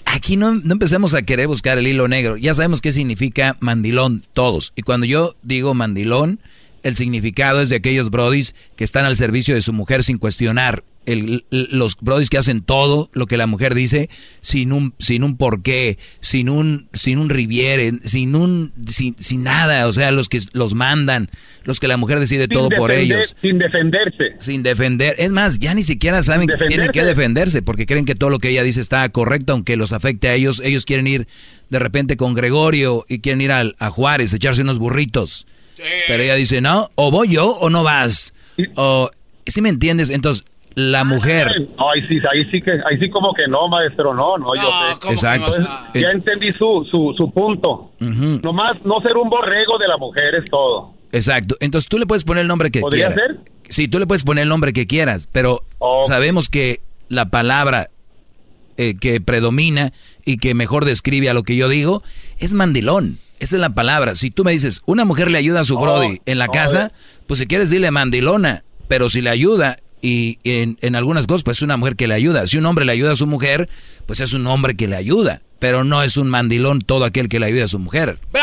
aquí no, no empecemos a querer buscar el hilo negro. Ya sabemos qué significa mandilón todos. Y cuando yo digo mandilón, el significado es de aquellos brodis que están al servicio de su mujer sin cuestionar. El- los brodis que hacen todo lo que la mujer dice sin un sin un porqué, sin un sin un riviere, sin un sin, sin nada, o sea, los que los mandan, los que la mujer decide Sin todo por ellos, Sin defenderse. sin defender. Es más, ya ni siquiera saben que tienen que defenderse. porque creen que todo lo que ella dice está correcto, aunque los afecte a ellos. Ellos quieren ir de repente con Gregorio y quieren ir al- a Juárez, echarse unos burritos. Pero ella dice, no, o voy yo o no vas. O, ¿sí me entiendes? Entonces, la mujer... No, ahí sí, ahí sí que, ahí sí como que no, maestro, no, no, yo sé. Exacto. Entonces, ya entendí su, su, su punto. Nomás no ser un borrego de la mujer es todo. Exacto. Entonces tú le puedes poner el nombre que ¿Podría quieras. ser? Sí, tú le puedes poner el nombre que quieras, pero sabemos que la palabra eh, que predomina y que mejor describe a lo que yo digo es mandilón. Esa es la palabra. Si tú me dices, una mujer le ayuda a su No, brody en la no, casa, eh. pues si quieres dile mandilona, pero si le ayuda y en, en algunas cosas, pues es una mujer que le ayuda. Si un hombre le ayuda a su mujer, pues es un hombre que le ayuda, pero no es un mandilón todo aquel que le ayuda a su mujer. Eh,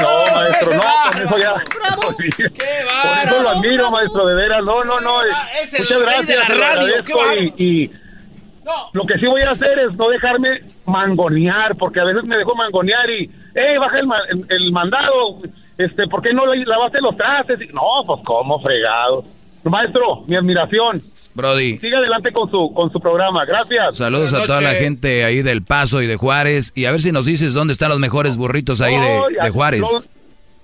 no, maestro, no, con eso ya. Sí. Por eso lo admiro, maestro, de veras. No, no, no. eh, es el Muchas rey gracias. de la radio, qué y, y lo que sí voy a hacer es no dejarme mangonear, porque a veces me dejo mangonear y, eh, baja el, el, el mandado, este, ¿por qué no le lavaste los trastes? Y, no, pues cómo fregado. Maestro, mi admiración. Brody. Siga adelante con su con su programa. Gracias. Saludos a toda la gente ahí del Paso y de Juárez. Y a ver si nos dices dónde están los mejores burritos ahí de, No, de Juárez. Los,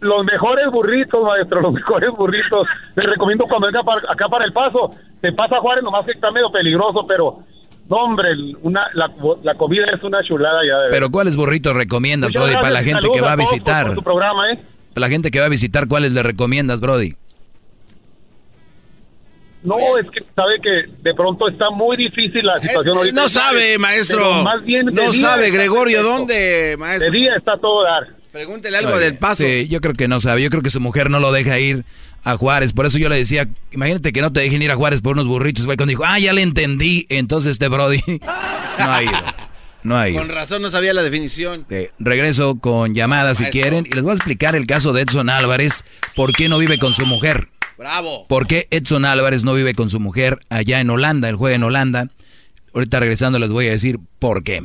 los mejores burritos, maestro, los mejores burritos. Les recomiendo cuando venga para- acá para el paso. Se pasa a Juárez, nomás que está medio peligroso, pero no, hombre, una, la, la comida es una chulada ya. De Pero ¿cuáles burritos recomiendas, Muchas Brody, para la gente que va a visitar? por su programa, ¿eh? Para la gente que va a visitar, ¿cuáles le recomiendas, Brody? No, es que sabe que de pronto está muy difícil la situación Eh, ahorita. no sabe, maestro. Pero más bien de No sabe, Gregorio. ¿dónde, maestro? De día está todo dar. Pregúntele algo Oye, del paso. Sí, yo creo que no sabe. Yo creo que su mujer no lo deja ir a Juárez. Por eso yo le decía, imagínate que no te dejen ir a Juárez por unos burritos. Güey, cuando dijo, ah, ya le entendí. Entonces este Brody no ha ido. No ha ido. Con razón no sabía la definición. Eh, regreso con llamadas si quieren. Y les voy a explicar el caso de Edson Álvarez. ¿Por qué no vive con su mujer? Bravo. ¿Por qué Edson Álvarez no vive con su mujer allá en Holanda? Él juega en Holanda. Ahorita regresando les voy a decir por qué.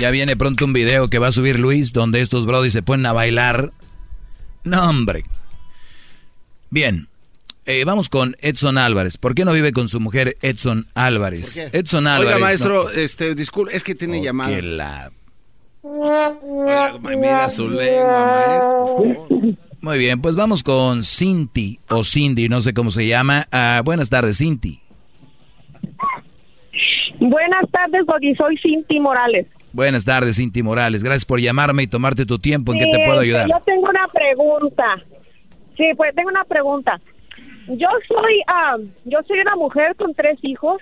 Ya viene pronto un video que va a subir Luis donde estos brodis se ponen a bailar. No, hombre. Bien. eh, vamos con Edson Álvarez. ¿Por qué no vive con su mujer Edson Álvarez? Edson Álvarez. Oiga, no- maestro, este, disculpe, es que tiene Oh, llamadas. que la- mira su lengua, maestro. Muy bien, pues vamos con Cinti o Cindy, no sé cómo se llama. Ah, buenas tardes, Cinti. Buenas tardes, Doggy. Soy Cinti Morales. Buenas tardes, Cinti Morales. Gracias por llamarme y tomarte tu tiempo. ¿En qué te puedo Sí, ayudar? Yo tengo una pregunta. Sí, pues tengo una pregunta. Yo soy, ah, yo soy una mujer con tres hijos.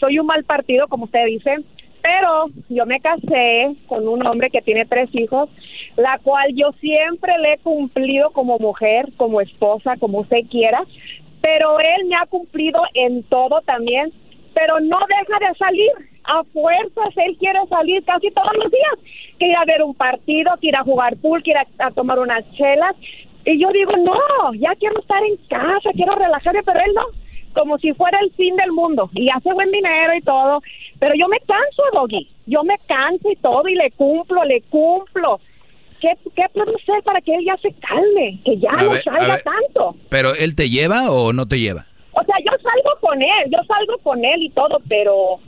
Soy un mal partido, como usted dice. Pero yo me casé con un hombre que tiene tres hijos, la cual yo siempre le he cumplido como mujer, como esposa, como usted quiera. Pero él me ha cumplido en todo también. Pero no deja de salir. A fuerzas él quiere salir casi todos los días. Que ir a ver un partido, que ir a jugar pool, que ir a, a tomar unas chelas. Y yo digo, no, ya quiero estar en casa, quiero relajarme, pero él no, como si fuera el fin del mundo. Y hace buen dinero y todo, pero yo me canso, Doggy, yo me canso y todo, y le cumplo, le cumplo. ¿Qué, qué puedo hacer para que él ya se calme, que ya A no ver, salga tanto? ¿Pero él te lleva o no te lleva? O sea, yo salgo con él, yo salgo con él y todo, pero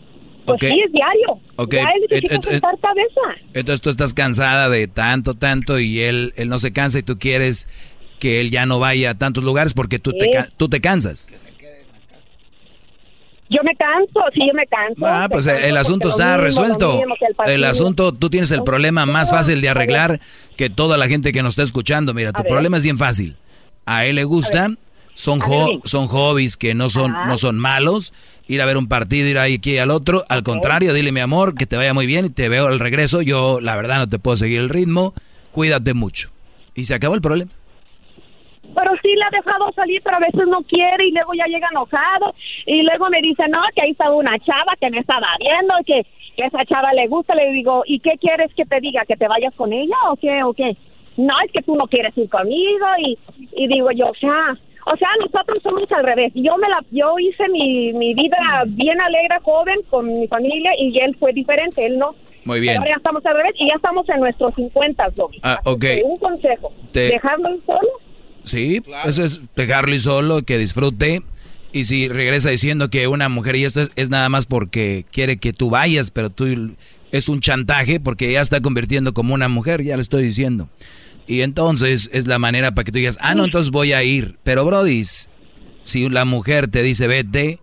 pues Ok. sí, es diario. Ok, Ya él et- et- cabeza. Entonces tú estás cansada de tanto, tanto y él, él no se cansa y tú quieres que él ya no vaya a tantos lugares porque tú, te, tú te cansas. Yo me canso, sí, yo me canso. Ah, pues canso el asunto está mismo, resuelto. el asunto, tú tienes el problema más fácil de arreglar que toda la gente que nos está escuchando. Mira, tu problema es bien fácil. A él le gusta, son, jo- son hobbies que no son, Ajá. no son malos. Ir a ver un partido, ir aquí al otro. Al contrario, dile mi amor, que te vaya muy bien y te veo al regreso. Yo, la verdad, no te puedo seguir el ritmo. Cuídate mucho. Y se acabó el problema. Pero sí le ha dejado salir, pero a veces no quiere y luego ya llega enojado y luego me dice, no, que ahí estaba una chava que me estaba viendo y que, que esa chava le gusta. Le digo, ¿y qué quieres que te diga? ¿Que te vayas con ella o qué? ¿O qué? No, es que tú no quieres ir conmigo y, y digo yo, o sea, o sea, nosotros somos al revés. Yo me la, yo hice mi, mi vida bien alegre, joven, con mi familia y él fue diferente, él no. Muy bien. Ahora ya estamos al revés y ya estamos en nuestros 50, Doggy. Ah, ok. Un consejo, Te- dejarlo solo Sí, eso es dejarlo solo, que disfrute. Y si regresa diciendo que una mujer y esto es, es nada más porque quiere que tú vayas, pero tú es un chantaje porque ya está convirtiendo como una mujer, ya le estoy diciendo. Y entonces es la manera para que tú digas, ah, no, entonces voy a ir. Pero Brody, si la mujer te dice vete,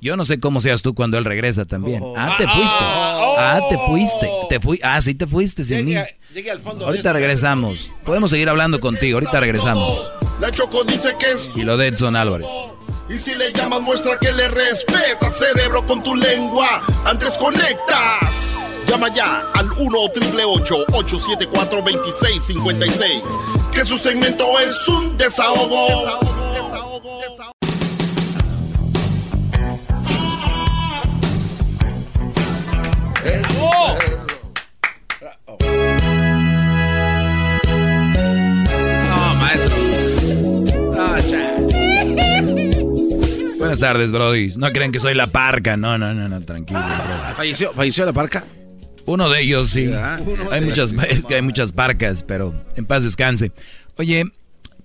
yo no sé cómo seas tú cuando él regresa también. Ah, te fuiste. Ah, te fuiste. Te fui. Ah, sí te fuiste sin mí. Llegue al fondo Ahorita regresamos. Podemos seguir hablando contigo. Ahorita regresamos. La Choco dice que es Y lo de Edson Álvarez. Y si le llamas, muestra que le respeta, cerebro, con tu lengua. Antes conectas. Llama ya al 1-888-874-2656. Que su segmento es un desahogo. No, maestro. No, cha. Buenas tardes, Brody. No creen que soy la parca. No, no, no, no, tranquilo, Brody. ¿Falleció, ¿Falleció la parca? Uno de ellos, sí. Hay muchas, es que hay muchas parcas, pero en paz descanse. Oye,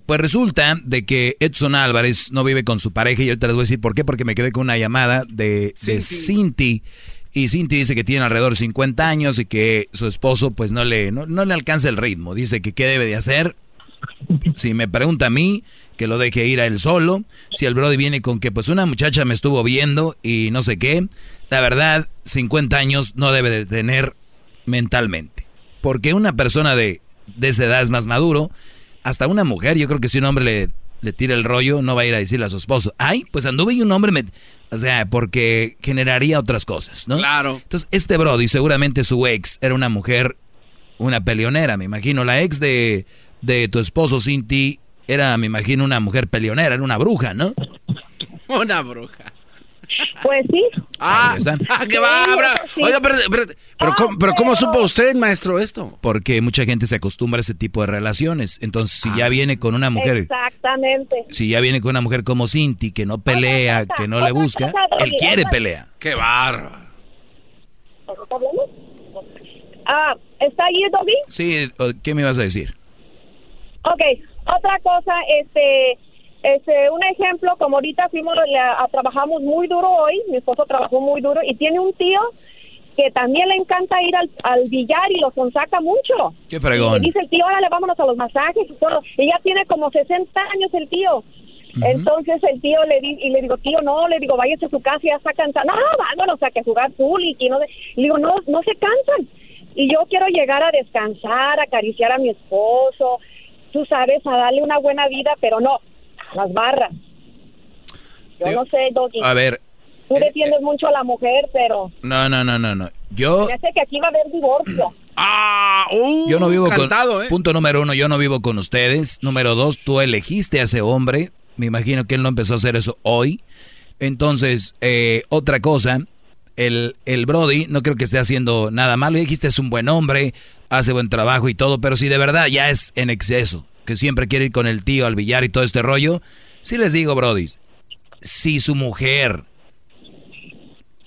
pues resulta de que Edson Álvarez no vive con su pareja y ahorita les voy a decir por qué, porque me quedé con una llamada de, de Cinti. Y Cinti dice que tiene alrededor de 50 años y que su esposo pues no le, no, no le alcanza el ritmo. Dice que qué debe de hacer. Si me pregunta a mí, que lo deje ir a él solo. Si el Brody viene con que pues una muchacha me estuvo viendo y no sé qué. La verdad, 50 años no debe de tener mentalmente. Porque una persona de, de esa edad es más maduro. Hasta una mujer, yo creo que si un hombre le, le tira el rollo, no va a ir a decirle a su esposo, ay, pues anduve y un hombre me... O sea, porque generaría otras cosas, ¿no? Claro. Entonces, este Brody, seguramente su ex era una mujer, una peleonera, me imagino. La ex de, de tu esposo, Cinti, era, me imagino, una mujer peleonera, era una bruja, ¿no? Una bruja. Pues sí. Ah, ah, qué va, bra- Oiga, pero, pero, pero, ¿cómo, pero ¿cómo supo usted, maestro, esto? Porque mucha gente se acostumbra a ese tipo de relaciones. Entonces, si ya viene con una mujer, Exactamente. si ya viene con una mujer como Cinti, que no pelea, que no le busca, él quiere pelea. Qué bárbaro. Ah, ¿está ahí, Dobby? Sí, ¿qué me ibas a decir? Otra cosa, este, este, un ejemplo, como ahorita fuimos, la- a- trabajamos muy duro hoy, mi esposo trabajó muy duro y tiene un tío que también le encanta ir al, al billar y lo sonsaca mucho. Qué fregón. Y dice el tío, órale, vámonos a los masajes y todo. Y ya tiene como 60 años el tío. Entonces el tío le di, y le digo, tío, no, le digo, váyase a su casa, ya está cansado. No, vámonos a que jugar pool y no. de-". Le digo, no, no se cansan. Y yo quiero llegar a descansar, acariciar a mi esposo, tú sabes, a darle una buena vida, pero no, a las barras. Yo no sé, Doggy. A ver, Tú defiendes mucho a la mujer, pero no, no, no, no, no. Yo, ya sé que aquí va a haber divorcio. Ah, uh, yo no vivo cantado, con... ¿eh? Punto número uno, yo no vivo con ustedes. Número dos, tú elegiste a ese hombre. Me imagino que él no empezó a hacer eso hoy. Entonces, eh, otra cosa, el, el Brody no creo que esté haciendo nada malo. Dijiste, es un buen hombre, hace buen trabajo y todo, pero si de verdad ya es en exceso, que siempre quiere ir con el tío al billar y todo este rollo, sí les digo, Brody, si su mujer,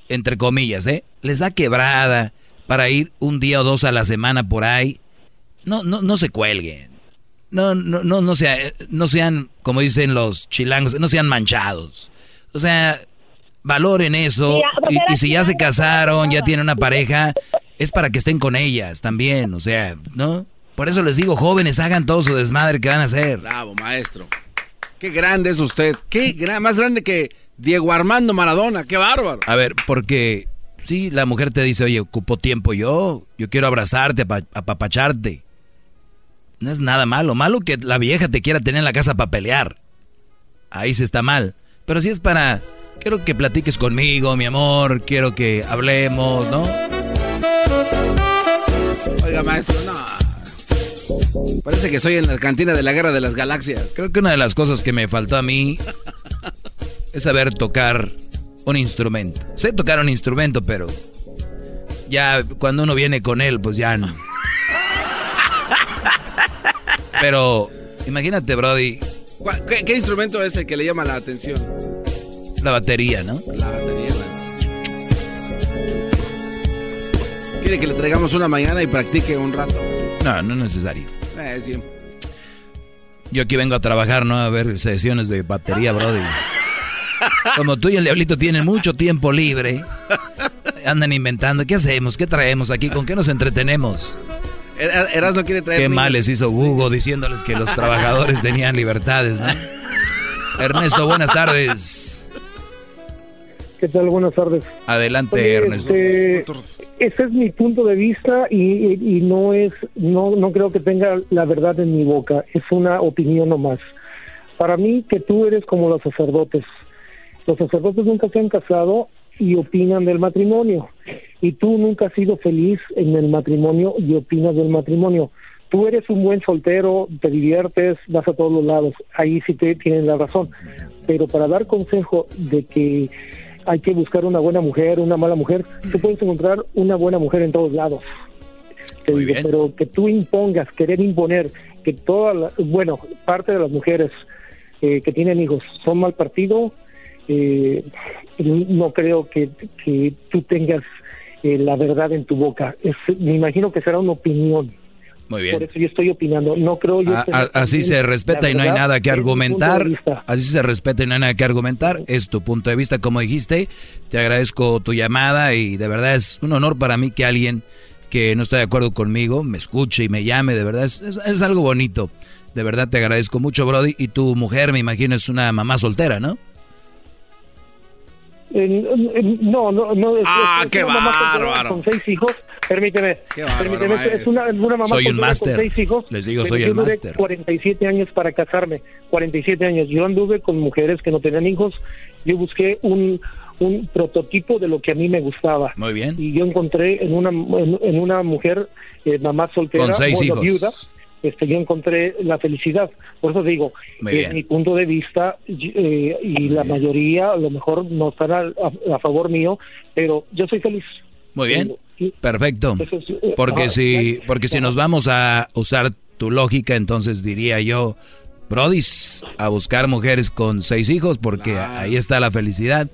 entre comillas, ¿eh? les da quebrada para ir un día o dos a la semana por ahí, no, no, no se cuelguen. No, no, no, no, sea, no sean, como dicen los chilangos, no sean manchados. O sea, valoren eso. Y, y si ya se casaron, ya tienen una pareja, es para que estén con ellas también. O sea, ¿no? Por eso les digo, jóvenes, hagan todo su desmadre que van a hacer. Bravo, maestro. Qué grande es usted. Qué gra- más grande que Diego Armando Maradona. Qué bárbaro. A ver, porque si la mujer te dice, oye, ocupo tiempo yo, yo quiero abrazarte, apa- apapacharte. No es nada malo. Malo que la vieja te quiera tener en la casa para pelear. Ahí se está mal. Pero si es para, quiero que platiques conmigo, mi amor, quiero que hablemos, ¿no? Oiga, maestro, no. Parece que estoy en la cantina de la Guerra de las Galaxias. Creo que una de las cosas que me faltó a mí es saber tocar un instrumento. Sé tocar un instrumento, pero ya cuando uno viene con él, pues ya no. Pero imagínate, Brody, ¿Cuál- ¿Qué, qué instrumento es el que le llama la atención? La batería, ¿no? La batería. la- ¿Quiere que le traigamos una mañana y practique un rato? No, no es necesario. Eh, sí. Yo aquí vengo a trabajar, ¿no? A ver sesiones de batería, Brody. Como tú y el diablito tienen mucho tiempo libre, andan inventando. ¿Qué hacemos? ¿Qué traemos aquí? ¿Con qué nos entretenemos? Era- Eras no quiere traer. Qué niños. mal les hizo Hugo diciéndoles que los trabajadores tenían libertades, ¿no? Ernesto, buenas tardes. ¿Qué tal? Buenas tardes. Adelante, Oye, Ernesto. este, ese es mi punto de vista y, y- y no es, no, no creo que tenga la verdad en mi boca. Es una opinión nomás. Para mí, que tú eres como los sacerdotes. Los sacerdotes nunca se han casado y opinan del matrimonio. Y tú nunca has sido feliz en el matrimonio y opinas del matrimonio. Tú eres un buen soltero, te diviertes, vas a todos los lados. Ahí sí te tienen la razón. Pero para dar consejo de que hay que buscar una buena mujer, una mala mujer, tú puedes encontrar una buena mujer en todos lados. Te digo, pero que tú impongas, querer imponer que todas, las- bueno, parte de las mujeres eh, que tienen hijos son mal partido, eh, no creo que, que tú tengas eh, la verdad en tu boca. Es, me imagino que será una opinión. Muy Por bien. eso yo estoy opinando. No creo yo. A- tener a- así se respeta y no hay nada que argumentar. Así se respeta y no hay nada que argumentar. Es tu punto de vista, como dijiste. Te agradezco tu llamada y de verdad es un honor para mí que alguien que no está de acuerdo conmigo me escuche y me llame. De verdad es, es- es algo bonito. De verdad te agradezco mucho, Brody. Y tu mujer, me imagino, es una mamá soltera, ¿no? Eh, no, no, no. es- Ah, es- es qué soltera bárbaro. Con seis hijos. Permíteme. bárbaro, permíteme. maestro. Es una, una mamá Soy un máster. con seis hijos. Les digo, soy el máster. 47 años para casarme. 47 años. Yo anduve con mujeres que no tenían hijos. Yo busqué un, un prototipo de lo que a mí me gustaba. Muy bien. Y yo encontré en una, en, en una mujer, eh, mamá soltera, Con seis bueno, hijos. viuda, este, yo encontré la felicidad. Por eso digo, bien. mi punto de vista y- eh, y la mayoría a lo mejor no están a, a- a favor mío, pero yo soy feliz. Muy bien. Perfecto. Eh, Porque ajá, si, porque si nos vamos a usar tu lógica, entonces diría yo, Brody, a buscar mujeres con seis hijos, porque ahí está la felicidad.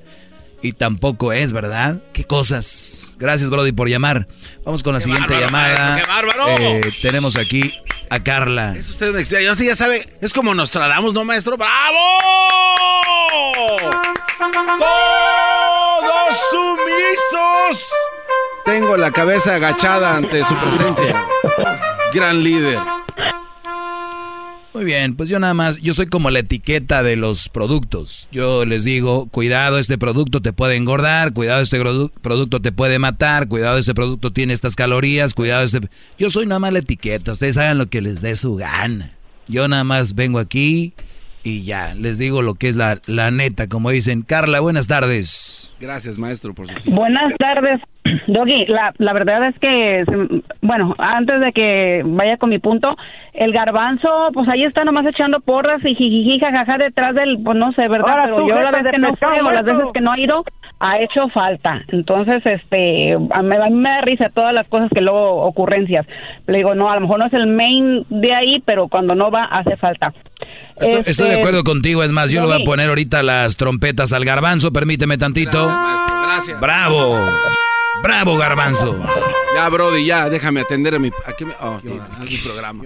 Y tampoco es, ¿verdad? Qué cosas. Gracias, Brody, por llamar. Vamos con la siguiente bárbaro, llamada. qué bárbaro. Eh, tenemos aquí a Carla. Es usted un extraño. Yo sí ya sabe. Es como Nostradamus, ¿no, maestro? ¡Bravo! ¡Todos sumisos! Tengo la cabeza agachada ante su presencia. Gran líder. Muy bien, pues yo nada más, yo soy como la etiqueta de los productos. Yo les digo, cuidado, este producto te puede engordar, cuidado, este produ- producto te puede matar, cuidado, este producto tiene estas calorías, cuidado, este... Yo soy nada más la etiqueta, ustedes hagan lo que les dé su gana. Yo nada más vengo aquí y ya, les digo lo que es la, la neta, como dicen. Carla, buenas tardes. Gracias, maestro, por su tiempo. Buenas tardes, Doggy. La, la verdad es que, se- bueno, antes de que vaya con mi punto, el garbanzo, pues ahí está nomás echando porras y jijiji, jajaja detrás del, pues no sé, ¿verdad? Ahora Pero yo la vez que no fue o las veces que no ha ido, ha hecho falta. Entonces, este, a mí, a mí me da risa todas las cosas que luego, ocurrencias. Le digo, no, a lo mejor no es el main de ahí, pero cuando no va, hace falta. Estoy, estoy de Este, acuerdo contigo, es más, yo le voy a poner ahorita las trompetas al garbanzo, permíteme tantito. Gracias. Bravo. Bravo, garbanzo. Ya, Brody, ya, déjame atender a mi, aquí me- oh, a mi programa.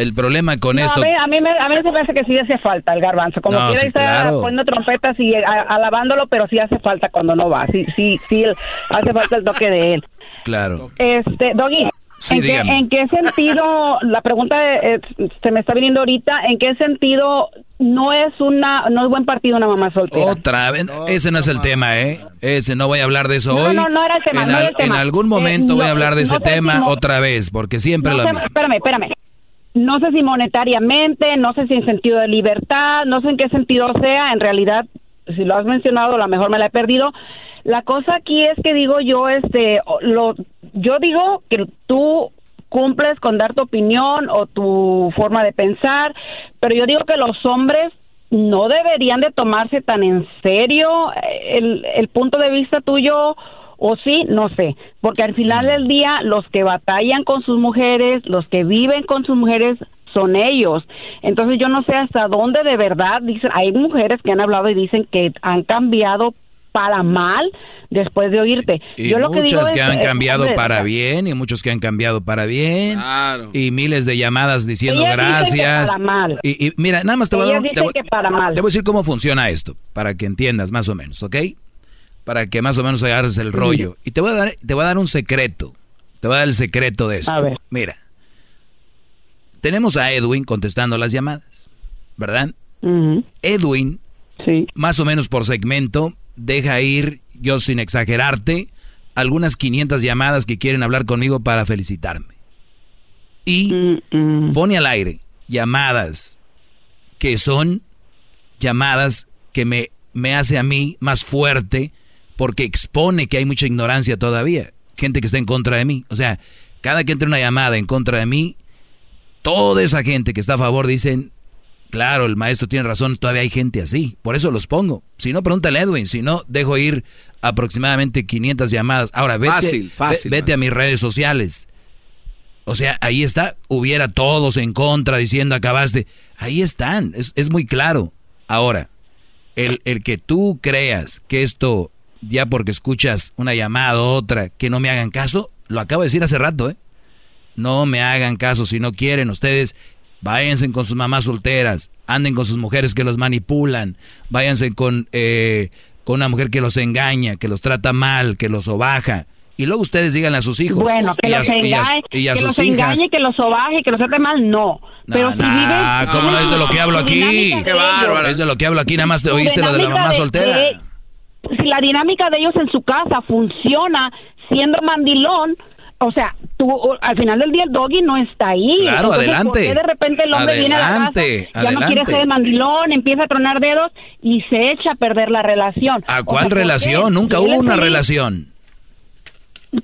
El problema con No, esto... A mí, a, mí me, a mí se me hace que sí hace falta el garbanzo. Como No, quiera sí, está claro. poniendo trompetas y a- alabándolo, pero sí hace falta cuando no va. Sí, sí, sí, el- hace falta el toque de él. Claro. Este, Doggy, Sí, ¿en, qué. ¿en qué sentido, la pregunta eh, se me está viniendo ahorita, ¿en qué sentido no es una, no es buen partido una mamá soltera? Otra vez, ese no es el tema, ¿eh? Ese no voy a hablar de eso No, hoy. no, no era el tema, en, al- el tema. en algún Eh, momento voy a hablar de no ese tema otra vez, porque siempre no lo mismo. espérame, espérame. No sé si monetariamente, no sé si en sentido de libertad, no sé en qué sentido sea. En realidad, si lo has mencionado, a lo mejor me la he perdido. La cosa aquí es que digo yo, este, lo, yo digo que tú cumples con dar tu opinión o tu forma de pensar, pero yo digo que los hombres no deberían de tomarse tan en serio eh, el, el punto de vista tuyo o sí, no sé, porque al final del día los que batallan con sus mujeres, los que viven con sus mujeres son ellos. Entonces yo no sé hasta dónde de verdad dicen, hay mujeres que han hablado y dicen que han cambiado para mal después de oírte. Y yo lo que digo muchas que es, han cambiado para bien y muchos que han cambiado para bien. Y miles de llamadas diciendo Ellas dicen que gracias. para mal. Y, y mira, nada más te voy, a te, voy, que para mal. te voy a decir cómo funciona esto, para que entiendas más o menos, ¿ok? Para que más o menos agarres el rollo. Y te voy a dar, te voy a dar un secreto. Te voy a dar el secreto de esto. A ver. Mira. Tenemos a Edwin contestando las llamadas, ¿verdad? Edwin, más o menos por segmento, deja ir, yo sin exagerarte, algunas 500 llamadas que quieren hablar conmigo para felicitarme. Y pone al aire llamadas que son llamadas que me, me hace a mí más fuerte porque expone que hay mucha ignorancia todavía. Gente que está en contra de mí. O sea, cada que entra una llamada en contra de mí, toda esa gente que está a favor dicen, claro, el maestro tiene razón, todavía hay gente así. Por eso los pongo. Si no, pregúntale a Edwin. Si no, dejo ir aproximadamente 500 llamadas. Ahora, vete, Fácil, fácil, ve- vete a mis redes sociales. O sea, ahí está, hubiera todos en contra diciendo acabaste. Ahí están, es, es muy claro. Ahora, el, el que tú creas que esto, ya porque escuchas una llamada o otra, que no me hagan caso, lo acabo de decir hace rato, ¿eh? No me hagan caso si no quieren ustedes. Váyanse con sus mamás solteras, anden con sus mujeres que los manipulan, váyanse con, eh, con una mujer que los engaña, que los trata mal, que los sobaja. Y luego ustedes díganle a sus hijos. Bueno, que y a- los y a- engañe, y a que sus los hijas. engañe, que los sobaje, que los trate mal, no. Pero si Ah, vives... ¿cómo no es de lo que hablo aquí? Qué bárbaro. Es de lo que hablo aquí, nada más te oíste lo de la mamá de- soltera. Si la dinámica de ellos en su casa funciona siendo mandilón, o sea, tú al final del día el doggy no está ahí. Claro, Entonces, adelante. ¿por qué de repente el hombre viene a la casa, ya no quiere ser mandilón, empieza a tronar dedos y se echa a perder la relación? ¿A O cuál relación? Nunca hubo una relación.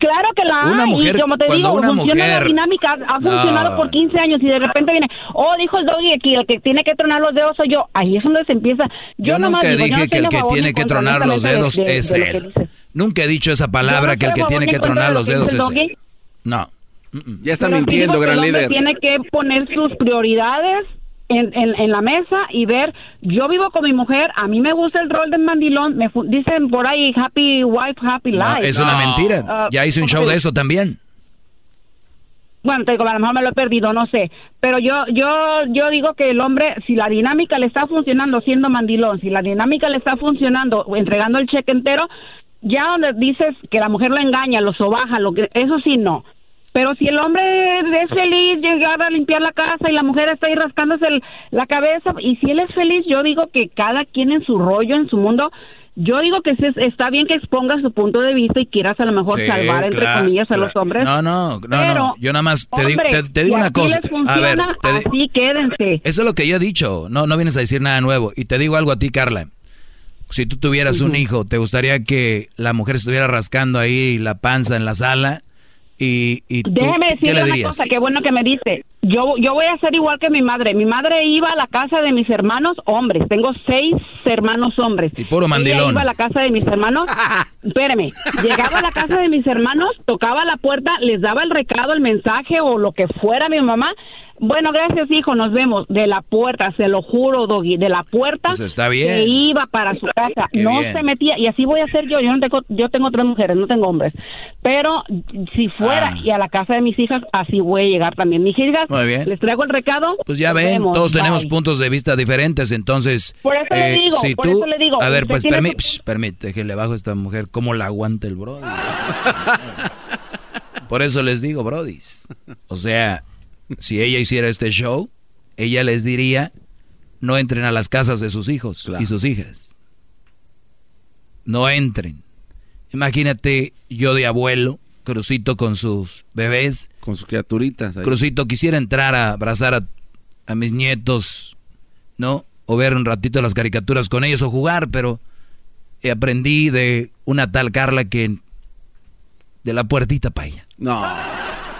Claro que la Una hay, mujer- y como te digo, una funciona mujer- la dinámica, ha No. funcionado por 15 años y de repente viene, oh, dijo el doggy que el que tiene que tronar los dedos soy yo, ahí es donde se empieza. Yo, nunca digo, yo dije no que el que tiene en que tronar los dedos de- de- es de lo que él. Nunca he dicho esa palabra no que el que tiene que tronar los dedos es él. No. Ya está Pero sí mintiendo, gran líder. Tiene que poner sus prioridades en, en, en la mesa y ver, yo vivo con mi mujer, a mí me gusta el rol de mandilón, me fu- dicen por ahí, happy wife, happy No, life. es una mentira. Ah, Ya hice un ¿cómo show de eso también. Bueno, te digo, a lo mejor me lo he perdido, no sé. Pero yo, yo, yo digo que el hombre, si la dinámica le está funcionando siendo mandilón, si la dinámica le está funcionando entregando el cheque entero, ya donde dices que la mujer lo engaña, lo sobaja, lo que, eso sí no. Pero si el hombre es feliz llegar a limpiar la casa y la mujer está ahí rascándose el- la cabeza, y si él es feliz, yo digo que cada quien en su rollo, en su mundo, yo digo que sí es- está bien que exponga su punto de vista y quieras a lo mejor Sí, salvar, entre claro, comillas, a los hombres. No, no, no, Pero, no. Yo nada más te digo, te, te digo una cosa. A ver, te así quédense. eso es lo que yo he dicho. No, no vienes a decir nada nuevo. Y te digo algo a ti, Carla. Si tú tuvieras un hijo, ¿te gustaría que la mujer estuviera rascando ahí la panza en la sala? Y, y tú, Déjeme ¿qué decirle le una dirías? cosa, qué bueno que me dice. Yo, yo voy a ser igual que mi madre. Mi madre iba a la casa de mis hermanos hombres. Tengo seis hermanos hombres. Y puro Ella mandilón. iba a la casa de mis hermanos. Espéreme. Llegaba a la casa de mis hermanos, tocaba la puerta, les daba el recado, el mensaje o lo que fuera mi mamá. Bueno, gracias, hijo, nos vemos. De la puerta, se lo juro, Doggy, de la puerta. Pues está bien. Se iba para su casa. Qué no bien. se metía. Y así voy a hacer yo. Yo no tengo, yo tengo tres mujeres, no tengo hombres. Pero si fuera Ah. y a la casa de mis hijas, así voy a llegar también. Mis hijas, Muy bien. les traigo el recado. Pues ya ven, vemos, todos bye. tenemos puntos de vista diferentes, entonces... eh, Por eso le digo, si por tú, eso le digo, A ver, pues que- psh, permite que le bajo a esta mujer, ¿cómo la aguanta el brody? Por eso les digo, brodis. O sea, si ella hiciera este show, ella les diría, no entren a las casas de sus hijos y sus hijas. No entren. Imagínate yo de abuelo, Crucito con sus bebés. Con sus criaturitas. ahí. Crucito, quisiera entrar a abrazar a, a mis nietos, ¿no? O ver un ratito las caricaturas con ellos o jugar, pero aprendí de una tal Carla que de la puertita para ella. No.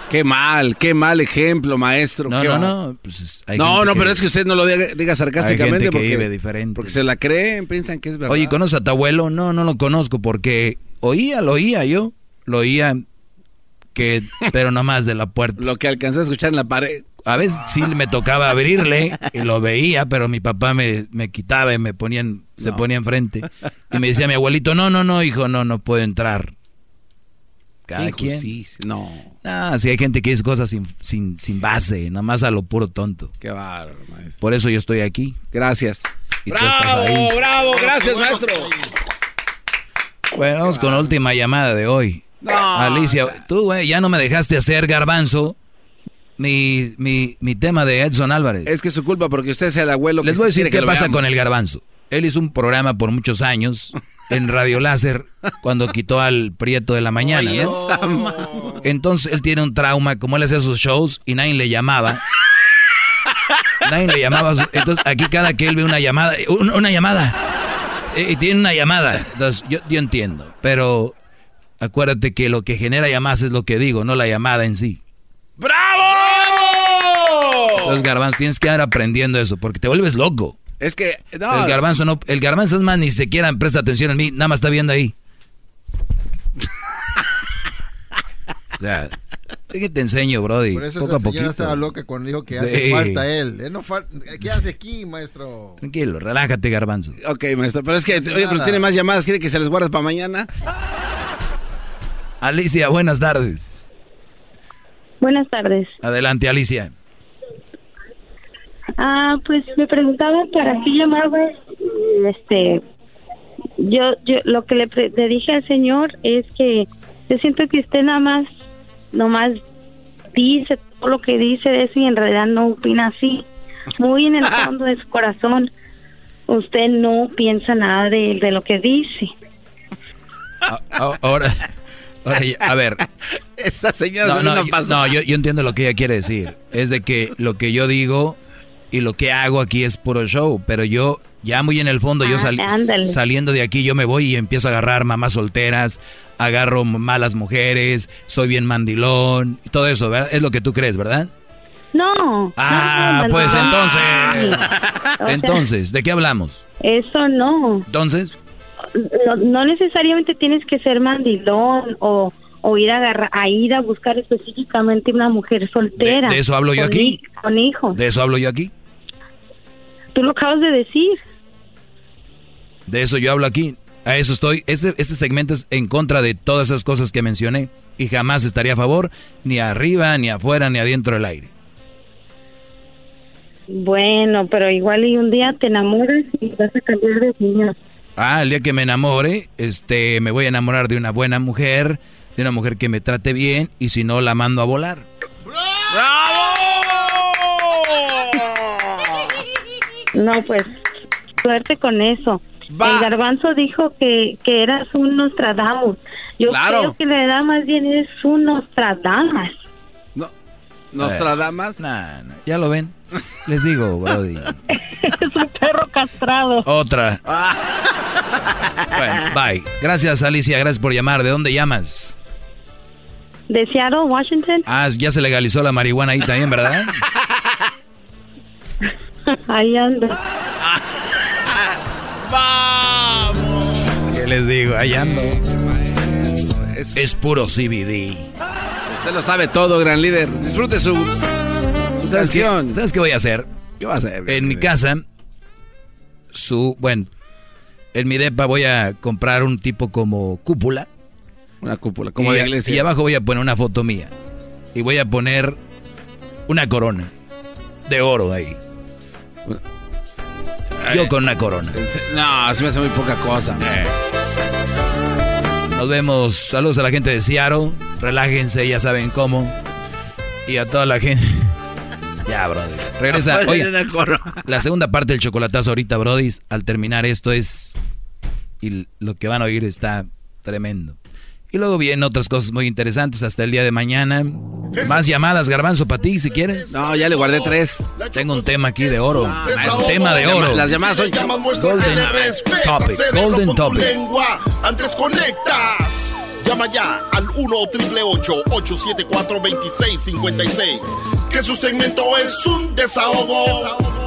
Qué mal, qué mal ejemplo, maestro. No, no, no. pues, no, no, que- pero es que usted no lo diga, diga sarcásticamente Hay gente que porque, vive diferente. porque se la creen, piensan que es verdad. Oye, ¿conoces a tu abuelo? No, no lo conozco porque oía, lo oía yo. Lo oía que, pero nomás de la puerta. Lo que alcancé a escuchar en la pared. A veces sí me tocaba abrirle y lo veía, pero mi papá me, me quitaba y me ponían, se ponía enfrente. Y me decía mi abuelito, no, no, no, hijo, no, no puede entrar. Cada quien. No. Ah, sí hay gente que dice cosas sin, sin, sin base, nada más a lo puro tonto. Qué bárbaro, maestro. Por eso yo estoy aquí. Gracias. Y tú estás ahí. bravo! Gracias, maestro. Bueno, vamos con la última llamada de hoy. No, Alicia, tú, güey, ya no me dejaste hacer garbanzo mi, mi, mi tema de Edson Álvarez. Es que es su culpa porque usted es el abuelo que Les voy a decir qué pasa veamos. con el garbanzo. Él hizo un programa por muchos años en Radio Láser cuando quitó al Prieto de la mañana, Oye, ¿no? esa Entonces él tiene un trauma, como él hacía sus shows y nadie le llamaba. nadie le llamaba. Entonces aquí cada que él ve una llamada, un- una, llamada, y, y tiene una llamada. Entonces yo, yo entiendo, pero acuérdate que lo que genera llamadas es lo que digo, no la llamada en sí. ¡Bravo! Entonces garbanzo, tienes que ir aprendiendo eso porque te vuelves loco. Es que, no, El garbanzo no, el garbanzo es más ni siquiera presta atención a mí, nada más está viendo ahí. o sea, ¿qué te enseño, Brody? Por eso Poco a esa señora poquito. estaba loca cuando dijo que Sí. hace falta él. Él no fal- ¿Qué hace aquí, maestro? Tranquilo, relájate, garbanzo. Ok, maestro, pero es que, oye, pero tiene más llamadas, ¿quiere que se les guarde para mañana? Alicia, buenas tardes. Buenas tardes. Adelante, Alicia. Ah, pues me preguntaba para qué llamaba. Este, yo, yo lo que le, pre- le dije al señor es que yo siento que usted nada más, nomás dice todo lo que dice de eso y en realidad no opina así. Muy en el fondo de su corazón, usted no piensa nada de, de lo que dice. A- a- Ahora, a ver. Esta señora No, no, yo, no, yo, yo entiendo lo que ella quiere decir. Es de que lo que yo digo y lo que hago aquí es puro show, pero yo ya muy en el fondo, yo Ah, sal- saliendo de aquí, yo me voy y empiezo a agarrar mamás solteras, agarro malas mujeres, soy bien mandilón, y todo eso, ¿verdad? Es lo que tú crees, ¿verdad? No. Ah, no, pues entonces, entonces, ¿de qué hablamos? Eso no. Entonces, no, no necesariamente tienes que ser mandilón o, o ir a agarrar, a ir a buscar específicamente una mujer soltera. ¿De- de eso hablo yo con aquí? hi- Con hijos. de eso hablo yo aquí, Tú lo acabas de decir. de eso yo hablo aquí, a eso estoy, este, este segmento es en contra de todas esas cosas que mencioné y jamás estaría a favor, ni arriba, ni afuera, ni adentro del aire. Bueno, pero igual y un día te enamoras y vas a cambiar de opinión. Ah, el día que me enamore, este, me voy a enamorar de una buena mujer, de una mujer que me trate bien, y si no, la mando a volar. No, pues, suerte con eso. El garbanzo dijo que, que eras un Nostradamus. Yo Claro. creo que la edad más bien es un Nostradamus. ¿Nostradamas? Nah, nah, ya lo ven. Les digo, Brody. es un perro castrado. Otra. Bueno, bye. Gracias, Alicia. Gracias por llamar. ¿De dónde llamas? De Seattle, Washington. Ah, ya se legalizó la marihuana ahí también, ¿verdad? Ahí ando. ¿Qué les digo? Ahí ando. Es, puro CBD. Usted lo sabe todo, gran líder. Disfrute su, su ¿Sabes qué, canción. ¿Sabes qué voy a hacer? ¿Qué va a hacer? En mi casa, su, bueno, en mi depa voy a comprar un tipo como cúpula. Una cúpula, como de iglesia. Y abajo voy a poner una foto mía. Y voy a poner una corona de oro ahí. Yo con una corona. No, se me hace muy poca cosa. Nos vemos. Saludos a la gente de Seattle. Relájense, ya saben cómo. Y a toda la gente. Ya, Brody. Regresa. Oye, la segunda parte del chocolatazo ahorita, Brody. Al terminar esto es. Y lo que van a oír está tremendo. Y luego vienen otras cosas muy interesantes hasta el día de mañana. Más llamadas, Garbanzo, para ti, si quieres. No, ya le guardé tres. Tengo un tema aquí de oro. Desahogo. Un tema de oro. Las llamadas son Golden topic, golden topic. Antes conectas. Llama ya al 1 874 2656 Que su segmento es un desahogo.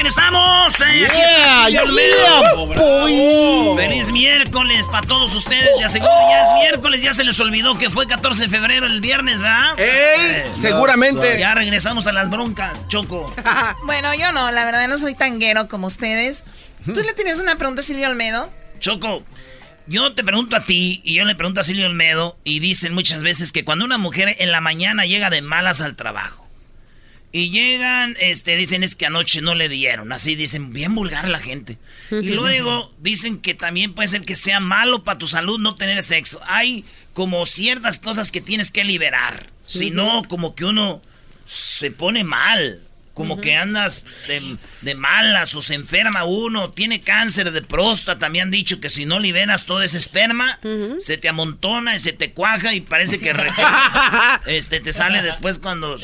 regresamos. Eh, aquí Yeah, está Silvio yeah. Feliz miércoles para todos ustedes. Ya seguro ya es miércoles, ya se les olvidó que fue 14 de febrero el viernes, ¿verdad? ¡Ey! Seguramente. Ya regresamos a las broncas, Choco. Bueno, yo no, la verdad no soy tanguero como ustedes. ¿Tú le tienes una pregunta a Silvio Olmedo? Choco, yo te pregunto a ti y yo le pregunto a Silvio Olmedo y dicen muchas veces que cuando una mujer en la mañana llega de malas al trabajo y llegan, este, dicen es que anoche no le dieron, así dicen, bien vulgar la gente. Y luego dicen que también puede ser que sea malo para tu salud no tener sexo. Hay como ciertas cosas que tienes que liberar, si no como que uno se pone mal. Como que andas de, de malas o se enferma uno, tiene cáncer de próstata. Me han dicho que si no liberas todo ese esperma, se te amontona y se te cuaja y parece que este, te sale después cuando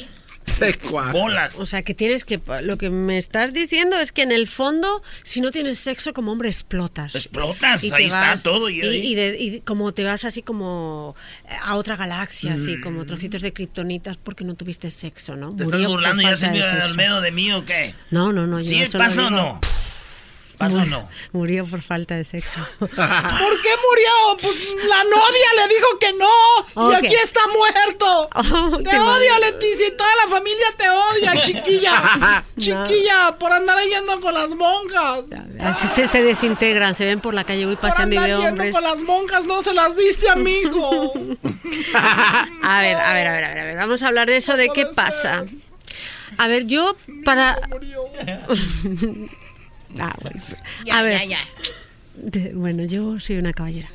bolas. O sea, que tienes que... Lo que me estás diciendo es que en el fondo, si no tienes sexo como hombre, explotas. Explotas, Y ahí está vas- todo. Y, Y, y de- y como te vas así como a otra galaxia, así como Mm. trocitos de kriptonitas porque no tuviste sexo, ¿no? ¿Te estás Murió burlando ya, falta de mí o qué? No, no, no. yo ¿Sí solo pasa o no? ¿Pasa o murió- no? Murió por falta de sexo. ¿Por qué murió? Pues la novia le dijo que no. Y aquí está muerto. Oh, te mal. Leticia. Y toda la familia te odia, chiquilla. chiquilla, por andar yendo con las monjas. Así se, se desintegran, se ven por la calle, voy Por paseando y andar veo yendo hombres. con las monjas, no se las diste, amigo. A ver, a ver, a ver, a ver, a ver, vamos a hablar de eso, de qué pasa. A ver, yo para... Ah, bueno. Ya, a ver, ya, ya. de- bueno, yo soy una caballera.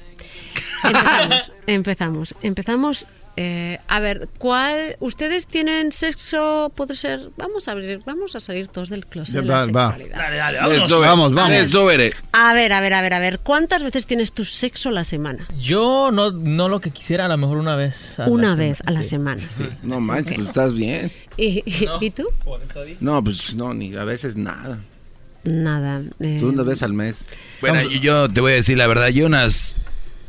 Empezamos, empezamos, empezamos. eh, a ver, ¿cuál? ¿Ustedes tienen sexo? Puede ser. Vamos a abrir, vamos a salir todos del closet. de la Va, va. Dale, dale. Vamos, vamos. It. A ver, a ver, a ver, a ver. ¿Cuántas veces tienes tu sexo a la semana? Yo no, no lo que quisiera, a lo mejor una vez. a la Una semana, vez a la sí. semana. No manches, pues estás bien. ¿Y, y- ¿y tú? No, pues no, ni a veces nada. Nada. eh, Tú una vez al mes. Bueno, yo, yo te voy a decir la verdad, yo unas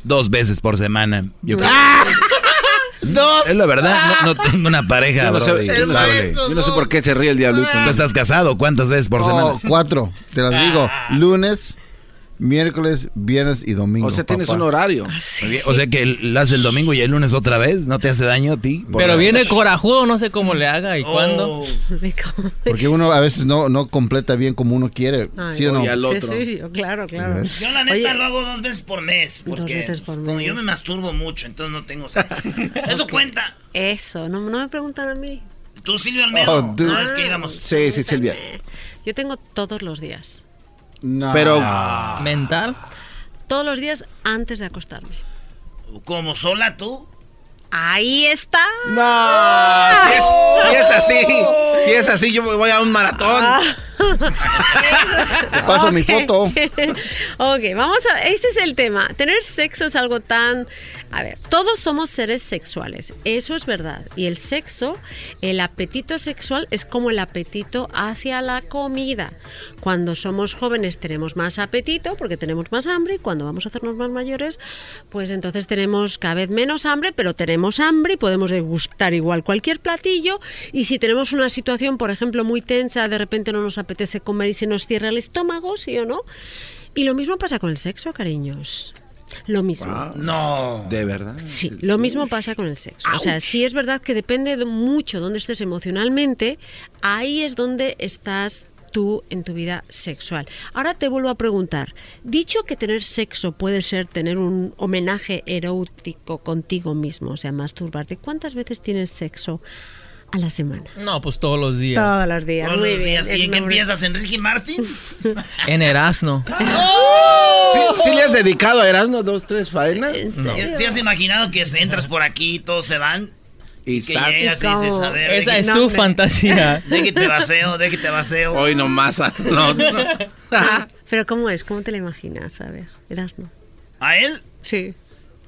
dos veces por semana. Yo creo. Dos. Es la verdad, no, no tengo una pareja, Yo no, sé, Brody, yo que no sé- hable. yo no sé por qué se ríe el diablito. ¿Tú estás casado? ¿Cuántas veces por Oh, semana? cuatro. Te las digo. Ah. Lunes, miércoles, viernes y domingo. O sea, tienes papá. un horario. Bien, O sea que lo hace el domingo y el lunes otra vez. ¿No te hace daño a ti? Pero viene corajudo, no sé cómo le haga y cuándo. Porque uno a veces no, no completa bien como uno quiere. Ay, ¿Sí o no? sí, sí, yo- claro, claro. Yo la neta Oye, lo hago dos veces por mes. Porque veces por como mes. yo me masturbo mucho, entonces no tengo sexo. Eso cuenta. Eso, no, no me preguntan a mí. Tú, Silvio Almedo. Oh, no, es que íbamos. Sí, sí, Silvia. Yo tengo todos los días. No. Pero- ¿Mental? Todos los días antes de acostarme. Como sola tú. Ahí está. No, si es, si es así, si es así, yo me voy a un maratón. Ah. Te paso mi foto. ok, vamos a. Este es el tema. Tener sexo es algo tan. A ver, todos somos seres sexuales. Eso es verdad. Y el sexo, el apetito sexual es como el apetito hacia la comida. Cuando somos jóvenes tenemos más apetito porque tenemos más hambre. Y cuando vamos a hacernos más mayores, pues entonces tenemos cada vez menos hambre, pero tenemos hambre y podemos degustar igual cualquier platillo. Y si tenemos una situación, por ejemplo, muy tensa, de repente no nos apetece comer y se nos cierra el estómago, ¿sí o no? Y lo mismo pasa con el sexo, cariños. Lo mismo. No. De verdad. Sí, lo mismo pasa con el sexo. O sea, sí es verdad que depende de mucho dónde estés emocionalmente, ahí es donde estás tú en tu vida sexual. Ahora te vuelvo a preguntar, dicho que tener sexo puede ser tener un homenaje erótico contigo mismo, o sea, masturbarte, ¿cuántas veces tienes sexo a la semana? No, pues todos los días. Todos los días. Todos muy los días. ¿Y en qué empiezas, Enrique Martin? En Erasno. ¿Sí, sí le has dedicado a Erasmo dos, tres faenas? ¿Sí has imaginado que entras por aquí y todos se van? Y que sal- llegas y dices, a ver... Esa es que- su fantasía. De que te vaseo, de que te vaseo. Hoy nomás. a- No, no. Pero ¿cómo es? ¿Cómo te lo imaginas? A ver, Erasmo. ¿A él? Sí.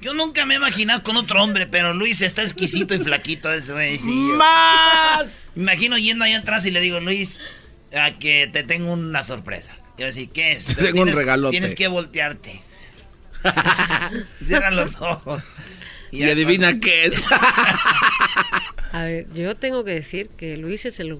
Yo nunca me he imaginado con otro hombre, pero Luis está exquisito y flaquito ese güey. sí, ¡Más! Me imagino yendo allá atrás y le digo, Luis, a que te tengo una sorpresa. Y yo decir, ¿qué es? Tengo un Tienes- regalote. Tienes que voltearte. Cierra los ojos. Y adivina qué es. A ver, yo tengo que decir que Luis es el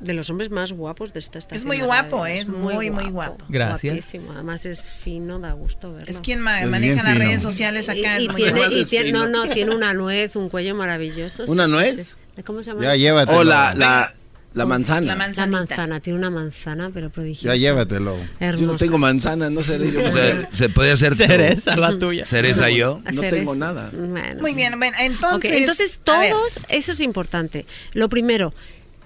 de los hombres más guapos de esta estación. Es muy guapo. ¿eh? es muy, muy guapo. Gracias. Guapísimo, además es fino, da gusto verlo. Es quien ma- Es maneja las redes sociales acá. Y, es muy tiene, guapo. y tiene- no, no, tiene una nuez, un cuello maravilloso. ¿Una sí, nuez? sí. ¿Cómo se llama? Ya llévatelo. O Oh, la, la, la manzana. La manzana, tiene una manzana, pero prodigiosa. Ya llévatelo. Hermosa. Yo no tengo manzana, no yo. O sea, se puede hacer Cereza, la tuya. cereza yo. No tengo nada. Bueno. Muy bien, bueno, entonces... entonces todos, eso es importante. Lo primero,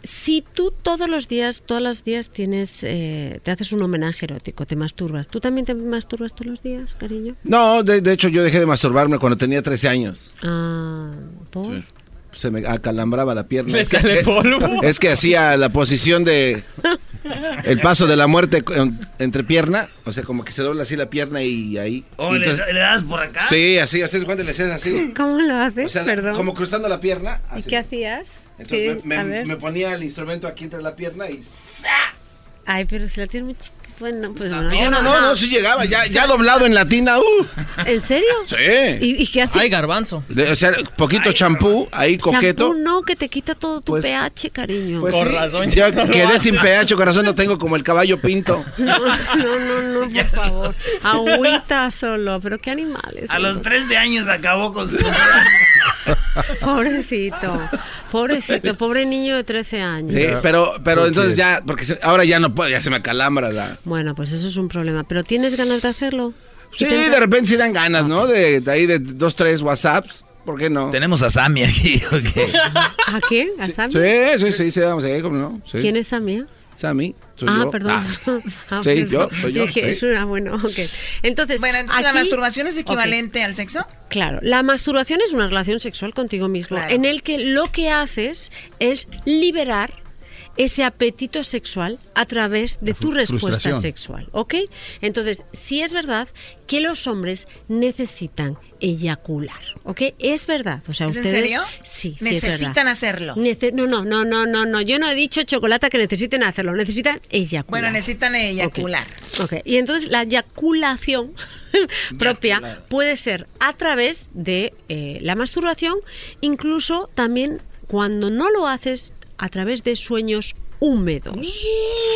si tú todos los días, todos los días tienes, eh, te haces un homenaje erótico, te masturbas, ¿tú también te masturbas todos los días, cariño? No, de, de hecho yo dejé de masturbarme cuando tenía 13 años. Ah, ¿por? Se me acalambraba la pierna. Le Es que- sale polvo. Es que hacía la posición de el paso de la muerte entre pierna, o sea, como que se dobla así la pierna y ahí. Oh, Y ¿le, entonces- le das por acá? sí, así, así es cuando le hacías así. ¿Cómo lo haces? O sea, Perdón. como cruzando la pierna. ¿Y qué hacías? Entonces Sí, me, a me- ver. me ponía el instrumento aquí entre la pierna y Ay, pero si la tienes muy chiquita. Bueno, pues bueno. No, yo no, no, no, sí llegaba, ya, ya doblado en latina, uh. ¿En serio? Sí. ¿Y, y qué haces? Ay, garbanzo. De- o sea, poquito champú, ahí coqueto. Champú no, que te quita todo tu Pues- pH, cariño. Pues Con sí, razón, ya ya no quedé sin pH, corazón, no tengo como el caballo pinto. No, no, no, no, por favor. Agüita solo, pero qué animales. A los son. 13 años acabó con su... Pobrecito, pobrecito, pobre niño de 13 años. Sí, pero, pero ¿por entonces qué? ya, porque se- ahora ya no puedo, ya se me acalambra la... Bueno, pues eso es un problema. ¿Pero tienes ganas de hacerlo? Sí, ¿Intenta- de repente sí dan ganas, ¿no? De, de ahí de dos, tres WhatsApps, ¿por qué no? Tenemos a Sammy aquí, ¿ok? ¿A quién? ¿A Sammy? Sí, sí, sí, sí, vamos ahí, ¿cómo no? Sí. ¿Quién es Sammy? Sammy, soy ah, yo. perdón. Ah, Sí, perdón. yo, soy yo, Dije, sí. es una, bueno, ok. Entonces, Bueno, entonces la masturbación es equivalente al sexo. Claro, la masturbación es una relación sexual contigo mismo, Claro. en el que lo que haces es liberar ese apetito sexual a través de tu respuesta sexual, ¿ok? Entonces, sí es verdad que los hombres necesitan eyacular, ¿ok? Es verdad, o sea, ¿Es en ustedes serio? sí, sí es Necesitan hacerlo. Nece- no, no, no, no, no, no, yo no he dicho chocolate que necesiten hacerlo, necesitan eyacular. Bueno, necesitan eyacular. Ok, y entonces la eyaculación propia puede ser a través de eh, la masturbación, incluso también cuando no lo haces a través de sueños húmedos.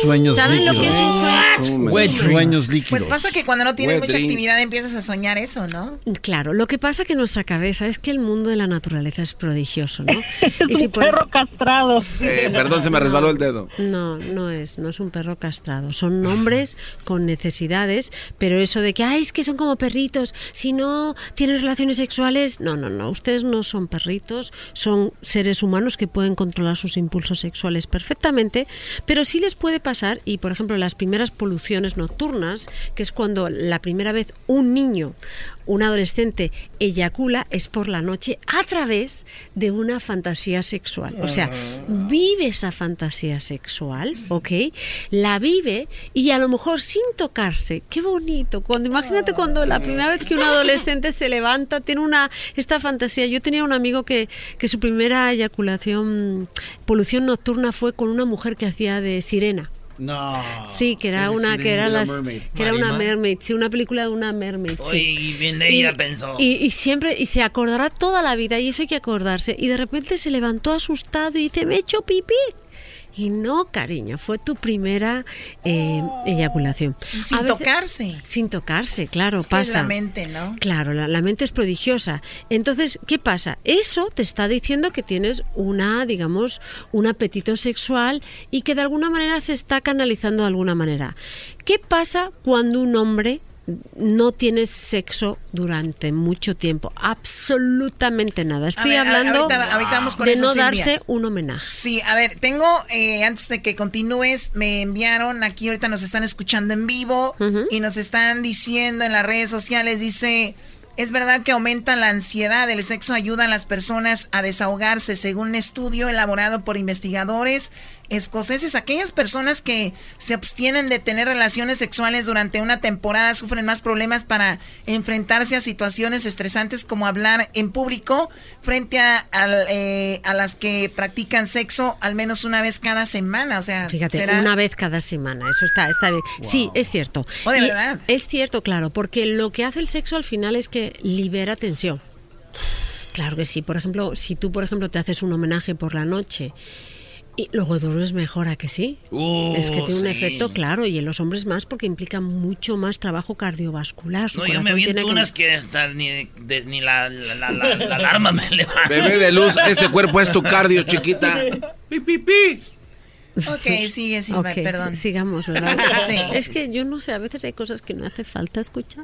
Sueños ¿Saben lo que es un líquidos. sueño? Wet Sueños líquidos. Pues pasa que cuando no tienes Wet mucha dreams. actividad empiezas a soñar eso, ¿no? Claro, lo que pasa que en nuestra cabeza es que el mundo de la naturaleza es prodigioso, ¿no? Es un perro castrado. Eh, perdón, se me resbaló el dedo. No, no es, no es un perro castrado. Son hombres con necesidades, pero eso de que, ay, es que son como perritos, si no tienen relaciones sexuales, no, no, no, ustedes no son perritos, son seres humanos que pueden controlar sus impulsos sexuales perfectamente, pero sí les puede pasar, y por ejemplo, las primeras poluciones nocturnas, que es cuando la primera vez un niño, un adolescente eyacula, es por la noche a través de una fantasía sexual. O sea, vive esa fantasía sexual, ¿ok? La vive y a lo mejor sin tocarse. Qué bonito. Cuando imagínate cuando la primera vez que un adolescente se levanta, tiene una esta fantasía. Yo tenía un amigo que, que su primera eyaculación, polución nocturna fue con una mujer que hacía de sirena. No. Sí, que era una, que era las, Mermaid. que era una mermaid, sí, una película de una mermaid. sí. Uy, bien de ella Y- pensó. Y, y siempre, y se acordará toda la vida, y eso hay que acordarse. Y de repente se levantó asustado y dice, me he hecho pipí. Y no, cariño, fue tu primera eh, eyaculación. Sin veces- tocarse. Sin tocarse, claro, Es que pasa. la mente, ¿no? Claro, la, la mente es prodigiosa. Entonces, ¿qué pasa? Eso te está diciendo que tienes una, digamos, un apetito sexual y que de alguna manera se está canalizando de alguna manera. ¿Qué pasa cuando un hombre no tiene sexo durante mucho tiempo? Absolutamente nada. Estoy ver, hablando ahorita- ahorita vamos con de eso, no Silvia. darse un homenaje. Sí, a ver, tengo, eh, antes de que continúes, me enviaron aquí, ahorita nos están escuchando en vivo y nos están diciendo en las redes sociales, dice, es verdad que aumenta la ansiedad, el sexo ayuda a las personas a desahogarse, según un estudio elaborado por investigadores escoceses, aquellas personas que se abstienen de tener relaciones sexuales durante una temporada sufren más problemas para enfrentarse a situaciones estresantes como hablar en público frente a, al, eh, a las que practican sexo al menos una vez cada semana. O sea, Fíjate, ¿será? una vez cada semana, eso está, está bien. Sí, es cierto. Oh, de Y verdad. Es cierto, claro, porque lo que hace el sexo al final es que libera tensión. Claro que sí. Por ejemplo, si tú, por ejemplo, te haces un homenaje por la noche y luego duermes mejor, ¿a que sí? Uh, es que tiene un efecto, claro, y en los hombres más porque implica mucho más trabajo cardiovascular. Su No, yo me corazón tiene que- unas que hasta ni, de- ni la, la, la- la- la alarma me levanta. Bebé de luz, este cuerpo es tu cardio, chiquita. Pi, pi, pi. Ok, sigue, Silva, Ok, perdón. si- sigamos, ¿verdad? Sí, es que yo no sé, a veces hay cosas que no hace falta escuchar.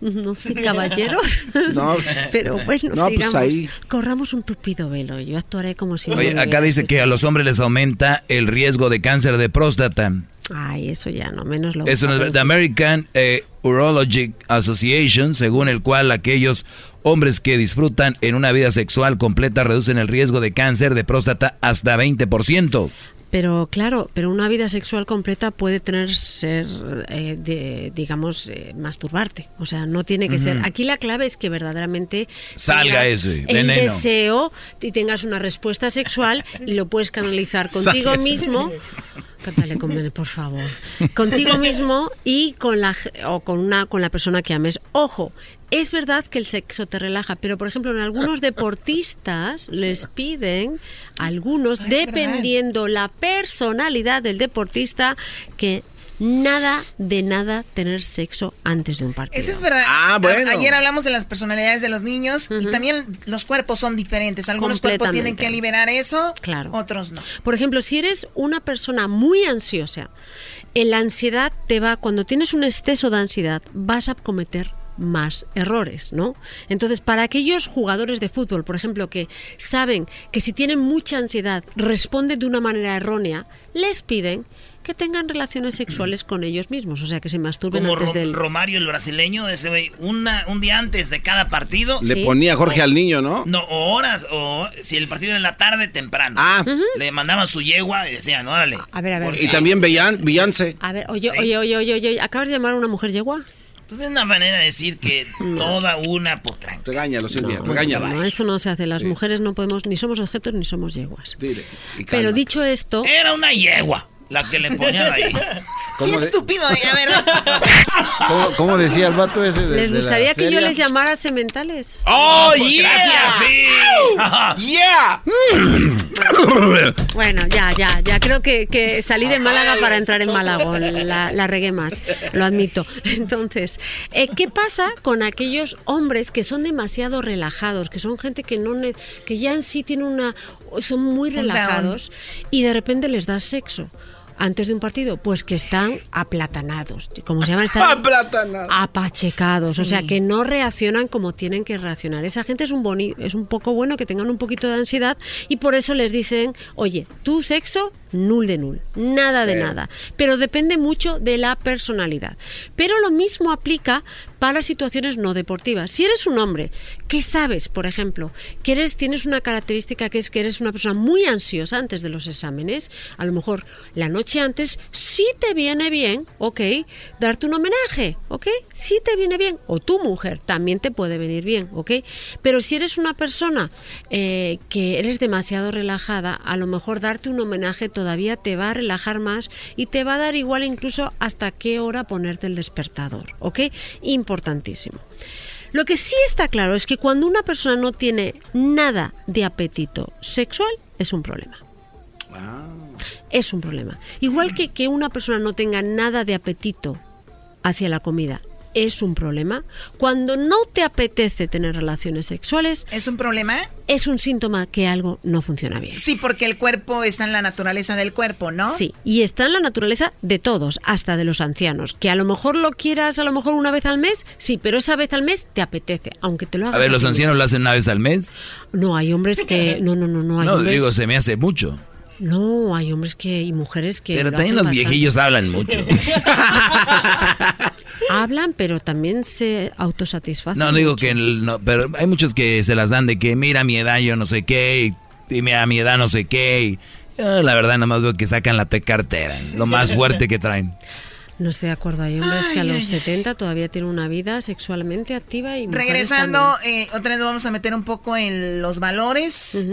No sé, caballeros. No, Pero bueno, no, pues ahí. Corramos un tupido velo. Yo actuaré como si no Oye, acá dice que a los hombres les aumenta el riesgo de cáncer de próstata. Ay, eso ya no, menos lo Eso no es. The American eh, Urologic Association, según el cual aquellos hombres que disfrutan en una vida sexual completa reducen el riesgo de cáncer de próstata hasta 20%. Pero claro, pero una vida sexual completa puede tener ser, eh, de, digamos, eh, masturbarte. O sea, no tiene que ser. Aquí la clave es que verdaderamente Salga ese el veneno. deseo y tengas una respuesta sexual y lo puedes canalizar contigo Salga mismo. Cántale con Bene, por favor. Contigo mismo y con la o con una con la persona que ames. Ojo, es verdad que el sexo te relaja, pero por ejemplo, en algunos deportistas les piden algunos dependiendo la personalidad del deportista que nada de nada tener sexo antes de un partido. Eso es verdad. Ah, A- Ayer hablamos de las personalidades de los niños y también los cuerpos son diferentes. Algunos cuerpos tienen que liberar eso, Claro. otros no. Por ejemplo, si eres una persona muy ansiosa, en la ansiedad te va, cuando tienes un exceso de ansiedad, vas a cometer más errores, ¿no? Entonces, para aquellos jugadores de fútbol, por ejemplo, que saben que si tienen mucha ansiedad responden de una manera errónea, les piden que tengan relaciones sexuales con ellos mismos, o sea, que se masturben Como antes Ro- del... Romario, el brasileño, ese güey, una, un día antes de cada partido. Le ponía Jorge al niño, ¿no? No, o horas, o si el partido en la tarde, temprano. Ah. Le mandaban su yegua y decían, órale. A ver, a ver. Y también Beyoncé. A ver, oye, oye, oye, oye, oye, ¿acabas de llamar a una mujer yegua? Pues es una manera de decir que toda una potranca. Regáñalo, Silvia, No, regáñalo. no, eso no se hace. Las mujeres no podemos, ni somos objetos ni somos yeguas. Dile. y Pero dicho esto. Era una yegua. La que le ponían ahí. Qué ¿Cómo de- estúpido, a ver. ¿Cómo, cómo decía el vato ese de, ¿Les de la gustaría que yo les llamara sementales? ¡Oh, pues, yeah! Gracias, sí. ¡Yeah! Bueno, ya, ya, ya creo que, que salí de Málaga para entrar en Malagón, la, la regué más, lo admito. Entonces, eh, ¿qué pasa con aquellos hombres que son demasiado relajados, que son gente que no que ya en sí tienen una son muy relajados y de repente les das sexo? Antes de un partido, pues que están aplatanados. como se llama? Están Aplatanados. apachecados, o sea que no reaccionan como tienen que reaccionar. Esa gente es un boni es un poco bueno que tengan un poquito de ansiedad y por eso les dicen, oye, tu sexo nul de nul, nada de Sí. nada. Pero depende mucho de la personalidad. Pero lo mismo aplica para situaciones no deportivas. Si eres un hombre que sabes, por ejemplo, que eres tienes una característica que es que eres una persona muy ansiosa antes de los exámenes, a lo mejor la noche antes sí te viene bien, ok, darte un homenaje, ok, sí te viene bien, o tu mujer también te puede venir bien, ok, pero si eres una persona eh, que eres demasiado relajada, a lo mejor darte un homenaje todavía te va a relajar más y te va a dar igual incluso hasta qué hora ponerte el despertador, ok, importantísimo. Lo que sí está claro es que cuando una persona no tiene nada de apetito sexual, es un problema. Es un problema. Igual que que una persona no tenga nada de apetito hacia la comida, es un problema. Cuando no te apetece tener relaciones sexuales, ¿es un problema? Es un síntoma que algo no funciona bien. Sí, porque el cuerpo está en la naturaleza del cuerpo, ¿no? Sí, y está en la naturaleza de todos, hasta de los ancianos. Que a lo mejor lo quieras a lo mejor una vez al mes, sí, pero esa vez al mes te apetece, aunque te lo hagas. A ver, los ancianos lo hacen una vez al mes. No, hay hombres que no, no, no, no hay No, hombres- digo, se me hace mucho. No, hay hombres que y mujeres que Pero lo también hacen los bastante. viejillos hablan mucho. Hablan, pero también se autosatisfacen. No, no digo que el- no, pero hay muchos que se las dan de que mira a mi edad yo no sé qué, y, y mira a mi edad no sé qué. y yo, la verdad nada más veo que sacan la T cartera, lo más fuerte que traen. No estoy de acuerdo. Hay hombres que a los 70 todavía tienen una vida sexualmente activa y Regresando, eh, otra vez vamos a meter un poco en los valores.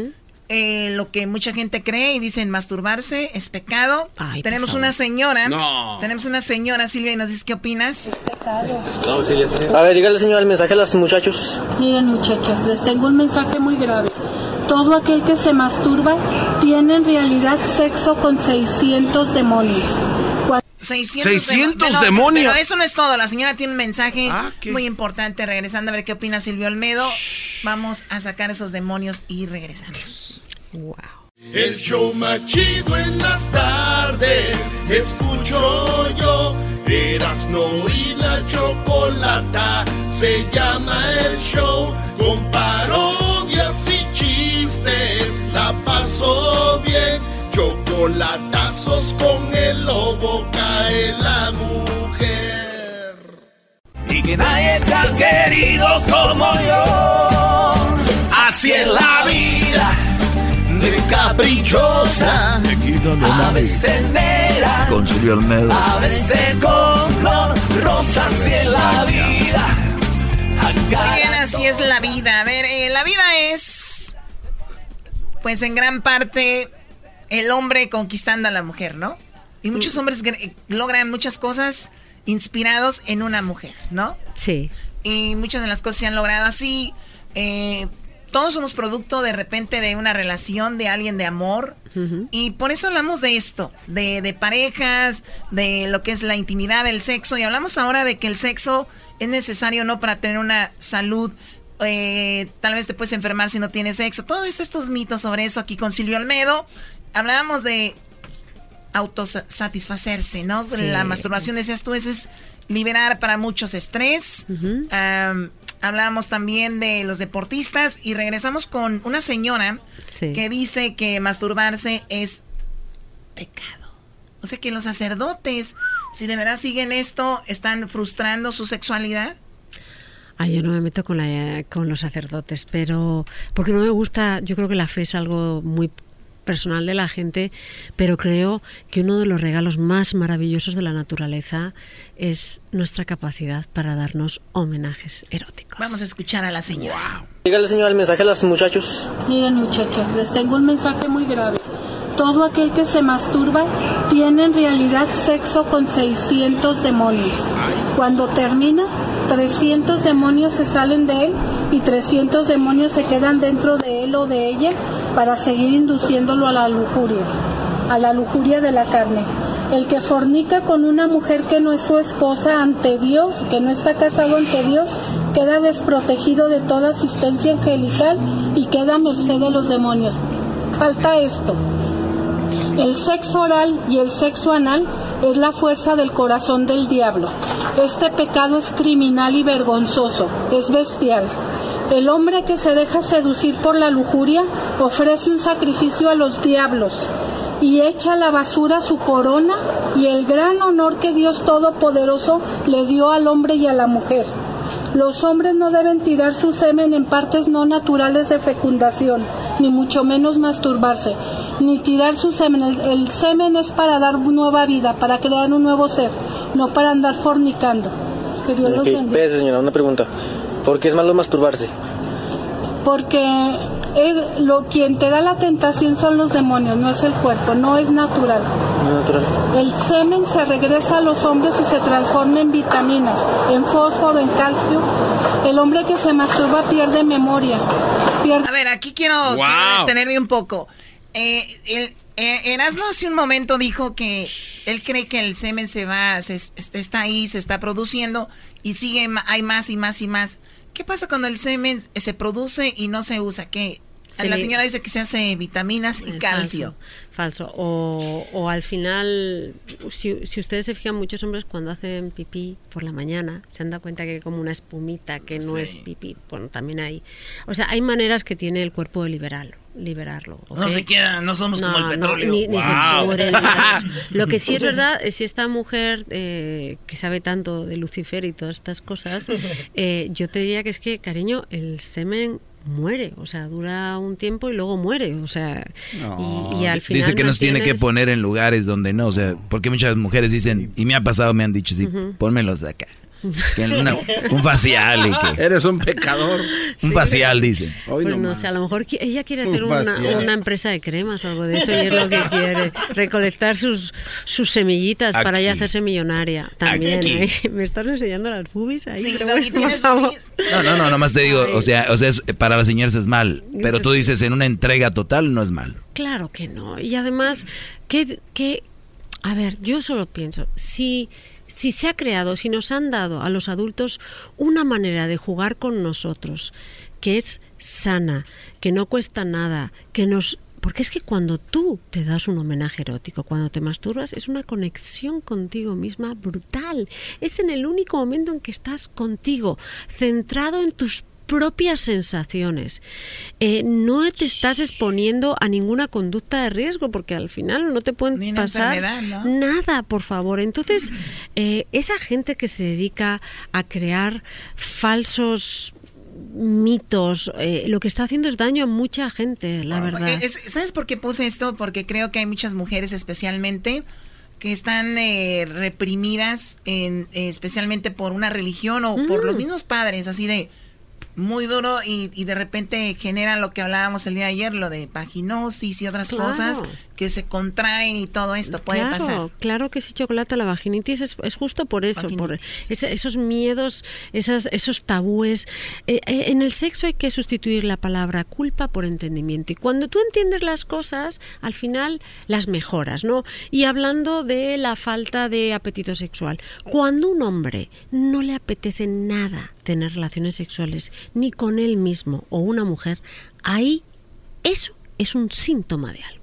Eh, lo que mucha gente cree y dicen masturbarse es pecado. tenemos una señora. No. Tenemos una señora, Silvia, y nos dice qué opinas. A ver, dígale señor el mensaje a los muchachos. Miren muchachos, les tengo un mensaje muy grave. Todo aquel que se masturba tiene en realidad sexo con 600 demonios. Cua- 600, 600 demo- demonios. Pero eso no es todo. La señora tiene un mensaje muy importante. Regresando a ver qué opina Silvio Olmedo. Vamos a sacar esos demonios y regresamos. El show más chido en las tardes. Escucho yo. Erasno y la chocolata. Se llama el show. Con parodias y chistes. La pasó bien. Con el lobo. Cae la mujer. y que nadie te ha querido como yo. Así es la vida, de caprichosa, a veces negra, Con a veces con flor rosa, así es la vida. Muy bien, así es la vida. A ver, eh, la vida es, pues en gran parte, el hombre conquistando a la mujer, ¿no? Y muchos hombres gr- logran muchas cosas inspirados en una mujer, ¿no? Sí. Y muchas de las cosas se han logrado así. eh, todos somos producto de repente de una relación de alguien de amor. Y por eso hablamos de esto, de, de parejas, de lo que es la intimidad, del sexo. Y hablamos ahora de que el sexo es necesario no para tener una salud. eh, tal vez te puedes enfermar si no tienes sexo. Todos estos mitos sobre eso aquí con Silvio Almedo. Hablábamos de autosatisfacerse, ¿no? Sí. La masturbación, decías tú, ese es liberar para muchos estrés. Am, hablábamos también de los deportistas y regresamos con una señora Sí. que dice que masturbarse es pecado. O sea que los sacerdotes, si de verdad siguen esto, están frustrando su sexualidad. Ay, yo no me meto con, la, con los sacerdotes, pero porque no me gusta, yo creo que la fe es algo muy personal de la gente, pero creo que uno de los regalos más maravillosos de la naturaleza es nuestra capacidad para darnos homenajes eróticos. Vamos a escuchar a la señora. Dígale señor el mensaje a los muchachos. Miren muchachos, les tengo un mensaje muy grave. todo aquel que se masturba tiene en realidad sexo con 600 demonios. Cuando termina, 300 demonios se salen de él y 300 demonios se quedan dentro de él o de ella para seguir induciéndolo a la lujuria, a la lujuria de la carne. El que fornica con una mujer que no es su esposa ante Dios, que no está casado ante Dios, queda desprotegido de toda asistencia angelical y queda a merced de los demonios. Falta esto. El sexo oral y el sexo anal es la fuerza del corazón del diablo. Este pecado es criminal y vergonzoso, es bestial. El hombre que se deja seducir por la lujuria ofrece un sacrificio a los diablos y echa a la basura su corona y el gran honor que Dios Todopoderoso le dio al hombre y a la mujer. Los hombres no deben tirar su semen en partes no naturales de fecundación, ni mucho menos masturbarse, ni tirar su semen. El, el semen es para dar nueva vida, para crear un nuevo ser, no para andar fornicando. Que Dios los bendiga. señora, una pregunta. ¿Por qué es malo masturbarse? Porque es, lo, quien te da la tentación son los demonios, no es el cuerpo, no es natural. El semen se regresa a los hombres y se transforma en vitaminas, en fósforo, en calcio. El hombre que se masturba pierde memoria. Pierde... A ver, aquí quiero, quiero detenerme un poco. Eh, el, eh, Erasmo hace un momento dijo que él cree que el semen se va, se, es- está ahí, se está produciendo y sigue, hay más y más y más. ¿Qué pasa cuando el semen se produce y no se usa? ¿Qué? La señora dice que se hace vitaminas y Eh, calcio. Falso. falso. O, o al final, si, si ustedes se fijan, muchos hombres cuando hacen pipí por la mañana se han dado cuenta que hay como una espumita que no Sí. es pipí. Bueno, también hay. O sea, hay maneras que tiene el cuerpo de liberarlo. Liberarlo No se queda, no somos como el No, no, petróleo. ni, ni Wow. Lo que sí es verdad es si esta mujer eh, que sabe tanto de Lucifer y todas estas cosas, eh, yo te diría que es que, cariño, el semen muere, o sea, dura un tiempo y luego muere, o sea, y, y al final Dice que nos tiene que poner en lugares donde no, o sea, porque muchas mujeres dicen, y me ha pasado, me han dicho, sí, Ujú. pónmelos de acá. Que una- un facial y que... Eres un pecador. Un facial, dicen. Pues no, sé, a lo mejor ella quiere Un hacer una, una empresa de cremas o algo de eso y es lo que quiere, recolectar sus, sus semillitas para ya Aquí. hacerse millonaria. También. ¿eh? ¿Me estás enseñando las boobies ahí? Sí, Pero Doggy, bueno, por ¿tienes favor. No, no, no, nomás te digo, o sea, o sea es- para las señoras es mal, pero tú dices en una entrega total no es malo. Claro que no. Y además, que, que a ver, yo solo pienso, si, si se ha creado, si nos han dado a los adultos una manera de jugar con nosotros, que es sana, que no cuesta nada, que nos... Porque es que cuando tú te das un homenaje erótico, cuando te masturbas, es una conexión contigo misma brutal. Es en el único momento en que estás contigo, centrado en tus propias sensaciones. Eh, no te estás exponiendo a ninguna conducta de riesgo porque al final no te pueden pasar ¿no? nada, por favor. Entonces, eh, esa gente que se dedica a crear falsos mitos, eh, lo que está haciendo es daño a mucha gente, la verdad. Eh, es- ¿Sabes por qué puse esto? Porque creo que hay muchas mujeres especialmente que están eh, reprimidas, en, eh, especialmente por una religión o por los Mm. mismos padres, así de muy duro y, y de repente generan lo que hablábamos el día de ayer, lo de paginosis y otras Claro. cosas que se contraen y todo esto puede claro, pasar. Claro que sí, chocolate, la vaginitis es, es justo por eso, por ese- esos miedos, esas, esos tabúes. Eh, eh, en el sexo hay que sustituir la palabra culpa por entendimiento. Y cuando tú entiendes las cosas, al final las mejoras, ¿no? Y hablando de la falta de apetito sexual, cuando un hombre no le apetece nada tener relaciones sexuales, ni con él mismo o una mujer, ahí eso es un síntoma de algo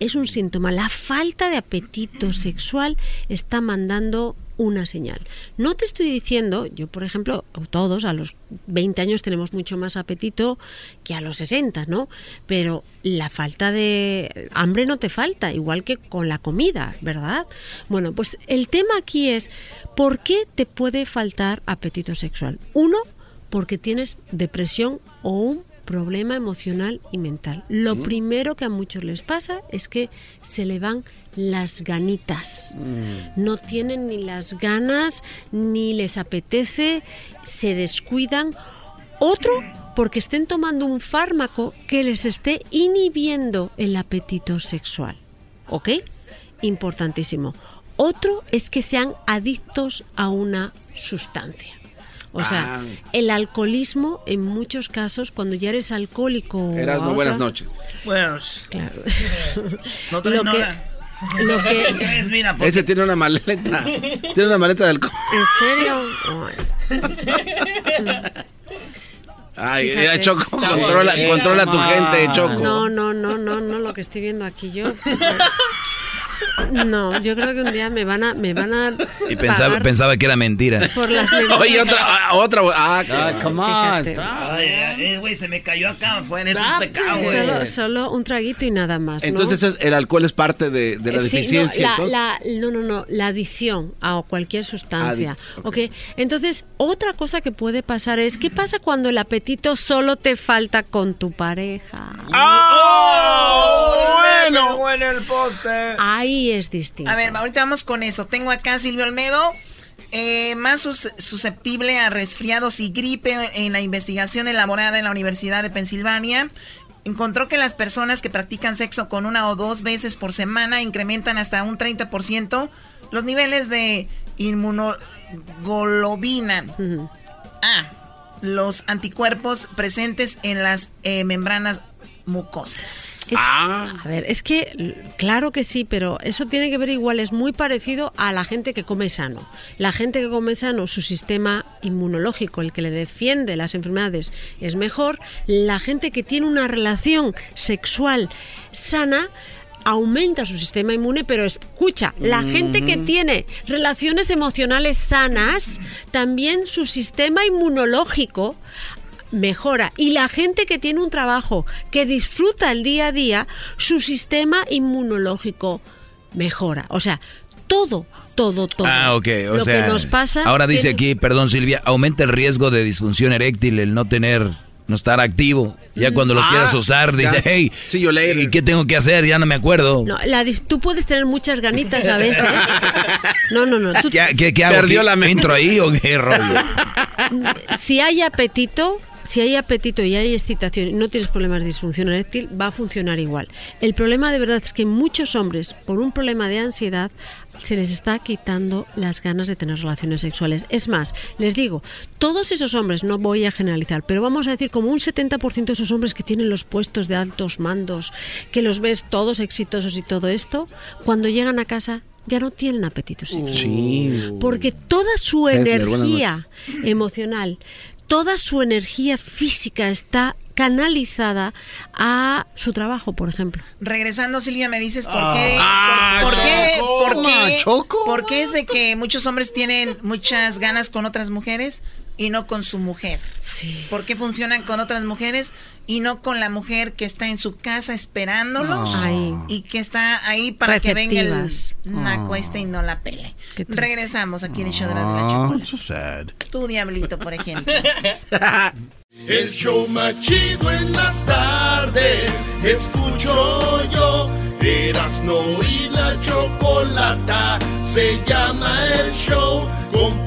es un síntoma. La falta de apetito sexual está mandando una señal. No te estoy diciendo, yo por ejemplo, todos a los 20 años tenemos mucho más apetito que a los 60, ¿no? Pero la falta de hambre no te falta, igual que con la comida, ¿verdad? Bueno, pues el tema aquí es, ¿por qué te puede faltar apetito sexual? Uno, porque tienes depresión o un problema emocional y mental. Lo primero que a muchos les pasa es que se le van las ganitas. No tienen ni las ganas, ni les apetece, se descuidan Otro, porque estén tomando un fármaco que les esté inhibiendo el apetito sexual. ¿Ok? Importantísimo. Otro es que sean adictos a una sustancia. O sea, Ah. el alcoholismo en muchos casos, cuando ya eres alcohólico... Eras no buenas otra- noches. Bueno, Claro. no traes Lo que- nada. lo que- Es, mira, porque- Ese tiene una maleta. tiene una maleta de alcohol. ¿En serio? Ay, Fíjate. mira, Choco, controla, controla tu gente, Choco. No, no, no, no, no, lo que estoy viendo aquí yo. No, yo creo que un día me van a, me van a Y pensaba, pagar pensaba que era mentira. por las. Oye, otra, otra. Ah, Ah, come on. Ay, ay, güey, se me cayó acá, fue en estos pecados. Solo, solo un traguito y nada más. Entonces es- el alcohol es parte de, de la Eh, sí, deficiencia. no, la, la- no, no, no, la adicción a cualquier sustancia. Adic- ¿ok? Entonces, otra cosa que puede pasar es, ¿qué pasa cuando el apetito solo te falta con tu pareja? ¡Oh! Bueno, bueno el poste. Ahí es distinto. A ver, ahorita vamos con eso. Tengo acá a Silvio Olmedo, eh, más sus- susceptible a resfriados y gripe en la investigación elaborada en la Universidad de Pensilvania. Encontró que las personas que practican sexo con una o dos veces por semana incrementan hasta un 30% los niveles de inmunoglobina. Ah, los anticuerpos presentes en las eh, membranas mucosas. Es- A ver, es que claro que sí, pero eso tiene que ver igual, es muy parecido a la gente que come sano. La gente que come sano, su sistema inmunológico, el que le defiende las enfermedades, es mejor. La gente que tiene una relación sexual sana aumenta su sistema inmune, pero escucha, la gente que tiene relaciones emocionales sanas, también su sistema inmunológico mejora. Y la gente que tiene un trabajo que disfruta el día a día, su sistema inmunológico mejora. O sea, todo, todo, todo. Ah, ok. O Lo sea, que nos pasa. ahora dice tiene- aquí, perdón Silvia, aumenta el riesgo de disfunción eréctil el no tener, no estar activo. Ya cuando lo Ah, quieras usar, dice, ya. hey, Sí, yo leí. ¿y qué tengo que hacer? Ya no me acuerdo. No, la dis- tú puedes tener muchas ganitas a veces. No, no, no. tú- ¿Qué, qué, qué hago? Perdió ¿Qué- la mente. ¿Entro ahí o qué rollo? si hay apetito, si hay apetito y hay excitación y no tienes problemas de disfunción eréctil, va a funcionar igual. El problema de verdad es que muchos hombres, por un problema de ansiedad, se les está quitando las ganas de tener relaciones sexuales. Es más, les digo, todos esos hombres, no voy a generalizar, pero vamos a decir como un 70% de esos hombres que tienen los puestos de altos mandos, que los ves todos exitosos y todo esto, cuando llegan a casa ya no tienen apetito sexual. Sí. Porque toda su energía emocional, toda su energía física está canalizada a su trabajo, por ejemplo. Regresando, Silvia, me dices por qué. Ah, por, por qué, Choco. por qué, Choco. por qué es de que muchos hombres tienen muchas ganas con otras mujeres y no con su mujer. Sí. ¿Por qué funcionan con otras mujeres y no con la mujer que está en su casa esperándolos Ay. y que está ahí para que venga el naco este y no la pele? Regresamos aquí en el show de la, de la chocolate. so sad. Tú, diablito, por ejemplo. El show más chido en las tardes, escucho yo. Erasno y la chocolata, se llama el show. Con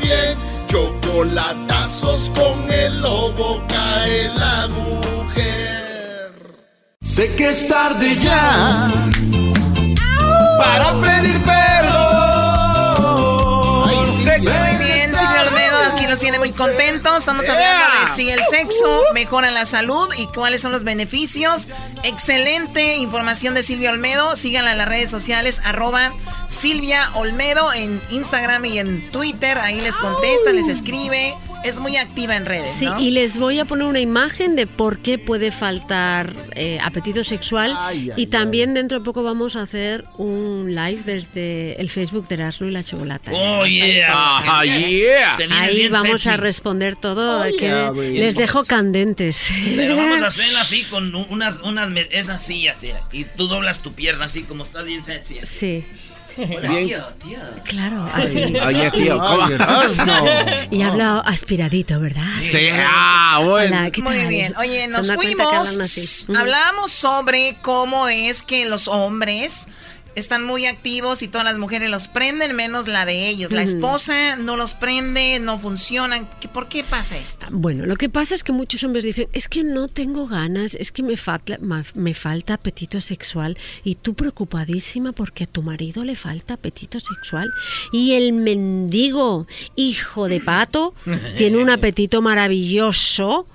bien. Chocolatazos con el lobo cae la mujer. Sé que es tarde ya para pedir perdón. Sé que Los tiene muy contentos. Estamos hablando de si el sexo mejora la salud y cuáles son los beneficios. Excelente información de Silvia Olmedo. Síganla en las redes sociales, arroba Silvia Olmedo en Instagram y en Twitter. Ahí les contesta, les escribe. Es muy activa en redes, Sí, ¿no? y les voy a poner una imagen de por qué puede faltar eh, apetito sexual. Ay, ay, y también dentro de poco vamos a hacer un live desde el Facebook de Erasmo y la Chocolata. Oh, yeah. Ah, yeah. Ahí vamos sexy. a responder todo, Oh, que yeah, baby. les dejo candentes. Pero vamos a hacerlo así con un- unas, unas, esas sillas, mira, y tú doblas tu pierna así como estás bien sexy. así. Sí, Hola, Bien. tío, tío. claro, así. Oye, tío, ¿cómo? Y habla aspiradito, ¿verdad? Sí, ah, bueno. Hola, ¿qué Muy bien. Oye, ¿Se nos fuimos. Hablábamos sobre cómo es que los hombres están muy activos y todas las mujeres los prenden, menos la de ellos. La esposa no los prende, no funcionan. ¿Qué- ¿Por qué pasa esto? Bueno, lo que pasa es que muchos hombres dicen, es que no tengo ganas, es que me falta, me falta apetito sexual y tú preocupadísima porque a tu marido le falta apetito sexual y el mendigo hijo de pato tiene un apetito maravilloso,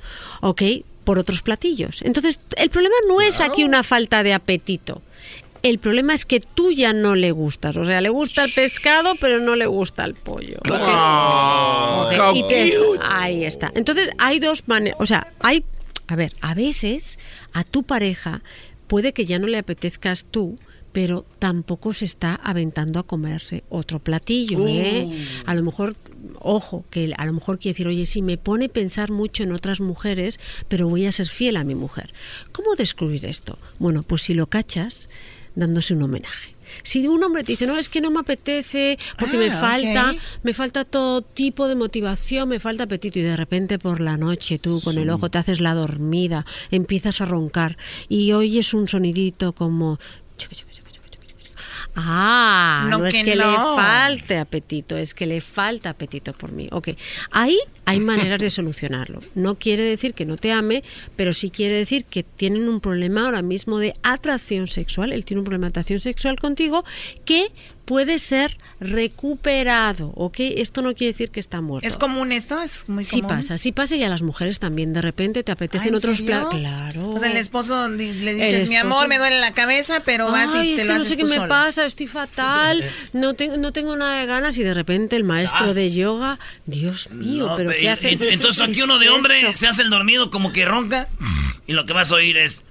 ¿ok? Por otros platillos. Entonces, el problema no es aquí una falta de apetito. El problema es que tú ya no le gustas. O sea, le gusta el pescado, pero no le gusta el pollo. Oh, y te- ahí está. Entonces, hay dos maneras. O sea, hay. A ver, a veces a tu pareja puede que ya no le apetezcas tú, pero tampoco se está aventando a comerse otro platillo. ¿eh? Uh. A lo mejor, ojo, que a lo mejor quiere decir, oye, sí, me pone pensar mucho en otras mujeres, pero voy a ser fiel a mi mujer. ¿Cómo descubrir esto? Bueno, pues si lo cachas, dándose un homenaje. Si un hombre te dice, no, es que no me apetece, porque me Ah, falta, me falta todo tipo de motivación, me falta apetito, y de repente por la noche tú con el ojo te haces la dormida, empiezas a roncar y oyes un sonidito como... Ah, No no, es que le falte apetito, es que le falta apetito por mí. Ok, ahí hay maneras de solucionarlo. No quiere decir que no te ame, pero sí quiere decir que tienen un problema ahora mismo de atracción sexual. Él tiene un problema de atracción sexual contigo que puede ser recuperado, ¿ok? Esto no quiere decir que está muerto. ¿Es común esto? ¿Es muy Sí común? pasa, sí pasa y a las mujeres también. De repente te apetecen ¿en otros platos. Claro. O sea, el esposo le dices, mi amor, esposo- me duele la cabeza, pero vas Ay, y es te lo no haces sé qué tú me pasa, estoy fatal, no, tengo no tengo nada de ganas y de repente el maestro de yoga, Dios mío, No, pero pe- ¿qué hace? en- Entonces aquí ¿Qué uno de hombre esto? se hace el dormido como que ronca y lo que vas a oír es...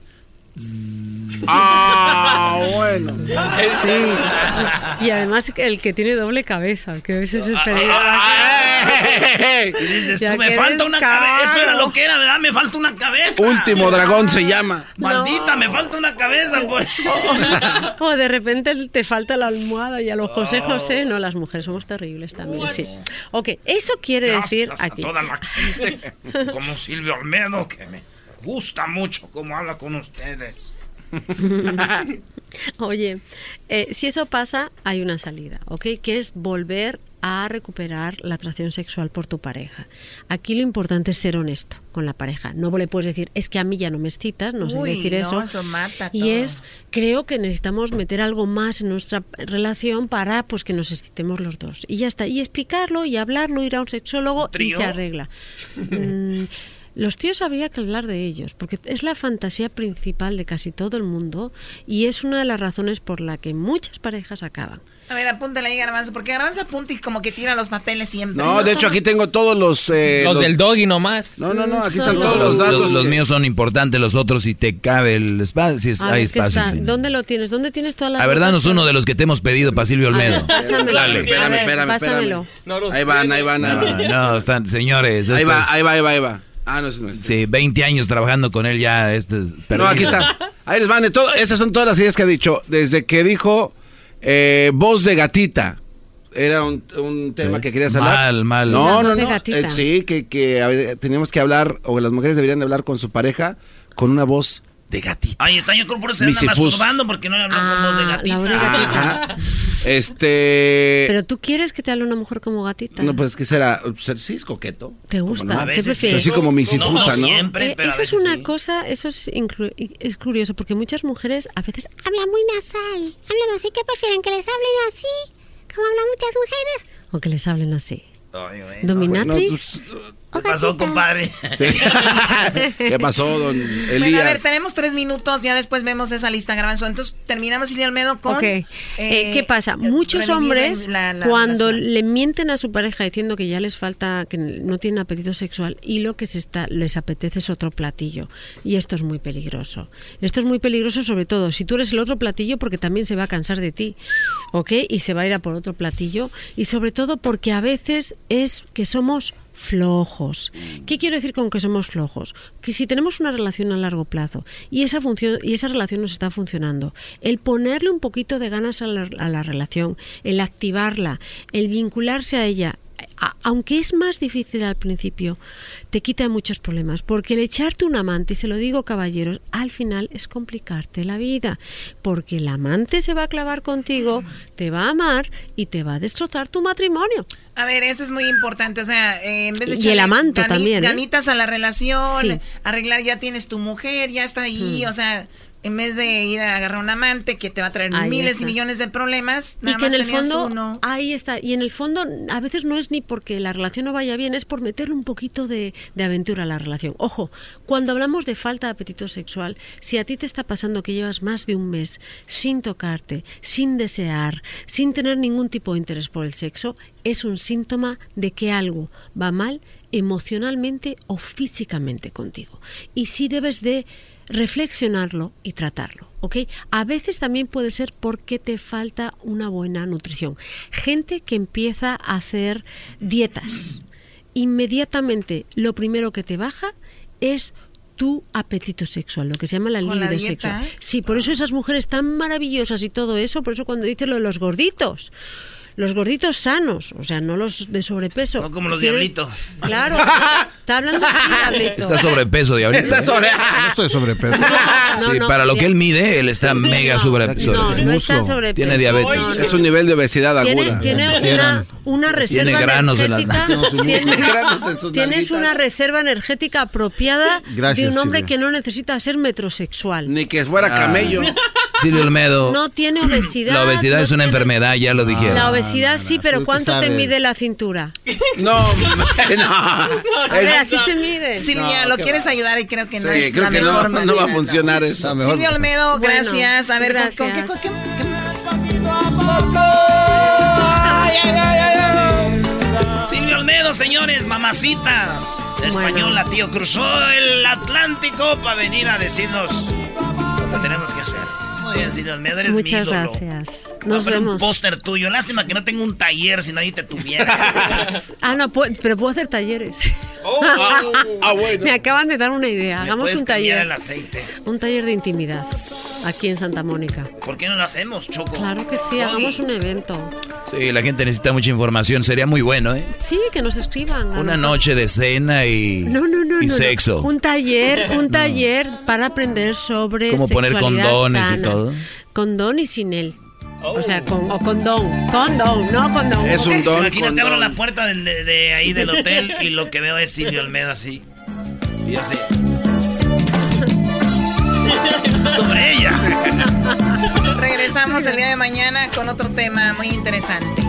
Ah, bueno. Sí. Y además el que tiene doble cabeza, que a veces es Y dices, Ya tú me falta una cabeza. Eso era lo que era, ¿verdad? Me falta una cabeza. Último dragón se llama. Maldita, me falta una cabeza. O de repente te falta la almohada y a los José Oh. José, no, las mujeres somos terribles también, sí. Ok, eso quiere decir aquí. a toda la gente como Silvio Olmedo que me gusta mucho cómo habla con ustedes. Oye, eh, si eso pasa, hay una salida, ¿ok? Que es volver a recuperar la atracción sexual por tu pareja. Aquí lo importante es ser honesto con la pareja. No le puedes decir, es que a mí ya no me excitas, no sé Uy, decir no, eso. eso mata y todo. es, creo que necesitamos meter algo más en nuestra relación para pues que nos excitemos los dos. Y ya está. Y explicarlo y hablarlo, ir a un sexólogo y trío? se arregla. Mm, los tíos habría que hablar de ellos, porque es la fantasía principal de casi todo el mundo y es una de las razones por la que muchas parejas acaban. A ver, apúntale ahí, Garbanzo, porque Garbanzo apunta y como que tira los papeles siempre. No, de hecho aquí tengo todos los... eh, Los del doggy nomás. No, no, no, aquí están Solo- todos los datos. Los, los míos son importantes, los otros si te cabe el espacio, si es- hay ver, ¿qué espacio. está? sí. ¿Dónde lo tienes? ¿Dónde tienes todas las A ver, danos uno de los que te hemos pedido para Silvio Olmedo. Pásamelo. Dale. Espérame, espérame, pásamelo. espérame. Ahí van, ahí van, ahí No, van. no, están, señores. Ahí va, es- ahí va, ahí va, ahí va. Ah, no, ese no es. Sí, 20 años trabajando con él ya. Este, es No, aquí está. Ahí les van. de todo- esas son todas las ideas que ha dicho. Desde que dijo eh, voz de gatita. Era un, un tema que querías hablar. Mal, mal. No, no, no. Eh, sí, que, que a ver, teníamos que hablar, o las mujeres deberían de hablar con su pareja con una voz de gatita. Ahí está, yo creo por eso Misifus. masturbando porque no le hablan con voz de Ah, gatita. la. Este. Pero tú quieres que te hable una mujer como gatita. No, pues que será. Ser, sí, es coqueto. ¿Te ¿Cómo gusta? no? A ¿Qué veces prefieres? Así como mis No, no siempre, Eh, pero a eso es una sí. cosa, eso es, es curioso, porque muchas mujeres a veces hablan muy nasal, hablan así, que prefieren que les hablen así, como hablan muchas mujeres, o que les hablen así. Dominatrix. pues, ¿Qué pasó, compadre? Sí. ¿Qué pasó, don Bueno, a Elías? ver, tenemos tres minutos, ya después vemos esa lista, Garbanzo. Entonces, terminamos, Silvia Almedo, con... Ok. eh, Eh, ¿Qué pasa? Muchos hombres, la- la cuando le mienten a su pareja diciendo que ya les falta, que no tienen apetito sexual y lo que se está, les apetece es otro platillo. Y esto es muy peligroso. Esto es muy peligroso, sobre todo si tú eres el otro platillo, porque también se va a cansar de ti, ¿ok? Y se va a ir a por otro platillo. Y sobre todo porque a veces es que somos flojos. ¿Qué quiero decir con que somos flojos? Que si tenemos una relación a largo plazo y esa función y esa relación nos está funcionando, el ponerle un poquito de ganas a la, a la relación, el activarla, el vincularse a ella, a- aunque es más difícil al principio, te quita muchos problemas, porque el echarte un amante, y se lo digo caballeros, al final es complicarte la vida, porque el amante se va a clavar contigo, te va a amar y te va a destrozar tu matrimonio. A ver, eso es muy importante. O sea, eh, en vez de Y echarle el amante también, ¿eh? ganitas a la relación, Sí. arreglar, ya tienes tu mujer, ya está ahí. Mm. O sea, en vez de ir a agarrar un amante que te va a traer Ahí miles está. y millones de problemas, Y nada que en más el tenías fondo, uno. ahí está, y en el fondo a veces no es ni porque la relación no vaya bien, es por meterle un poquito de, de aventura a la relación. Ojo, cuando hablamos de falta de apetito sexual, si a ti te está pasando que llevas más de un mes sin tocarte, sin desear, sin tener ningún tipo de interés por el sexo, es un síntoma de que algo va mal emocionalmente o físicamente contigo. Y sí debes de reflexionarlo y tratarlo, ¿ok? A veces también puede ser porque te falta una buena nutrición. Gente que empieza a hacer dietas, inmediatamente lo primero que te baja es tu apetito sexual, lo que se llama la libido sexual. Sí, por eso esas mujeres tan maravillosas y todo eso, por eso cuando dice lo de los gorditos, los gorditos sanos, o sea, no los de sobrepeso. No como los diablitos. Claro, está hablando aquí, diablito. Está sobrepeso, diablito. Está sobre- No estoy sobrepeso. No, sí, no, para lo que él mide, él está mega sobrepeso. No, no está sobrepeso. Tiene diabetes. No, no. Es un nivel de obesidad Tiene, aguda. tiene una, una reserva Tiene granos en las energética. nalgas. tiene- Tiene granos en sus tienes una reserva energética apropiada Gracias, de un hombre Silvia. que no necesita ser metrosexual. Ni que fuera camello. Silvio Olmedo. No tiene obesidad. La obesidad no es una tiene- enfermedad, ya lo dijeron. La obesidad sí, pero ¿cuánto te mide la cintura? No, no. A ver, así se mide. Silvia, lo quieres ayudar y creo que no Sí, es creo la que mejor no, no va a funcionar esto. Silvia Olmedo, Bueno, gracias. A ver, ¿con- ¿con, qué, gracias. con qué- Silvio Olmedo, señores, mamacita. Española, tío, cruzó el Atlántico para venir a decirnos lo que tenemos que hacer. Muy bien, eres Muchas mi ídolo. gracias. Voy a Nos poner un vemos. póster tuyo. Lástima que no tengo un taller si nadie te tuviera. Ah, no, pu- pero puedo hacer talleres. ah, bueno. Me acaban de dar una idea. Hagamos un taller. el aceite. Un taller de intimidad aquí en Santa Mónica. ¿Por qué no lo hacemos, Choco? Claro que sí, hagamos un evento. Sí, la gente necesita mucha información. Sería muy bueno, ¿eh? Sí, que nos escriban. Una noche de cena y, No, no, no, y no, no. sexo. Un taller, un taller para aprender sobre Cómo poner condones y sana. Todo. Condón y sin él. O sea, con, o condón. Condón, no condón. Imagínate, abro la puerta de, de ahí del hotel y lo que veo es Silvio Olmedo así. Y yo así. Sobre ella. Regresamos el día de mañana con otro tema muy interesante.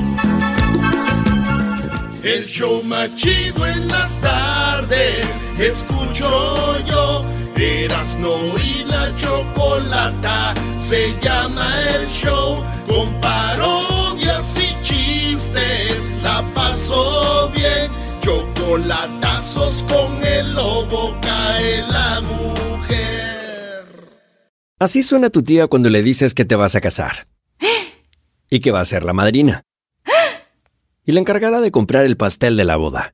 El show más chido en las tardes. Escucho yo. Erasno y la chocolata. Se llama el show. Con parodias y chistes. La paso bien. Chocolatazos con el lobo. Cae la mujer. Así suena tu tía cuando le dices que te vas a casar. Y que va a ser la madrina. Y la encargada de comprar el pastel de la boda.